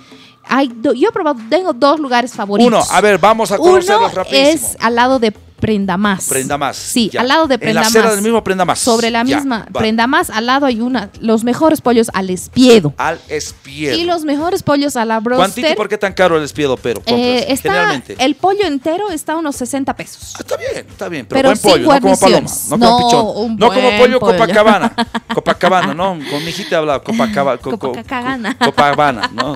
Speaker 2: Hay do- yo he probado, tengo dos lugares favoritos.
Speaker 1: Uno, a ver, vamos a
Speaker 2: Uno
Speaker 1: conocerlos rapidísimo.
Speaker 2: es al lado de Prenda Más.
Speaker 1: Prenda más.
Speaker 2: Sí,
Speaker 1: ya.
Speaker 2: al lado de
Speaker 1: En
Speaker 2: Prenda
Speaker 1: la acera
Speaker 2: Más.
Speaker 1: del mismo Prenda más.
Speaker 2: Sobre la
Speaker 1: Ya,
Speaker 2: misma
Speaker 1: va.
Speaker 2: Prenda Más, al lado hay una, los mejores pollos al espiedo.
Speaker 1: Al espiedo.
Speaker 2: Y los mejores pollos a la
Speaker 1: ¿Cuántito
Speaker 2: broster.
Speaker 1: por qué tan caro el espiedo, pero?
Speaker 2: eh, está,
Speaker 1: generalmente.
Speaker 2: el pollo entero está a unos 60 pesos.
Speaker 1: Está bien, está bien, pero,
Speaker 2: Pero
Speaker 1: buen pollo, no como paloma,
Speaker 2: guarniciones.
Speaker 1: no como
Speaker 2: No,
Speaker 1: pichón,
Speaker 2: un
Speaker 1: no como pollo
Speaker 2: pollo.
Speaker 1: Copacabana, Copacabana, no, con mi hijita hablaba Copacabana, co- co-
Speaker 2: Copacabana.
Speaker 1: Copacabana, ¿no?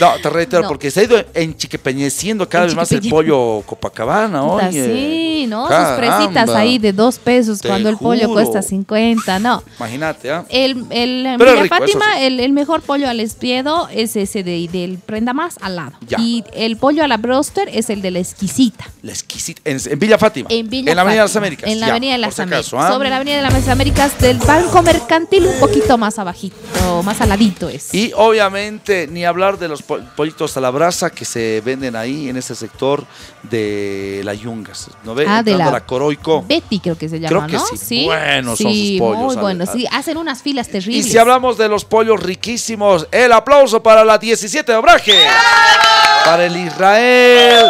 Speaker 1: No, te reitero,
Speaker 2: No.
Speaker 1: porque se ha ido enchiquepeñeciendo cada vez más el pollo Copacabana, oye.
Speaker 2: sí, ¿no?
Speaker 1: Caramba.
Speaker 2: Sus presitas ahí de dos pesos
Speaker 1: Te
Speaker 2: cuando el pollo cuesta 50, no.
Speaker 1: Imagínate, ¿ah?
Speaker 2: El, el
Speaker 1: Pero rico, eso
Speaker 2: Fátima,
Speaker 1: sí.
Speaker 2: el, el mejor pollo al espiedo es ese de, del prenda más al lado.
Speaker 1: Ya.
Speaker 2: Y el pollo a la broster es el de la exquisita.
Speaker 1: La exquisita, en, en Villa Fátima.
Speaker 2: En Villa
Speaker 1: En la Avenida de las Américas.
Speaker 2: En la
Speaker 1: ya,
Speaker 2: Avenida de las
Speaker 1: si
Speaker 2: Américas.
Speaker 1: acaso, ¿ah?
Speaker 2: Sobre la Avenida de las Américas del Banco Mercantil, un poquito más abajito, más aladito es.
Speaker 1: Y obviamente ni hablar de los po- pollitos a la brasa que se venden ahí en ese sector de la Yungas, ¿no ve?
Speaker 2: Ah, de la-
Speaker 1: Coroico.
Speaker 2: Betty creo que se llama,
Speaker 1: Creo que
Speaker 2: ¿no?
Speaker 1: sí, buenos son
Speaker 2: sí,
Speaker 1: sus pollos,
Speaker 2: muy buenos. Sí, hacen unas filas
Speaker 1: Y
Speaker 2: terribles.
Speaker 1: si hablamos de los pollos riquísimos, el aplauso para la 17 de Obraje. Para el Israel.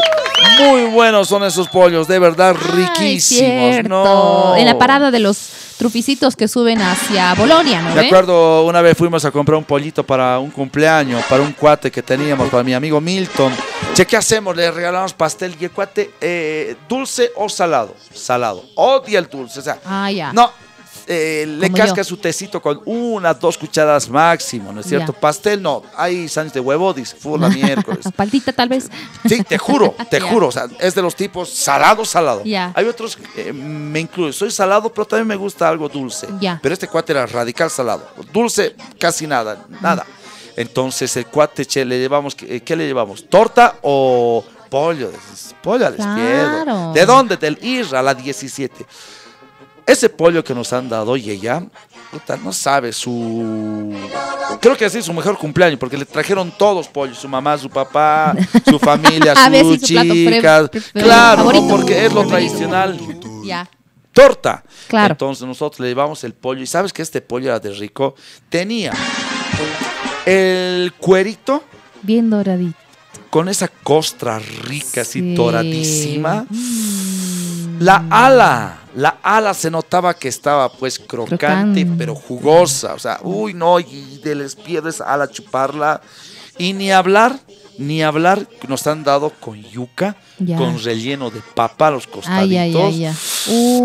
Speaker 1: Muy buenos son esos pollos, de verdad
Speaker 2: Ay,
Speaker 1: riquísimos.
Speaker 2: cierto.
Speaker 1: No.
Speaker 2: En la parada de los truficitos que suben hacia Bolonia, ¿no?
Speaker 1: Me acuerdo una vez fuimos a comprar un pollito para un cumpleaños, para un cuate que teníamos, para mi amigo Milton. Che, ¿qué hacemos? Le regalamos pastel y el cuate, eh, dulce o salado. Salado. Odia el dulce. O sea,
Speaker 2: Ah, ya.
Speaker 1: no. Eh, le casca
Speaker 2: yo.
Speaker 1: su tecito con una, dos cucharadas máximo, ¿no es cierto?
Speaker 2: Ya.
Speaker 1: Pastel no, hay sándwich de huevo, dice, la miércoles.
Speaker 2: Paltita tal vez.
Speaker 1: Sí, te juro, te juro, o sea, es de los tipos salado, salado. Hay otros, eh, me incluyo, soy salado, pero también me gusta algo dulce.
Speaker 2: Ya.
Speaker 1: Pero este cuate era radical salado. Dulce, casi nada, nada. Entonces el cuate, che, le llevamos, ¿qué, le llevamos? ¿Torta o pollo? Pollo al.
Speaker 2: Claro.
Speaker 1: ¿De dónde? Del IRA, la 17. Ese pollo que nos han dado y ella, puta, no sabe su... Creo que así su mejor cumpleaños, porque le trajeron todos pollos, su mamá, su papá, su familia, sus
Speaker 2: si
Speaker 1: chicas. Claro, ¿no? porque es lo tradicional.
Speaker 2: Ya.
Speaker 1: Torta.
Speaker 2: Claro.
Speaker 1: Entonces nosotros le llevamos el pollo y sabes que este pollo era de rico. Tenía el cuerito
Speaker 2: Bien doradito.
Speaker 1: con esa costra rica, así
Speaker 2: Sí.
Speaker 1: doradísima. La ala, la ala se notaba que estaba pues crocante,
Speaker 2: Crocante.
Speaker 1: pero jugosa. O sea, uy, no, y de les pierdes ala chuparla. Y ni hablar, ni hablar, nos han dado con yuca,
Speaker 2: Ya.
Speaker 1: con relleno de papa a los costaditos.
Speaker 2: Ay, ay, ay,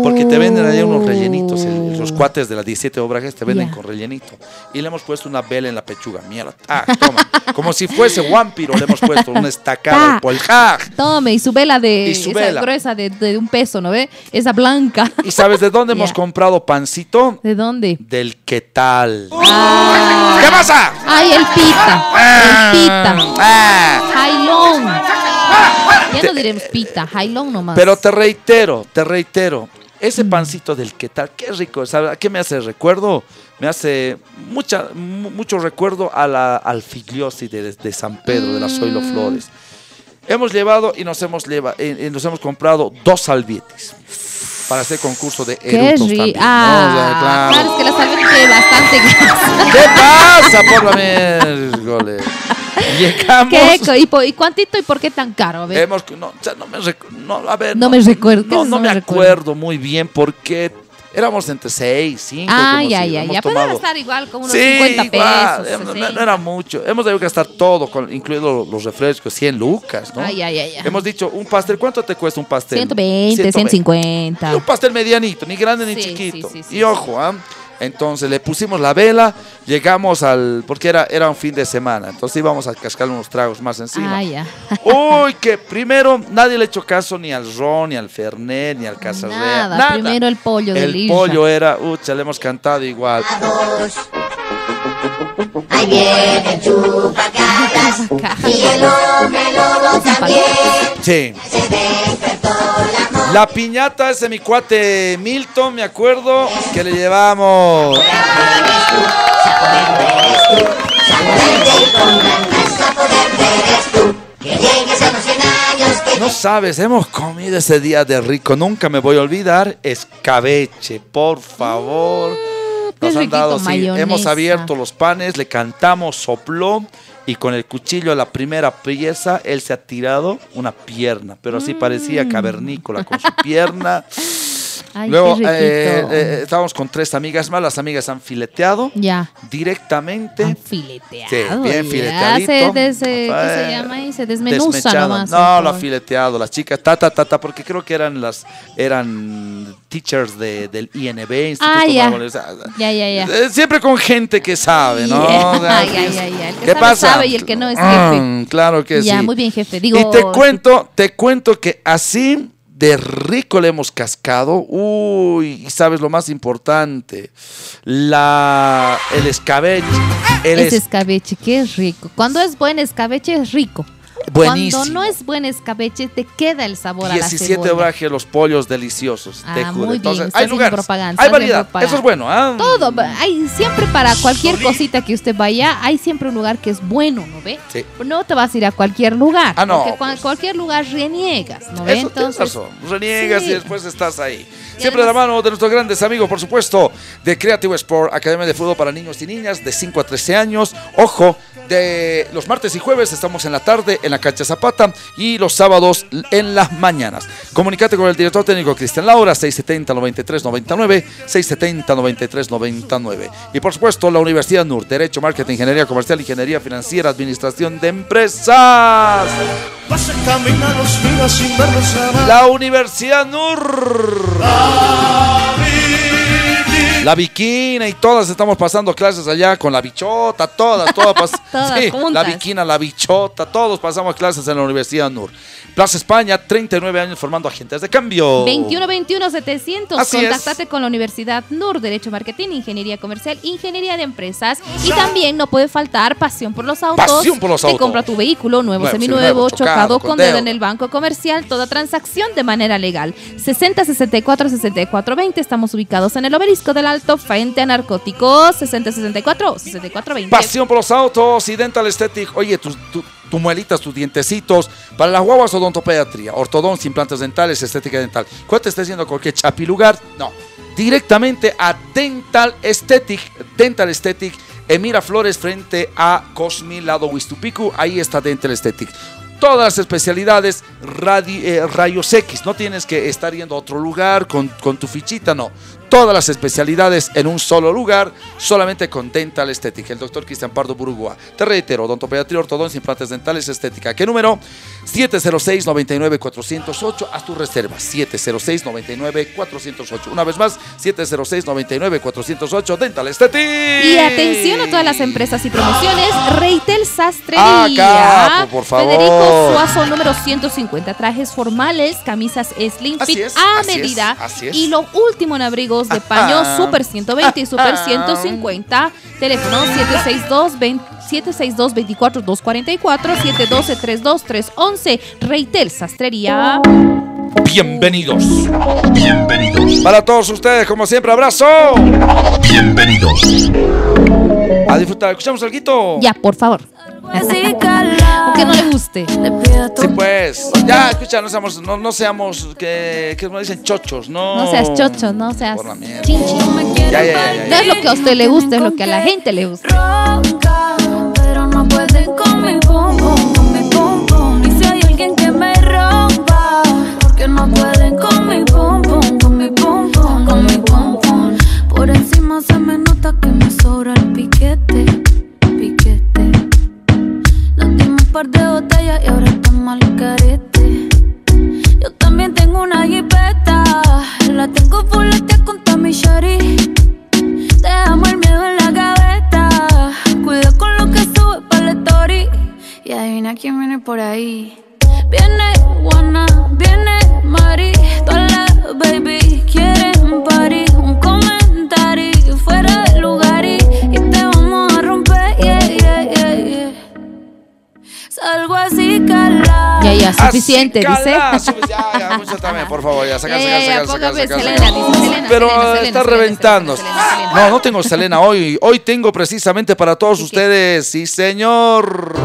Speaker 1: Porque te venden allá unos rellenitos, el-
Speaker 2: Uh.
Speaker 1: los cuates de las 17 obrajes te venden con rellenito. Y le hemos puesto una vela en la pechuga, mierda. Ah, toma. Como si fuese vampiro le hemos puesto una estacada
Speaker 2: Ta.
Speaker 1: de poljaj.
Speaker 2: Tome, y su vela de
Speaker 1: Y su
Speaker 2: esa
Speaker 1: vela.
Speaker 2: gruesa de, de un peso, ¿no ve? Esa blanca.
Speaker 1: ¿Y sabes de dónde hemos comprado pancito?
Speaker 2: ¿De dónde?
Speaker 1: Del qué tal.
Speaker 2: Ah.
Speaker 1: ¿Qué pasa?
Speaker 2: Ay, el pita. El pita.
Speaker 1: Ah.
Speaker 2: Jailón. Ya no diremos pita, jailón nomás.
Speaker 1: Pero te reitero, te reitero, ese pancito del qué tal, qué rico, ¿sabes? ¿A qué me hace recuerdo? Me hace mucha, mu- mucho recuerdo a la, al figliosi de, de San Pedro, de las Zoilo Flores. Hemos llevado y nos hemos, lleva, eh, eh, nos hemos comprado dos salvietes para hacer concurso de
Speaker 2: Qué
Speaker 1: eructos
Speaker 2: rico.
Speaker 1: también. ¿no? O
Speaker 2: Ah,
Speaker 1: sea, claro.
Speaker 2: claro, es que la salvia tiene bastante grasa.
Speaker 1: ¿Qué pasa por la miércoles? Llegamos.
Speaker 2: ¿Qué? ¿Y, po- ¿Y cuántito y por qué tan caro? A ver.
Speaker 1: Hemos, no, o sea, no me recu- no, a ver,
Speaker 2: No me recuerdo. ¿Qué
Speaker 1: No, no
Speaker 2: no
Speaker 1: me
Speaker 2: me
Speaker 1: acuerdo muy bien porque éramos entre 6, 5.
Speaker 2: Ah, ya, ya, ya. Pero estar igual, como unos 50
Speaker 1: igual,
Speaker 2: pesos.
Speaker 1: eh, no,
Speaker 2: 60.
Speaker 1: no era mucho. Hemos debido gastar todo, con, incluido los refrescos, 100 lucas, ¿no?
Speaker 2: Ay, ay, ay, ay.
Speaker 1: Hemos dicho, un pastel, ¿cuánto te cuesta un pastel?
Speaker 2: 120, 150.
Speaker 1: Y un pastel medianito, ni grande ni
Speaker 2: Sí,
Speaker 1: chiquito.
Speaker 2: sí, sí, sí,
Speaker 1: y ojo, ¿ah? Entonces le pusimos la vela, llegamos al. Porque era, era un fin de semana, entonces íbamos a cascar unos tragos más encima.
Speaker 2: Ah, ya.
Speaker 1: Uy, que primero nadie le echó caso ni al ron, ni al fernet, ni al casarrea.
Speaker 2: Nada, primero el pollo del
Speaker 1: El pollo era, ucha, le hemos cantado igual.
Speaker 13: Ahí viene el chupacabras y el hombre lobo también.
Speaker 1: Sí.
Speaker 13: Se despertó la
Speaker 1: La piñata ese mi cuate Milton, me acuerdo, que le llevamos.
Speaker 13: Que llegues a los 100 años que
Speaker 1: No sabes, hemos comido ese día de rico, nunca me voy a olvidar. Escabeche, por favor. Nos han dado, sí, hemos abierto los panes, le cantamos, sopló y con el cuchillo a la primera pieza él se ha tirado una pierna, pero así parecía cavernícola con su pierna.
Speaker 2: Ay,
Speaker 1: Luego
Speaker 2: qué riquito.
Speaker 1: eh, eh, estábamos con tres amigas más, las amigas han fileteado
Speaker 2: Ya.
Speaker 1: directamente.
Speaker 2: Fileteado.
Speaker 1: Sí, bien
Speaker 2: ya.
Speaker 1: fileteadito.
Speaker 2: Se, des- eh, ¿Qué
Speaker 1: Eh,
Speaker 2: se llama ahí? Se desmenuza nomás.
Speaker 1: No, lo ha fileteado. Las chicas, ta, ta, ta, ta, porque creo que eran las, eran teachers de, del INB, Instituto
Speaker 2: Ah, ya.
Speaker 1: O sea,
Speaker 2: Ya, ya, ya.
Speaker 1: eh, Siempre con gente que sabe, ¿no?
Speaker 2: Ya,
Speaker 1: O sea,
Speaker 2: ya, ya, ya. El que
Speaker 1: ¿Qué
Speaker 2: sabe,
Speaker 1: pasa?
Speaker 2: sabe y el que no es
Speaker 1: Mm,
Speaker 2: jefe.
Speaker 1: claro que
Speaker 2: Ya,
Speaker 1: sí.
Speaker 2: muy bien, jefe. Digo,
Speaker 1: y te cuento, te cuento que así de rico le hemos cascado. Uy, y sabes lo más importante, la el escabeche. El es-
Speaker 2: escabeche, qué rico. Cuando es buen escabeche, es rico.
Speaker 1: Buenísimo.
Speaker 2: Cuando no es buen escabeche, te queda el sabor a la
Speaker 1: 17
Speaker 2: cebolla.
Speaker 1: obrajes los pollos deliciosos, te
Speaker 2: Ah,
Speaker 1: juro.
Speaker 2: muy bien,
Speaker 1: Entonces, hay lugares,
Speaker 2: propaganda,
Speaker 1: hay variedad.
Speaker 2: propaganda.
Speaker 1: Eso es bueno, ¿ah?
Speaker 2: Todo, hay siempre para cualquier cosita que usted vaya, hay siempre un lugar que es bueno, ¿no ve?
Speaker 1: Sí.
Speaker 2: No te vas a ir a cualquier lugar.
Speaker 1: Ah, no,
Speaker 2: Porque cua- cualquier lugar reniegas, ¿no ve?
Speaker 1: Eso
Speaker 2: Entonces,
Speaker 1: razón. Reniegas
Speaker 2: sí.
Speaker 1: y después estás ahí. Siempre de la mano de nuestros grandes amigos, por supuesto, de Creative Sport, Academia de Fútbol para Niños y Niñas de 5 a 13 años. Ojo, de los martes y jueves estamos en la tarde en la cancha Zapata y los sábados en las mañanas. Comunicate con el director técnico Cristian Laura, 670-9399, 670-9399. Y por supuesto, la Universidad NUR, Derecho, Marketing, Ingeniería Comercial, Ingeniería Financiera, Administración de Empresas. La Universidad NUR. La Viquina y todas estamos pasando clases allá con la bichota, todas, todas.
Speaker 2: Todas
Speaker 1: Sí, la Viquina, la bichota, todos pasamos clases en la Universidad NUR. Plaza España, 39 años formando agentes de cambio.
Speaker 2: 21-21-700.
Speaker 1: Así es.
Speaker 2: Contáctate con la Universidad NUR, Derecho Marketing, Ingeniería Comercial, Ingeniería de Empresas. Y también no puede faltar pasión por los autos.
Speaker 1: Pasión por los
Speaker 2: Te
Speaker 1: autos.
Speaker 2: compra tu vehículo nuevo,
Speaker 1: Nuevo,
Speaker 2: seminuevo,
Speaker 1: seminuevo,
Speaker 2: chocado,
Speaker 1: chocado,
Speaker 2: con
Speaker 1: con
Speaker 2: dedo
Speaker 1: dedo.
Speaker 2: en el banco comercial. Toda transacción de manera legal. 60-64-64-20. Estamos ubicados en el Obelisco del Alto, frente a narcóticos. 60-64-64-20.
Speaker 1: Pasión por los autos y Dental Aesthetic. Oye, tus tu, tu muelitas, tus dientecitos. Para las guaguas, odontopediatría, ortodoncia, implantes dentales, estética dental. ¿Cuál te está diciendo cualquier chapi lugar? No. Directamente a Dental Aesthetic. Dental Aesthetic en Miraflores frente a Cosmi, lado Huistupicu. Ahí está Dental Aesthetic. Todas las especialidades, eh, rayos X. No tienes que estar yendo a otro lugar con, con tu fichita, no. Todas las especialidades en un solo lugar, solamente con Dental Estética. El doctor Cristian Pardo Burugua. Te reitero, odontopediatría, ortodoncia, implantes dentales, estética. ¿Qué número? 706-99-408. Haz tu reserva. 706-99-408. Una vez más, 706-99-408. Dental Estética.
Speaker 2: Y atención a todas las empresas y promociones. Reitel Sastrería.
Speaker 1: Ah, capo, por favor.
Speaker 2: Federico Suazo, número 150. Trajes formales, camisas slim
Speaker 1: Así
Speaker 2: fit
Speaker 1: es,
Speaker 2: a
Speaker 1: así es,
Speaker 2: medida.
Speaker 1: así es.
Speaker 2: Y lo último en abrigos de paño. Super 120 y Super
Speaker 1: Ajá.
Speaker 2: 150. Teléfono 762 20 762 24 244 712 32 311. Reitel Sastrería.
Speaker 1: Bienvenidos.
Speaker 4: Bienvenidos.
Speaker 1: Para todos ustedes, como siempre, abrazo.
Speaker 4: Bienvenidos.
Speaker 1: A disfrutar. ¿Escuchamos algo?
Speaker 2: Ya, por favor. Aunque no le guste.
Speaker 1: Sí, pues. Ya, escucha, no seamos, no, no seamos, que, que nos dicen chochos, no.
Speaker 2: No seas chocho, no seas
Speaker 1: Por la mierda.
Speaker 2: chinchi.
Speaker 1: Ya, ya, ya, ya,
Speaker 2: No
Speaker 1: ya.
Speaker 2: es lo que a usted le gusta, es lo que a la gente le gusta.
Speaker 14: Pero no pueden con mi pum pum, con mi pum pum. Y si hay alguien que me rompa, porque no pueden con mi pum pum, con mi pum pum, con mi. Por encima se me nota que me sobra el piquete. Par de botellas y ahora estamos al carete. Yo también tengo una jipeta, la tengo fuletea con mi shari. Dejamos el miedo en la gaveta. Cuida con lo que sube para la story. Y adivina quién viene por ahí. Viene Juana, viene Mari. Todas las baby quieren party. Salgo así, cala.
Speaker 2: Ya, ya, suficiente,
Speaker 1: Así,
Speaker 2: dice.
Speaker 1: cala, sufic- Ya, ya, mucho también, por favor, ya, saca,
Speaker 2: Ya,
Speaker 1: saca, saca, saca, saca,
Speaker 2: Selena, dice Selena,
Speaker 1: Pero
Speaker 2: Selena,
Speaker 1: está reventando. No, no tengo Selena hoy. Hoy tengo precisamente para todos ustedes, sí, señor.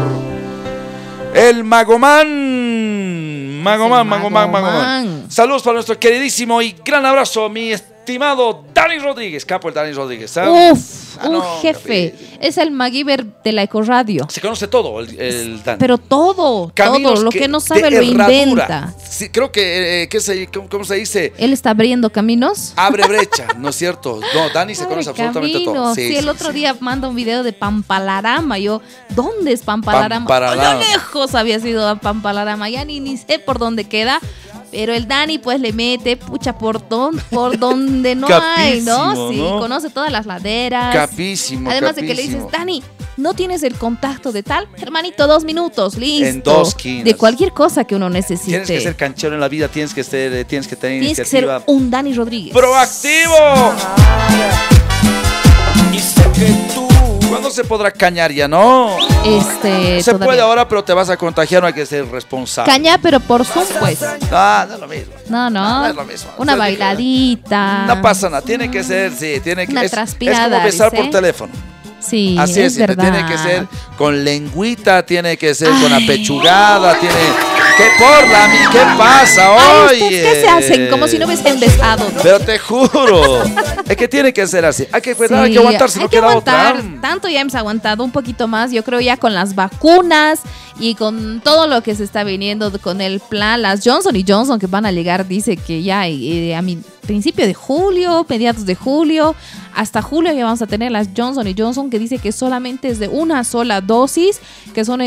Speaker 1: El Magomán. Magomán, Magomán, Magomán. Saludos para nuestro queridísimo y gran abrazo, mi estimado Dani Rodríguez. Capo el Dani Rodríguez. ¿sabes?
Speaker 2: Uf,
Speaker 1: Ah,
Speaker 2: un
Speaker 1: no,
Speaker 2: jefe. Es el MacGyver de la Ecoradio.
Speaker 1: Se conoce todo el, el Dani.
Speaker 2: Pero todo,
Speaker 1: Caminos
Speaker 2: todo, lo
Speaker 1: que-
Speaker 2: que no sabe lo
Speaker 1: herradura.
Speaker 2: inventa.
Speaker 1: Sí, creo que, eh, ¿qué se, cómo, cómo se dice?
Speaker 2: Él está abriendo caminos.
Speaker 1: Abre brecha, ¿no es cierto? No, Dani se conoce absolutamente todo. Sí,
Speaker 2: Sí, el otro día manda un video de Pampalarama. Yo, ¿dónde es Pampalarama?
Speaker 1: Pampalarama.
Speaker 2: Lejos había sido a Pampalarama. Ya ni, ni sé por dónde queda. Pero el Dani pues le mete, pucha, por, don- por donde no hay, ¿no? Sí,
Speaker 1: ¿no?
Speaker 2: conoce todas las laderas.
Speaker 1: Capísimo,
Speaker 2: Además de que le dices. Dani, ¿no tienes el contacto de tal? Hermanito, dos minutos, listo.
Speaker 1: En dos esquinas.
Speaker 2: De cualquier cosa que uno necesite.
Speaker 1: Tienes que ser canchero en la vida, tienes que ser, eh, tienes que tener
Speaker 2: Tienes que ser un Dani Rodríguez.
Speaker 1: ¡Proactivo! ¿Cuándo se podrá cañar ya, no?
Speaker 2: Este,
Speaker 1: se
Speaker 2: todavía.
Speaker 1: puede ahora, pero te vas a contagiar, no hay que ser responsable.
Speaker 2: Caña, pero por Zoom, pues.
Speaker 1: Ah, no es lo mismo.
Speaker 2: No, no.
Speaker 1: No es lo mismo.
Speaker 2: Una
Speaker 1: O sea,
Speaker 2: bailadita.
Speaker 1: No pasa nada, tiene que ser, sí, tiene que
Speaker 2: Una
Speaker 1: es, es como besar por teléfono.
Speaker 2: Sí,
Speaker 1: Así
Speaker 2: es,
Speaker 1: es,
Speaker 2: verdad.
Speaker 1: tiene que ser con lengüita, tiene que ser con apechugada, tiene que por la ¿qué pasa hoy?
Speaker 2: ¿ustedes qué se hacen? Como si no hubiesen besado.
Speaker 1: Pero te juro, es que tiene que ser así. Hay que cuidar, hay que
Speaker 2: Sí,
Speaker 1: aguantar, si
Speaker 2: hay
Speaker 1: no
Speaker 2: que
Speaker 1: queda
Speaker 2: aguantar.
Speaker 1: otra.
Speaker 2: Tanto ya hemos aguantado un poquito más, yo creo ya con las vacunas y con todo lo que se está viniendo con el plan, las Johnson y Johnson que van a llegar, dice que ya eh, a mi principio de julio, mediados de julio, hasta julio ya vamos a tener las Johnson y Johnson que dice que solamente es de una sola dosis, que son eh,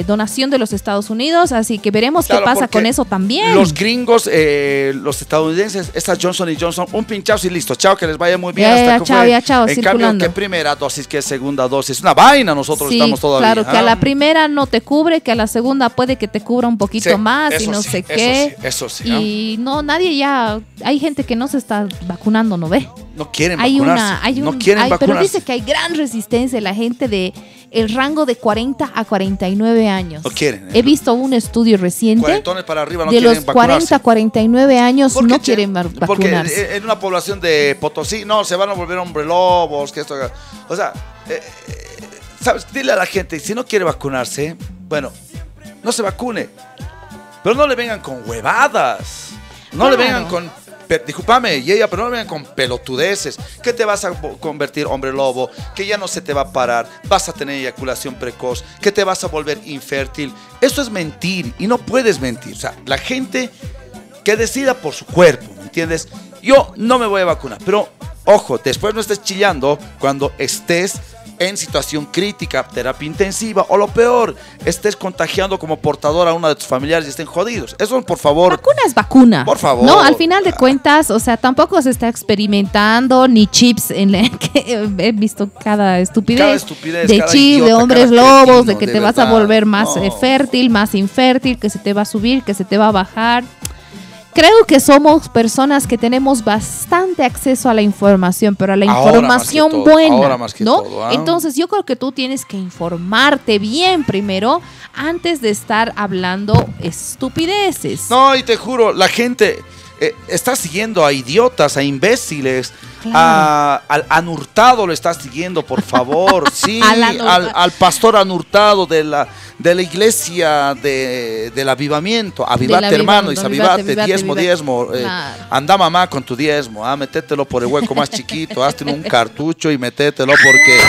Speaker 2: eh, donación de los Estados Unidos, así que veremos
Speaker 1: Claro,
Speaker 2: qué pasa con eso también.
Speaker 1: Los gringos, eh, los estadounidenses, estas Johnson y Johnson, un pinchazo y listo. Chao, que les vaya muy bien.
Speaker 2: Ya,
Speaker 1: hasta
Speaker 2: ya,
Speaker 1: que
Speaker 2: chao, ya, chao,
Speaker 1: En
Speaker 2: circulando.
Speaker 1: cambio, ¿qué primera dosis, qué segunda dosis? Una vaina, nosotros
Speaker 2: Sí,
Speaker 1: estamos todavía.
Speaker 2: claro, que a la primera no te cubre, que a la segunda puede que te cubra un poquito
Speaker 1: Sí,
Speaker 2: más y
Speaker 1: eso
Speaker 2: no
Speaker 1: sí,
Speaker 2: sé
Speaker 1: eso
Speaker 2: qué.
Speaker 1: sí, eso sí, ¿ah?
Speaker 2: Y no, nadie ya, hay gente que no se está vacunando, ¿no ve?
Speaker 1: No quieren
Speaker 2: Hay
Speaker 1: vacunarse.
Speaker 2: una, hay
Speaker 1: no
Speaker 2: un-
Speaker 1: quieren
Speaker 2: hay- pero
Speaker 1: vacunarse.
Speaker 2: dice que hay gran resistencia en la gente de el rango de 40 a 49 años.
Speaker 1: No quieren.
Speaker 2: He visto un estudio reciente
Speaker 1: Cuarentones para arriba no
Speaker 2: de los
Speaker 1: vacunarse.
Speaker 2: 40 a 49 años no quieren va-
Speaker 1: Porque
Speaker 2: vacunarse.
Speaker 1: eh, en una población de Potosí, no, se van a volver hombre lobos, que esto. O sea, eh, eh, ¿sabes? Dile a la gente, si no quiere vacunarse, bueno, no se vacune. Pero no le vengan con huevadas. No le vengan con. Discúlpame, y ella, pero no vengan con pelotudeces. Que te vas a convertir hombre lobo, que ya no se te va a parar, vas a tener eyaculación precoz, que te vas a volver infértil. Eso es mentir y no puedes mentir. O sea, la gente que decida por su cuerpo, ¿me entiendes? Yo no me voy a vacunar, pero ojo, después no estés chillando cuando estés en situación crítica, terapia intensiva o lo peor, estés contagiando como portador a uno de tus familiares y estén jodidos. Eso, por favor.
Speaker 2: Vacuna es vacuna.
Speaker 1: Por favor.
Speaker 2: No, al final de cuentas, o sea, tampoco se está experimentando ni chips en la que he visto cada estupidez.
Speaker 1: Cada estupidez,
Speaker 2: de
Speaker 1: cada
Speaker 2: chips, de
Speaker 1: idiota,
Speaker 2: hombres
Speaker 1: cada
Speaker 2: lobos,
Speaker 1: cretino,
Speaker 2: de que
Speaker 1: de
Speaker 2: te vas a volver más
Speaker 1: no.
Speaker 2: eh, fértil, más infértil, que se te va a subir, que se te va a bajar. Creo que somos personas que tenemos bastante acceso a la información, pero a la
Speaker 1: Ahora
Speaker 2: información
Speaker 1: todo,
Speaker 2: buena,
Speaker 1: ahora más que
Speaker 2: ¿no?
Speaker 1: todo, ¿ah?
Speaker 2: Entonces yo creo que tú tienes que informarte bien primero antes de estar hablando estupideces.
Speaker 1: No, y te juro, la gente eh, está siguiendo a idiotas, a imbéciles. A- al anurtado lo está siguiendo, por favor. Sí,
Speaker 2: Al
Speaker 1: al,
Speaker 2: Anurtado.
Speaker 1: al pastor anurtado de la, de la iglesia de, del avivamiento. Avivate, hermano, y avivate,
Speaker 2: avivate,
Speaker 1: diezmo,
Speaker 2: avivate.
Speaker 1: diezmo. eh,
Speaker 2: Claro.
Speaker 1: anda mamá con tu diezmo, ah, métetelo por el hueco más chiquito, hazte un cartucho y métetelo porque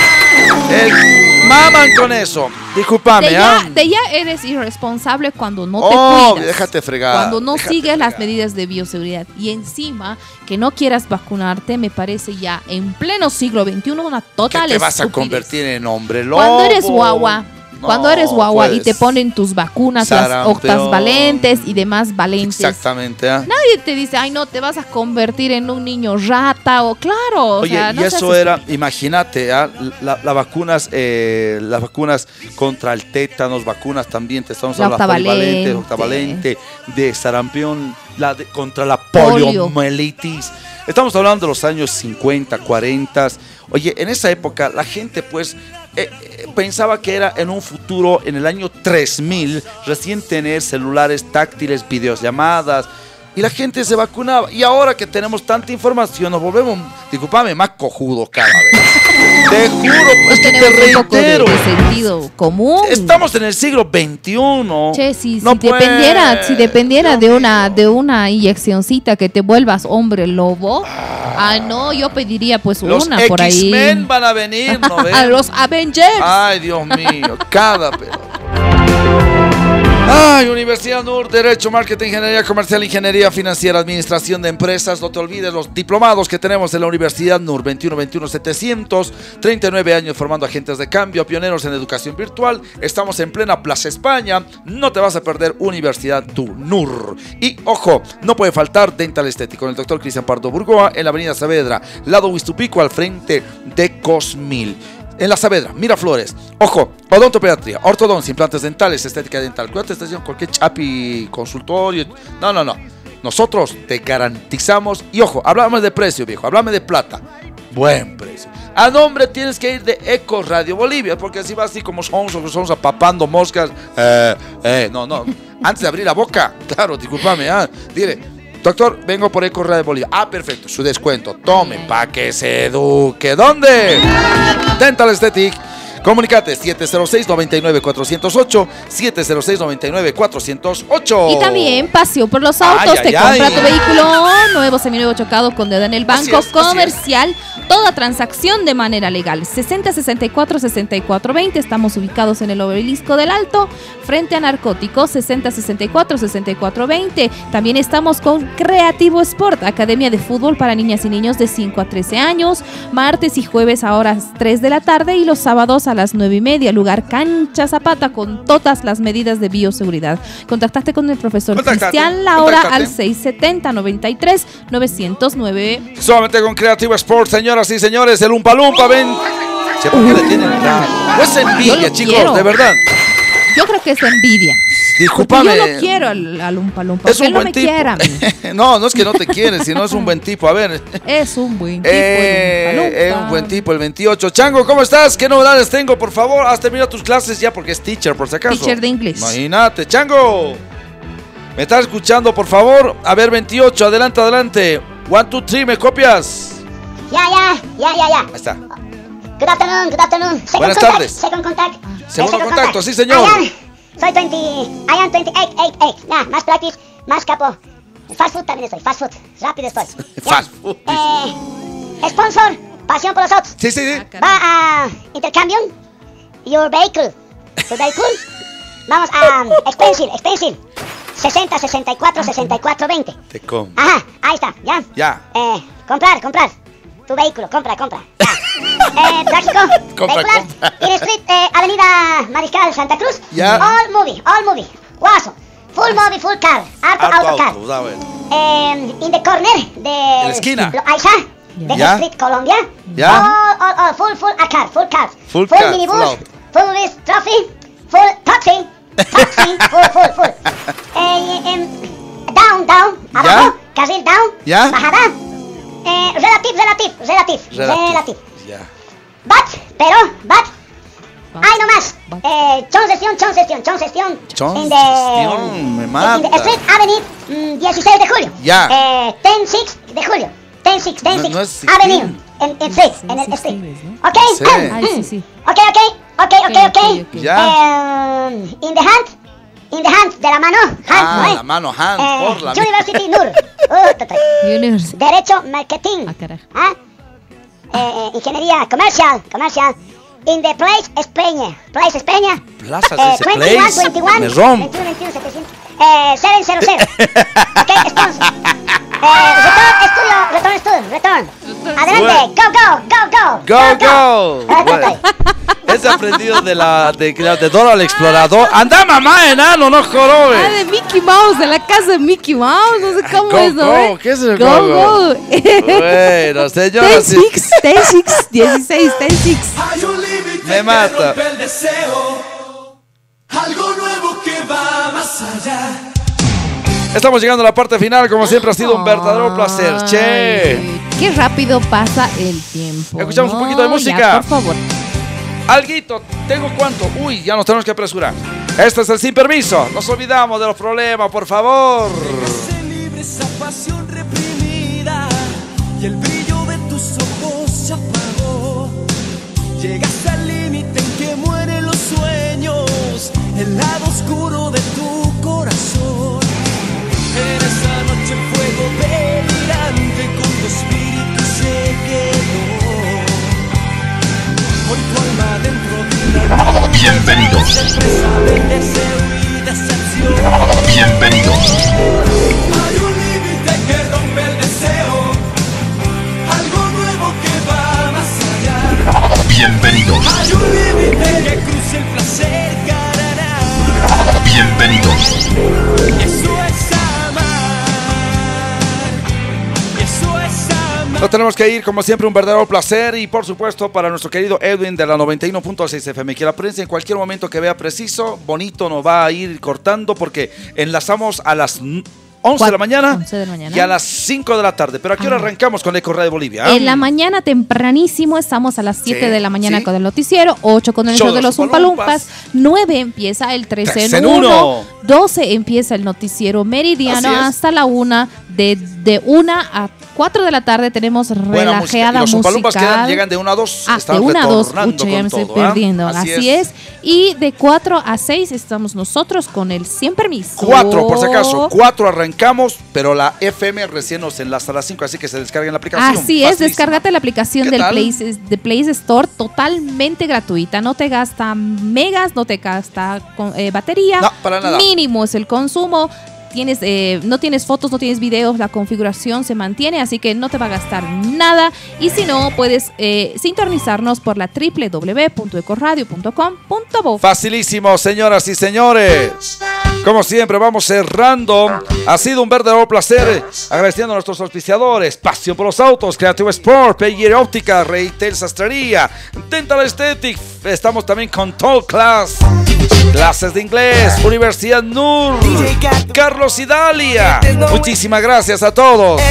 Speaker 1: maman con eso. Discúlpame,
Speaker 2: de,
Speaker 1: ah.
Speaker 2: ya, de ya eres irresponsable cuando no te
Speaker 1: Oh,
Speaker 2: cuidas.
Speaker 1: déjate fregar.
Speaker 2: Cuando no sigues las medidas de bioseguridad. Y encima, que no quieras vacunarte, me parece ya en pleno siglo XXI una total
Speaker 1: te vas a convertir en hombre lobo.
Speaker 2: Cuando eres guagua,
Speaker 1: No,
Speaker 2: cuando eres guagua y
Speaker 1: pues,
Speaker 2: te ponen tus vacunas, las
Speaker 1: sarampión.
Speaker 2: octas valentes y demás valentes.
Speaker 1: Exactamente. ah.
Speaker 2: Nadie te dice, ay, no, te vas a convertir en un niño rata o claro. o
Speaker 1: Oye,
Speaker 2: sea,
Speaker 1: y
Speaker 2: no
Speaker 1: eso era, imagínate, ah, la- las vacunas, eh, las vacunas contra el tétanos, vacunas también, te estamos
Speaker 2: La
Speaker 1: hablando de
Speaker 2: octavalente.
Speaker 1: octavalente, de sarampión, la de- contra la
Speaker 2: Polio.
Speaker 1: poliomielitis. Estamos hablando de los años 50, 40. Oye, en esa época la gente pues eh, eh, pensaba que era en un futuro, en el año 3000, recién tener celulares táctiles, videollamadas. Y la gente se vacunaba. Y ahora que tenemos tanta información, nos volvemos, disculpame, más cojudos cada vez. Te juro, es que te
Speaker 2: de,
Speaker 1: reitero.
Speaker 2: de sentido común.
Speaker 1: Estamos en el siglo XXI.
Speaker 2: Che, si,
Speaker 1: No
Speaker 2: si dependiera, si dependiera de una, de una inyeccioncita que te vuelvas hombre lobo, ah, no, yo pediría pues
Speaker 1: Los
Speaker 2: una por ahí.
Speaker 1: X-Men van a venir, ¿no ven?
Speaker 2: Los Avengers.
Speaker 1: Ay, Dios mío, cada pelota. Ay, Universidad NUR, Derecho, Marketing, Ingeniería Comercial, Ingeniería Financiera, Administración de Empresas. No te olvides los diplomados que tenemos en la Universidad NUR 21 700 39 años formando agentes de cambio, pioneros en educación virtual. Estamos en plena Plaza España. No te vas a perder Universidad NUR. Y ojo, no puede faltar Dental Estético el doctor Cristian Pardo Burgoa en la Avenida Saavedra, lado Huistupico, al frente de Cosmil. En la Saavedra, Miraflores. Ojo, odontopediatría, ortodoncia, implantes dentales, estética dental. Cuídate, estación, cualquier chapi, consultorio. No, no, no. Nosotros te garantizamos. Y ojo, hablamos de precio, viejo. Háblame de plata. Buen precio. A nombre tienes que ir de Eco Radio Bolivia, porque así vas así como somos, somos papando moscas. Eh, eh, no, no. Antes de abrir la boca, claro, discúlpame, ah, dile. Doctor, vengo por Eco Radio Bolivia. Ah, perfecto, su descuento. Tome, pa' que se eduque. ¿Dónde? Dental Aesthetic. Comunicate 706-99-408, 706-99-408.
Speaker 2: Y también paseo por los autos.
Speaker 1: ay,
Speaker 2: te compra
Speaker 1: ay.
Speaker 2: tu vehículo nuevo, seminuevo chocado con dedo en el banco
Speaker 1: es,
Speaker 2: comercial. Toda transacción de manera legal. 60 64 64 20. Estamos ubicados en el obelisco del Alto, frente a narcóticos. 60 64 64 20. También estamos con Creativo Sport, academia de fútbol para niñas y niños de 5 a 13 años. Martes y jueves a horas 3 de la tarde y los sábados a las 9 y media. Lugar Cancha Zapata con todas las medidas de bioseguridad. Contactaste con el profesor Cristian Laura al 670 93 909.
Speaker 1: Solamente con Creative Sports, señoras y señores, el Umpa Lumpa, ven. Sí, ¿Por qué le tienen la- No es envidia, chicos,
Speaker 2: quiero.
Speaker 1: de verdad.
Speaker 2: Yo creo que es envidia. Porque
Speaker 1: Discúlpame.
Speaker 2: yo no quiero al, al Umpa Lumpa.
Speaker 1: Es un
Speaker 2: él no
Speaker 1: buen
Speaker 2: me
Speaker 1: tipo.
Speaker 2: quiere a mí.
Speaker 1: no, no es que no te quiere, sino es un buen tipo. A ver.
Speaker 2: Es un buen tipo.
Speaker 1: Eh,
Speaker 2: Lumpa.
Speaker 1: es un buen tipo, el 28. Chango, ¿cómo estás? ¿Qué novedades tengo? Por favor, has terminado tus clases ya porque es teacher, por si acaso.
Speaker 2: Teacher de inglés.
Speaker 1: Imagínate, Chango. ¿Me estás escuchando, por favor? A ver, 28, adelante, adelante. One, two, three, ¿me copias?
Speaker 12: Ya, ya, ya, ya, ya.
Speaker 1: Ahí está.
Speaker 12: Good afternoon, good afternoon. Second
Speaker 1: Buenas
Speaker 12: contact,
Speaker 1: tardes.
Speaker 12: Second contact.
Speaker 1: Segundo
Speaker 12: Eh, second
Speaker 1: contacto, sí, señor.
Speaker 12: I am, soy 20, I am 28, 8, 8. Ya, más practice, más capo. Fast food también estoy, fast food. Rápido estoy.
Speaker 1: Fast food.
Speaker 12: Eh, sponsor, pasión por los autos.
Speaker 1: Sí, sí, sí.
Speaker 12: Va a intercambio your vehicle. Tu vehicle. Vamos a um, expensive, expensive. 60, 64, 64, 20.
Speaker 1: Te com.
Speaker 12: Ajá, ahí está, ya.
Speaker 1: Ya.
Speaker 12: Eh, comprar, comprar. Tu vehículo, compra, compra. Eh, tráfico.
Speaker 1: Compra,
Speaker 12: vehicular.
Speaker 1: compra.
Speaker 12: In Street, eh, Avenida Mariscal Santa Cruz.
Speaker 1: Ya.
Speaker 12: All movie, all movie. Guaso. Full movie, full car. Auto,
Speaker 1: Auto,
Speaker 12: auto, car.
Speaker 1: auto.
Speaker 12: Eh, in the corner de.
Speaker 1: En la esquina.
Speaker 12: Lo- Aisha. De
Speaker 1: Ya.
Speaker 12: Street, Colombia.
Speaker 1: Ya.
Speaker 12: All, all, all, full, full, a car, full cars.
Speaker 1: Full car, full
Speaker 12: minibus.
Speaker 1: auto.
Speaker 12: Full with trophy. Full taxi. Taxi, full, full, full. Eh, em, down, down, abajo. Carril down.
Speaker 1: Ya.
Speaker 12: Bajada. Eh, relative, relative, relative,
Speaker 1: Relative.
Speaker 12: relative.
Speaker 1: Ya.
Speaker 12: But, pero, but. Ay, no más. Eh, concesión, concesión. Concesión, In the-
Speaker 1: me
Speaker 12: in the
Speaker 1: mata.
Speaker 12: Street Avenue, mm, 16 de julio.
Speaker 1: Ya.
Speaker 12: Eh, 10-6 de julio. 10-6, 10-6
Speaker 1: No, no es
Speaker 12: Avenue. En, en Street, en el Street. ¿Ok?
Speaker 1: Sí.
Speaker 2: Ay, sí, sí.
Speaker 12: Ok, ok, ok, ok, ok.
Speaker 1: Ya.
Speaker 12: Eh, in the hand, in the hand, de la mano. Hand,
Speaker 1: Ah,
Speaker 12: ¿no,
Speaker 1: la mano, hand,
Speaker 12: Eh,
Speaker 1: por la
Speaker 12: University Nur. Uh. Derecho, marketing.
Speaker 2: Ah.
Speaker 12: ¿Ah? Eh, eh, ingeniería, comercial, comercial. In the place, España. Place, España.
Speaker 1: Plazas
Speaker 12: Eh,
Speaker 1: ese
Speaker 12: 21,
Speaker 1: place.
Speaker 12: 21,
Speaker 1: Me rom.
Speaker 12: 21, 21, 700. Eh, 700. ok, sponsor. Eh, return estudio, return estudio, return. Adelante, go, go, go, go.
Speaker 1: Go, go.
Speaker 12: Ah,
Speaker 1: Bueno, ese aprendido de la de, de Dora el explorador. Anda mamá, enano, no
Speaker 2: Ah,
Speaker 1: jorobe.
Speaker 2: de Mickey Mouse, de la casa de Mickey Mouse. No sé cómo
Speaker 1: go,
Speaker 2: es, ¿no?
Speaker 1: go.
Speaker 2: eh?
Speaker 1: ¿Qué es el
Speaker 2: go?
Speaker 1: go, go?
Speaker 2: go.
Speaker 1: Bueno, señoras y-
Speaker 2: 10-6, 10-6, 16, 10-6.
Speaker 3: Hay un límite
Speaker 1: Me
Speaker 3: que
Speaker 1: mata.
Speaker 3: Algo
Speaker 1: Estamos llegando a la parte final, como siempre ha sido un verdadero placer. Che.
Speaker 2: Qué rápido pasa el tiempo.
Speaker 1: Escuchamos un poquito de
Speaker 2: Ya,
Speaker 1: música.
Speaker 2: por favor.
Speaker 1: Alguito, ¿tengo cuánto? Uy, ya nos tenemos que apresurar. Este es el sin permiso. Nos olvidamos de los problemas, por favor.
Speaker 3: Libre esa pasión reprimida y el brillo de tus ojos se apagó. Llegaste al límite en que mueren los sueños, el lado oscuro
Speaker 4: Bienvenidos. Bienvenidos.
Speaker 3: Hay un límite que rompe el deseo, algo nuevo que va más allá.
Speaker 4: Bienvenidos.
Speaker 3: Hay un límite que cruza el placer.
Speaker 4: Bienvenidos.
Speaker 1: Nos tenemos que ir, como siempre, un verdadero placer. Y por supuesto, para nuestro querido Edwin de la 91.6 FM, que la prensa en cualquier momento que vea preciso, bonito, nos va a ir cortando porque enlazamos a las n- 11 de la mañana,
Speaker 2: 11 de la mañana.
Speaker 1: y a las 5 de la tarde. Pero aquí ahora arrancamos con Eco Radio Bolivia.
Speaker 2: En la mañana tempranísimo estamos a las 7
Speaker 1: Sí,
Speaker 2: de la mañana
Speaker 1: sí.
Speaker 2: con el noticiero, 8 con el
Speaker 1: Show
Speaker 2: de los Umpalumpas, 9 empieza el 13
Speaker 1: 13
Speaker 2: en
Speaker 1: en
Speaker 2: 1,
Speaker 1: uno.
Speaker 2: 12 empieza el noticiero meridiano hasta la 1, de, de 1 a 4 de la tarde tenemos
Speaker 1: Buena música. Y
Speaker 2: relajeada
Speaker 1: los
Speaker 2: musical.
Speaker 1: quedan, llegan de 1 a 2.
Speaker 2: Ah, de 1 a 2, pucha, ya me estoy
Speaker 1: ¿ah?
Speaker 2: perdiendo. Así, es. Y de 4 a 6 estamos nosotros con el Sin Permiso.
Speaker 1: 4, por si acaso. 4 arrancamos, pero la FM recién nos enlaza a las 5, así que se descarguen la aplicación.
Speaker 2: Así es,
Speaker 1: Facilísimo.
Speaker 2: descárgate la aplicación
Speaker 1: ¿Qué
Speaker 2: del
Speaker 1: tal?
Speaker 2: Play, de Play Store totalmente gratuita. No te gasta megas, no te gasta eh, batería.
Speaker 1: No, para nada.
Speaker 2: Mínimo es el consumo. Eh, no tienes fotos, no tienes videos, la configuración se mantiene, así que no te va a gastar nada. Y si no, puedes eh, sintonizarnos por la www.ecoradio.com.bo.
Speaker 1: Facilísimo, señoras y señores. Como siempre, vamos cerrando. Ha sido un verdadero placer. Agradeciendo a nuestros auspiciadores: Pasión por los Autos, Creative Sport, Payer Óptica, Retail Sastrería, Dental Aesthetic. Estamos también con Talk Class, clases de inglés, Universidad NUR, Carlos Idalia. Muchísimas gracias a todos.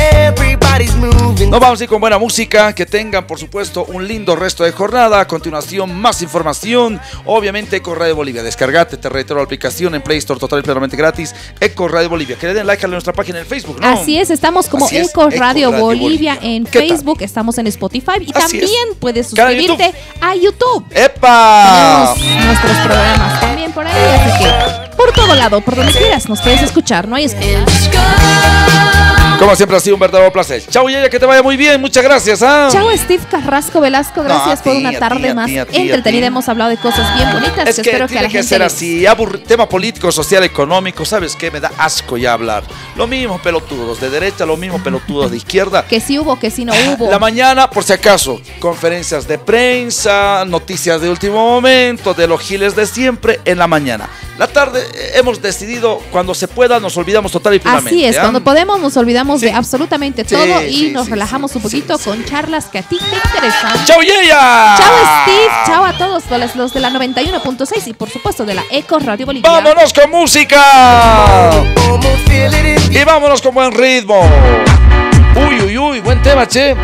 Speaker 1: Nos vamos a ir con buena música. Que tengan, por supuesto, un lindo resto de jornada. A continuación, más información. Obviamente, Eco Radio Bolivia. Descargate, te reitero, la aplicación en Play Store total y plenamente gratis. Eco Radio Bolivia. Que le den like a nuestra página en Facebook, ¿no?
Speaker 2: Así es, estamos como
Speaker 1: es,
Speaker 2: Eco
Speaker 1: Eco
Speaker 2: Radio
Speaker 1: Radio
Speaker 2: Bolivia,
Speaker 1: Bolivia.
Speaker 2: en. Facebook, estamos en Spotify y
Speaker 1: Así es.
Speaker 2: también puedes suscribirte a YouTube.
Speaker 1: ¡Epa!
Speaker 2: Tenemos nuestros programas también por ahí, así que por todo lado, por donde quieras, nos puedes escuchar, no hay excusa.
Speaker 1: Como siempre, ha sido un verdadero placer. Chao, Yaya, que te vaya muy bien. Muchas gracias. ¿ah?
Speaker 2: Chao Steve Carrasco Velasco, gracias
Speaker 1: No,
Speaker 2: por una tarde más entretenida. Hemos hablado de cosas bien bonitas
Speaker 1: Es
Speaker 2: que,
Speaker 1: que
Speaker 2: espero que a
Speaker 1: tiene
Speaker 2: la
Speaker 1: que
Speaker 2: gente
Speaker 1: ser así. Tema político, social, económico. ¿Sabes qué? Me da asco ya hablar. Lo mismo pelotudos de derecha, lo mismo pelotudos de izquierda.
Speaker 2: Que sí hubo, que sí no hubo.
Speaker 1: La mañana, por si acaso, conferencias de prensa, noticias de último momento, de los giles de siempre, en la mañana. La tarde eh, hemos decidido, cuando se pueda, nos olvidamos total y plenamente.
Speaker 2: Así es,
Speaker 1: ¿ah?
Speaker 2: cuando podemos nos olvidamos de absolutamente
Speaker 1: Sí,
Speaker 2: todo y
Speaker 1: sí,
Speaker 2: nos relajamos un poquito con charlas que a ti te interesan.
Speaker 1: ¡Chao, Yeya!
Speaker 2: Chao Steve, chao a todos los, los de la 91.6 y por supuesto de la Eco Radio Bolivia.
Speaker 1: ¡Vámonos con música! Y vámonos con buen ritmo. Uy, uy, uy, buen tema, che.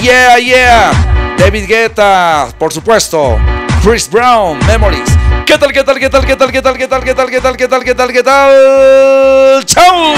Speaker 1: Yeah, yeah. David Guetta, por supuesto. Chris Brown, Memories. ¿Qué tal, qué tal, qué tal, qué tal, qué tal, qué tal, qué tal, qué tal, qué tal, qué tal, qué tal? ¡Chao!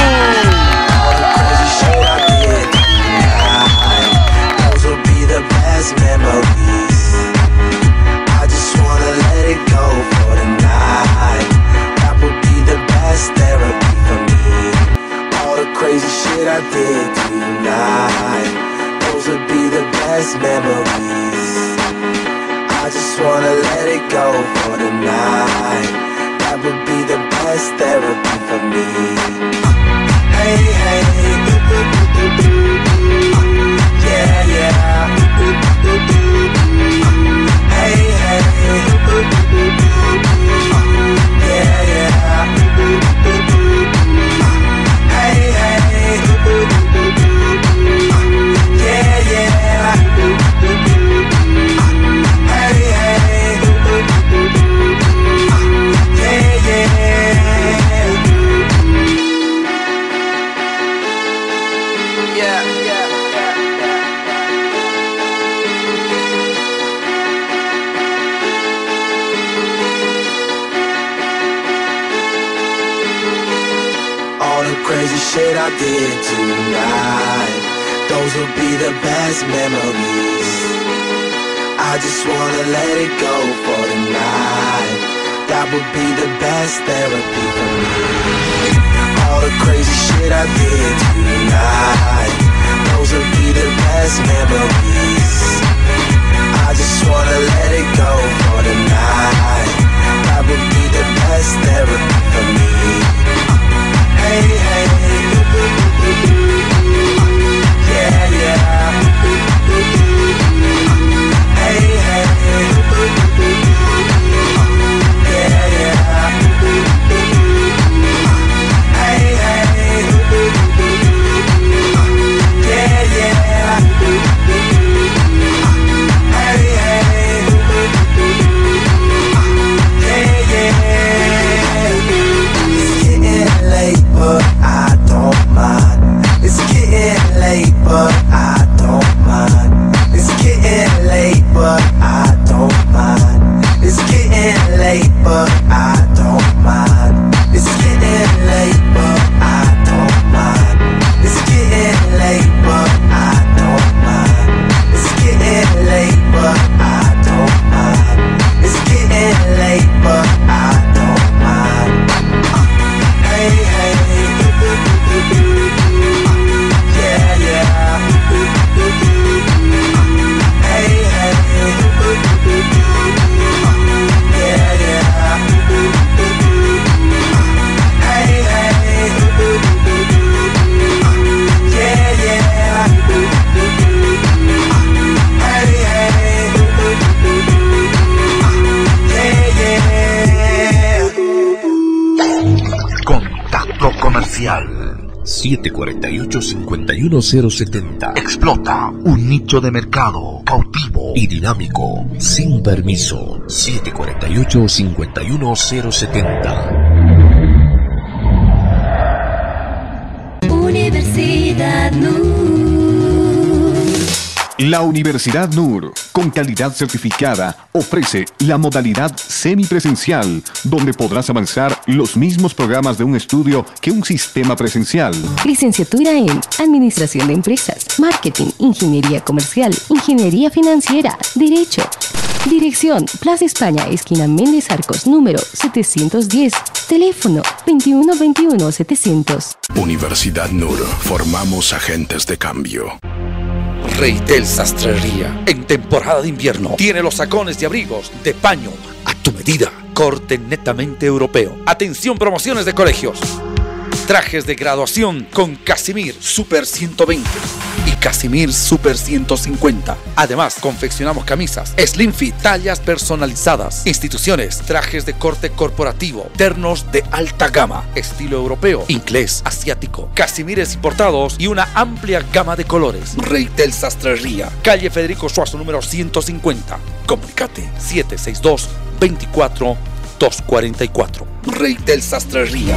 Speaker 4: 748-51070. Explota un nicho de mercado cautivo y dinámico. Sin permiso. 748-51070.
Speaker 7: La Universidad NUR, con calidad certificada, ofrece la modalidad semipresencial, donde podrás avanzar los mismos programas de un estudio que un sistema presencial.
Speaker 6: Licenciatura en Administración de Empresas, Marketing, Ingeniería Comercial, Ingeniería Financiera, Derecho. Dirección, Plaza España, esquina Méndez Arcos, número 710. Teléfono 2121-700.
Speaker 5: Universidad NUR. Formamos agentes de cambio.
Speaker 1: Reitel Sastrería. En temporada de invierno tiene los sacones de abrigos de paño a tu medida. Corte netamente europeo. Atención, promociones de colegios. Trajes de graduación con Casimir Super 120 y Casimir Super 150. Además, confeccionamos camisas, slim fit, tallas personalizadas, instituciones, trajes de corte corporativo, ternos de alta gama, estilo europeo, inglés, asiático, Casimires importados y una amplia gama de colores. Reitel Sastrería, calle Federico Suazo número 150. Comunicate 762 24 244. Reitel Sastrería.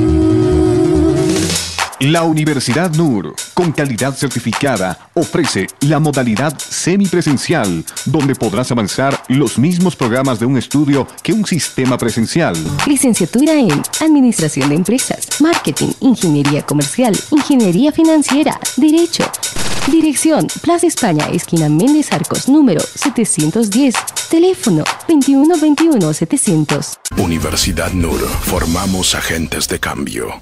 Speaker 7: La Universidad NUR, con calidad certificada, ofrece la modalidad semipresencial, donde podrás avanzar los mismos programas de un estudio que un sistema presencial.
Speaker 6: Licenciatura en Administración de Empresas, Marketing, Ingeniería Comercial, Ingeniería Financiera, Derecho. Dirección, Plaza España, esquina Méndez Arcos, número 710. Teléfono 2121-700.
Speaker 5: Universidad NUR. Formamos agentes de cambio.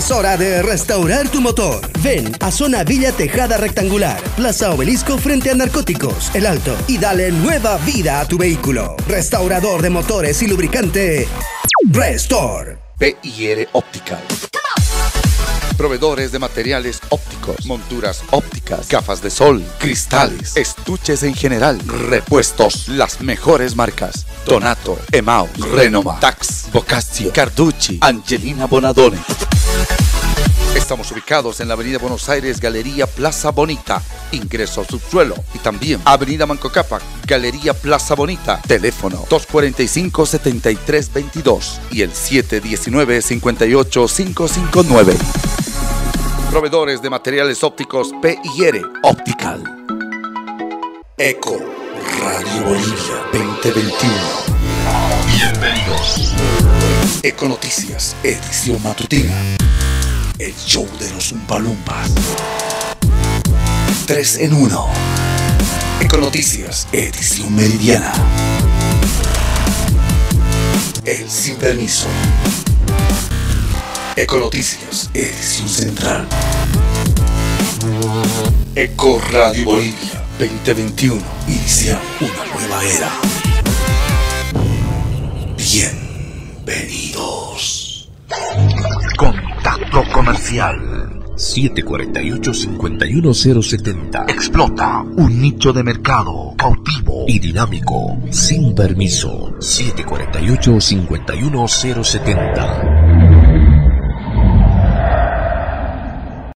Speaker 8: Es hora de restaurar tu motor. Ven a Zona Villa Tejada Rectangular, Plaza Obelisco frente a Narcóticos, El Alto, y dale nueva vida a tu vehículo. Restaurador de motores y lubricante. Restore.
Speaker 1: PIR Optical. Proveedores de materiales ópticos, monturas ópticas, gafas de sol, cristales, estuches en general, repuestos, las mejores marcas. Donato, Emau, Renoma, Tax, Bocaccio, Carducci, Angelina Bonadone. Estamos ubicados en la Avenida Buenos Aires, Galería Plaza Bonita, ingreso subsuelo. Y también Avenida Manco Cápac, Galería Plaza Bonita, teléfono 245-7322 y el 719-58559. Proveedores de materiales ópticos PIR Optical. Eco Radio Bolivia 2021. Bienvenidos. Eco Noticias, edición matutina. El show de los Umpalumpas. 3 en 1. Eco Noticias, edición meridiana. El sin permiso. Eco Noticias, edición central. Eco Radio Bolivia 2021. Inicia una nueva era. Bienvenidos.
Speaker 4: Contacto comercial 748-51070. Explota un nicho de mercado cautivo y dinámico. Sin permiso. 748-51070.